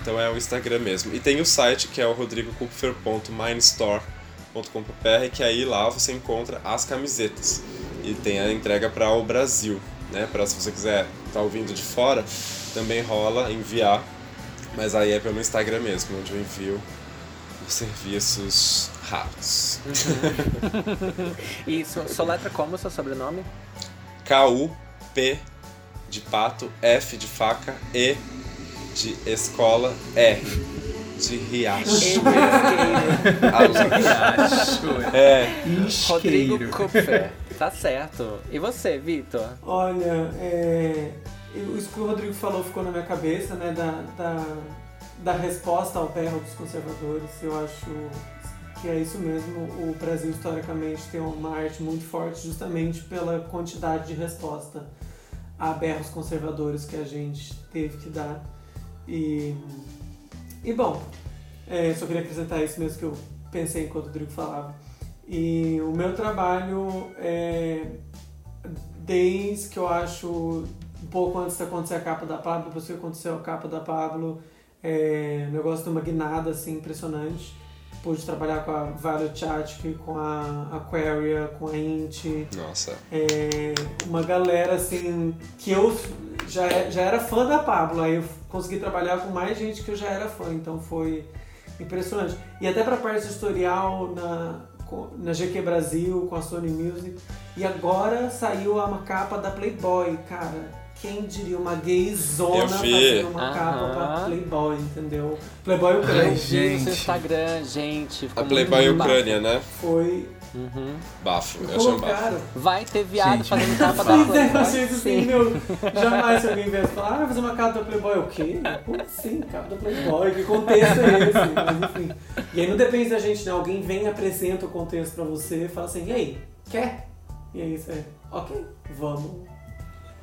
C: então é o Instagram mesmo. E tem o site que é o rodrigokupfer.mindstore.com.br, que aí lá você encontra as camisetas e tem a entrega para o Brasil, né? Para se você quiser estar tá ouvindo de fora, também rola enviar, mas aí é pelo Instagram mesmo, onde eu envio os serviços rápidos.
B: Uhum. e sua letra como, seu sobrenome?
C: K-U-P de pato, F de faca, E de escola, R de riacho.
B: riacho. É. Rodrigo Kupfer. Tá certo. E você, Vitor?
D: Olha, é, isso que o Rodrigo falou ficou na minha cabeça, né? Da, da, da resposta ao berro dos conservadores. Eu acho que é isso mesmo. O Brasil, historicamente, tem uma arte muito forte justamente pela quantidade de resposta a berros conservadores que a gente teve que dar. E, e bom, é, só queria acrescentar isso mesmo que eu pensei enquanto o Rodrigo falava. E o meu trabalho é desde que eu acho um pouco antes de acontecer a capa da Pablo, depois que aconteceu a capa da Pablo, é, o negócio de uma guinada assim impressionante. Pude trabalhar com a Violet Chachki, com a Aquaria, com a Int.
C: Nossa.
D: É, uma galera assim que eu já, já era fã da Pablo, aí eu consegui trabalhar com mais gente que eu já era fã, então foi impressionante. E até para parte editorial na na GQ Brasil, com a Sony Music. E agora saiu a capa da Playboy, cara. Quem diria uma gayzona fazendo uma Aham. capa pra Playboy, entendeu? Playboy Ucrânia.
B: gente. No Instagram, gente.
C: A Playboy Ucrânia, né?
D: Foi
B: Uhum.
C: Bafo, eu achei um bafo.
B: Vai ter viado Gente, fazendo capa da Playboy.
D: Eu achei assim, meu, jamais se alguém viesse falar, ah, vai fazer uma capa da Playboy, o quê? Como assim, capa da Playboy? Que contexto é esse? Mas enfim. E aí não depende da gente, né? Alguém vem e apresenta o contexto pra você e fala assim, e aí, quer? E aí você, ok, vamos.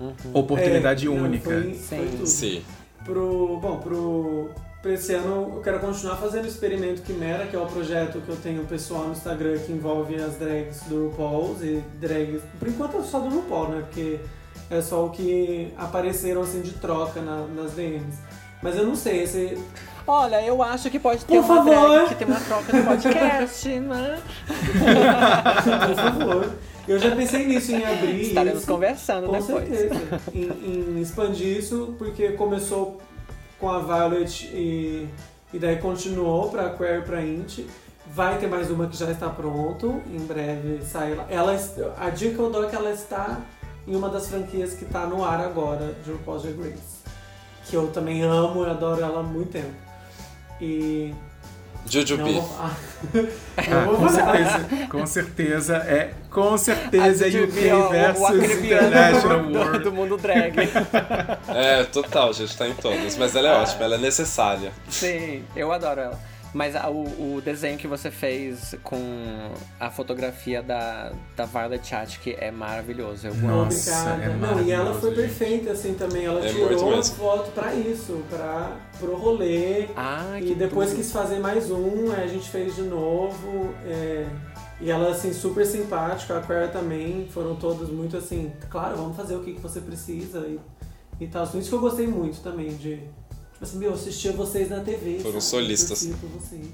A: Uhum. Oportunidade é, única. Não,
D: foi, foi tudo. Sim. Pro, bom, pro para esse ano eu quero continuar fazendo o experimento Quimera, que é o projeto que eu tenho pessoal no Instagram que envolve as drags do RuPaul e drags, por enquanto é só do RuPaul, né? Porque é só o que apareceram assim de troca na, nas DMs. Mas eu não sei, esse.
B: Olha, eu acho que pode ter
D: por
B: uma
D: favor.
B: drag que tem uma troca no podcast, né?
D: por favor. Eu já pensei nisso, em abrir
B: Estaremos isso, conversando
D: com
B: depois.
D: certeza. em, em expandir isso, porque começou com a Violet e, e daí continuou para Query para Int. Vai ter mais uma que já está pronto, em breve sai lá. Ela, a dica que eu dou é que ela está em uma das franquias que está no ar agora de RuPaul's Drag Race. Que eu também amo e adoro ela há muito tempo. E
C: Jujubee.
A: Ah, com certeza, com certeza é com certeza é UK versus International
B: World do, do mundo drag.
C: É, total, gente, tá em todas, mas ela é ah. ótima, ela é necessária.
B: Sim, eu adoro ela. Mas a, o, o, desenho que você fez com a fotografia da, da Violet Chachki é maravilhoso. Eu
D: Nossa, Obrigada. É Não, e ela foi perfeita assim também. Ela é tirou a foto pra isso, pra, pro rolê.
B: Ah,
D: e depois tudo. quis fazer mais um, a gente fez de novo. É, e ela, assim, super simpática, a Claire também, foram todos muito assim, claro, vamos fazer o que, que você precisa e, e tal. Isso que eu gostei muito também de assim, meu, assistia vocês na TV.
C: Foram sabe? solistas.
D: Eu vocês.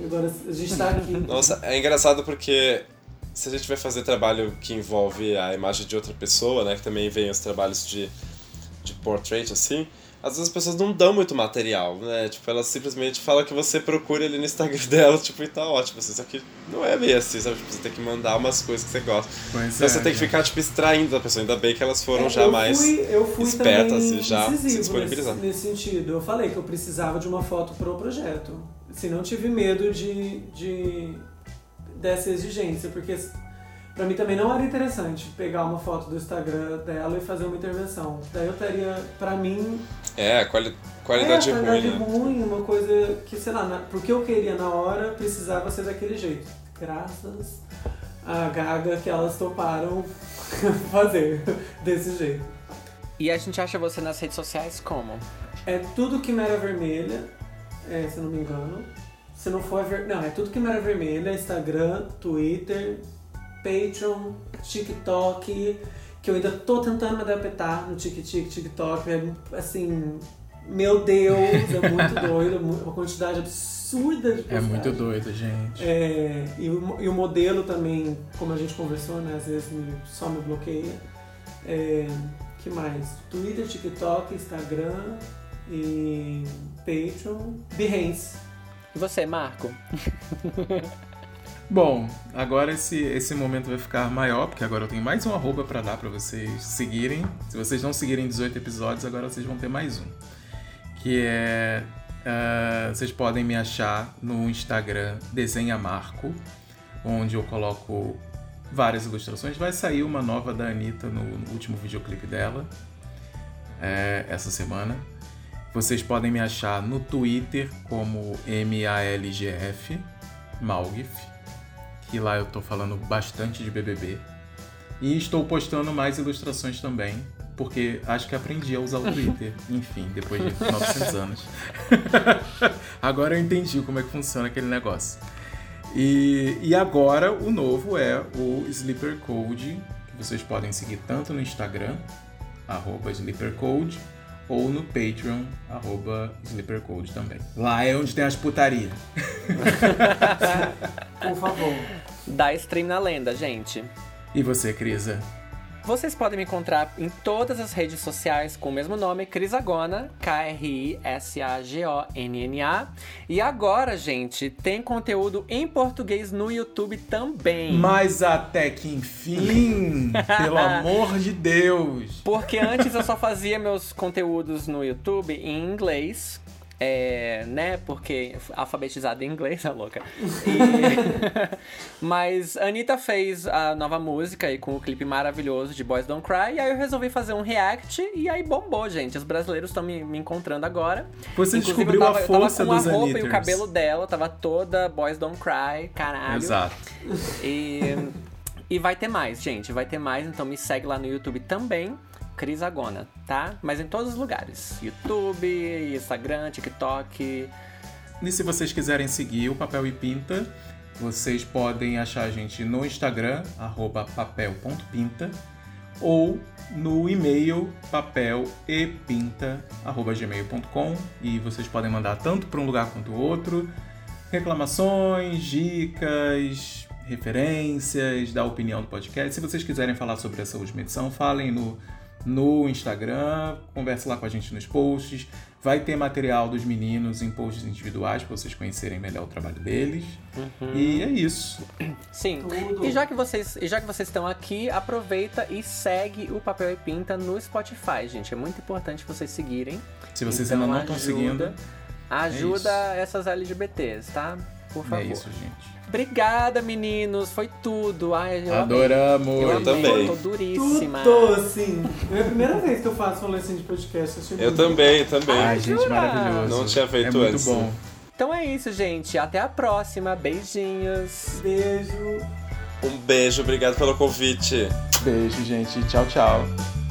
D: E agora a gente tá aqui.
C: Nossa, é engraçado porque se a gente vai fazer trabalho que envolve a imagem de outra pessoa, né? Que também vem os trabalhos de, de portrait, assim às vezes as pessoas não dão muito material, né? Tipo, elas simplesmente falam que você procure ali no Instagram dela, tipo, e tá ótimo. Assim, só que não é bem assim, sabe? Tipo, você tem que mandar umas coisas que você gosta. Pois então é, você tem que ficar, tipo, extraindo da pessoa. Ainda bem que elas foram é, já mais fui, eu fui espertas e já se disponibilizaram.
D: Nesse, nesse, sentido, eu falei que eu precisava de uma foto pro projeto. Assim, não tive medo de, de dessa exigência, porque Pra mim também não era interessante pegar uma foto do Instagram dela e fazer uma intervenção. Daí eu teria, pra mim.
C: É, quali qualidade,
D: é, qualidade
C: ruim. Né?
D: ruim, uma coisa que, sei lá, na, porque eu queria na hora, precisava ser daquele jeito. Graças a Gaga que elas toparam fazer desse jeito.
B: E a gente acha você nas redes sociais como?
D: É tudo que Mera Vermelha, é, se não me engano. Se não for. Ver... Não, é tudo que Mera Vermelha, Instagram, Twitter, Patreon, TikTok, que eu ainda tô tentando me adaptar no TikTok, TikTok, é assim, meu Deus, é muito doido, uma quantidade absurda de postagem.
A: É muito doido, gente.
D: É, e, o, e o modelo também, como a gente conversou, né, às vezes me, só me bloqueia. É, que mais? Twitter, TikTok, Instagram e Patreon, Behance.
B: E você, Marco?
A: Bom, agora esse, esse momento vai ficar maior, porque agora eu tenho mais um arroba pra dar pra vocês seguirem. Se vocês não seguirem 18 episódios, agora vocês vão ter mais um. Que é. Uh, vocês podem me achar no Instagram Desenha Marco, onde eu coloco várias ilustrações. Vai sair uma nova da Anitta no, no último videoclipe dela, é, essa semana. Vocês podem me achar no Twitter como MALGF, Malgif, que lá eu tô falando bastante de BBB. E estou postando mais ilustrações também, porque acho que aprendi a usar o Twitter, enfim, depois de 900 anos. Agora eu entendi como é que funciona aquele negócio. E, e agora o novo é o Sleeper Code, que vocês podem seguir tanto no Instagram, arroba SleeperCode, ou no Patreon, arroba SleeperCode também. Lá é onde tem as putaria.
D: Por favor.
B: Dá stream na lenda, gente.
A: E você, Crisa?
B: Vocês podem me encontrar em todas as redes sociais com o mesmo nome, Crisagona, K-R-I-S-A-G-O-N-N-A. E agora, gente, tem conteúdo em português no YouTube também.
A: Mas até que enfim, pelo amor de Deus.
B: Porque antes eu só fazia meus conteúdos no YouTube em inglês, é, né? Porque alfabetizada em inglês, a louca. E... Mas a Anitta fez a nova música aí com o clipe maravilhoso de Boys Don't Cry. E aí eu resolvi fazer um react e aí bombou, gente. Os brasileiros estão me, me, encontrando agora.
A: Você Inclusive, descobriu tava, a força
B: eu tava com
A: dos
B: a roupa
A: Anitters.
B: e o cabelo dela tava toda Boys Don't Cry, caralho.
A: Exato.
B: E, e vai ter mais, gente. Vai ter mais, então me segue lá no YouTube também. Cris Agona, tá? Mas em todos os lugares: YouTube, Instagram, TikTok.
A: E se vocês quiserem seguir o Papel e Pinta, vocês podem achar a gente no Instagram, papel.pinta, ou no e-mail papelepinta.gmail.com e vocês podem mandar tanto para um lugar quanto o outro reclamações, dicas, referências, dar opinião do podcast. Se vocês quiserem falar sobre essa última edição, falem no no Instagram, converse lá com a gente nos posts. Vai ter material dos meninos em posts individuais para vocês conhecerem melhor o trabalho deles.
B: Uhum.
A: E é isso.
B: Sim.
D: Tudo.
B: E já que vocês, já que vocês estão aqui, aproveita e segue o Papel e Pinta no Spotify, gente. É muito importante vocês seguirem.
A: Se vocês
B: Então,
A: ainda não estão seguindo,
B: Ajuda
A: É
B: essas LGBTs, tá? Por favor.
A: é isso, gente.
B: Obrigada, meninos. Foi tudo. Ai, eu amei.
A: Adoramos.
B: Eu,
C: Eu
B: amei,
C: também.
B: Tô duríssima.
D: Tudo, assim. É a primeira vez que eu faço um assim de podcast.
C: Eu
D: muito-
C: também, também.
A: Ai, gente,
B: jura?
A: maravilhoso.
C: Não tinha feito
A: é muito
C: antes.
A: bom.
B: Então é isso, gente. Até a próxima. Beijinhos.
D: Beijo.
C: Um beijo, obrigado pelo convite.
A: Beijo, gente. Tchau, tchau.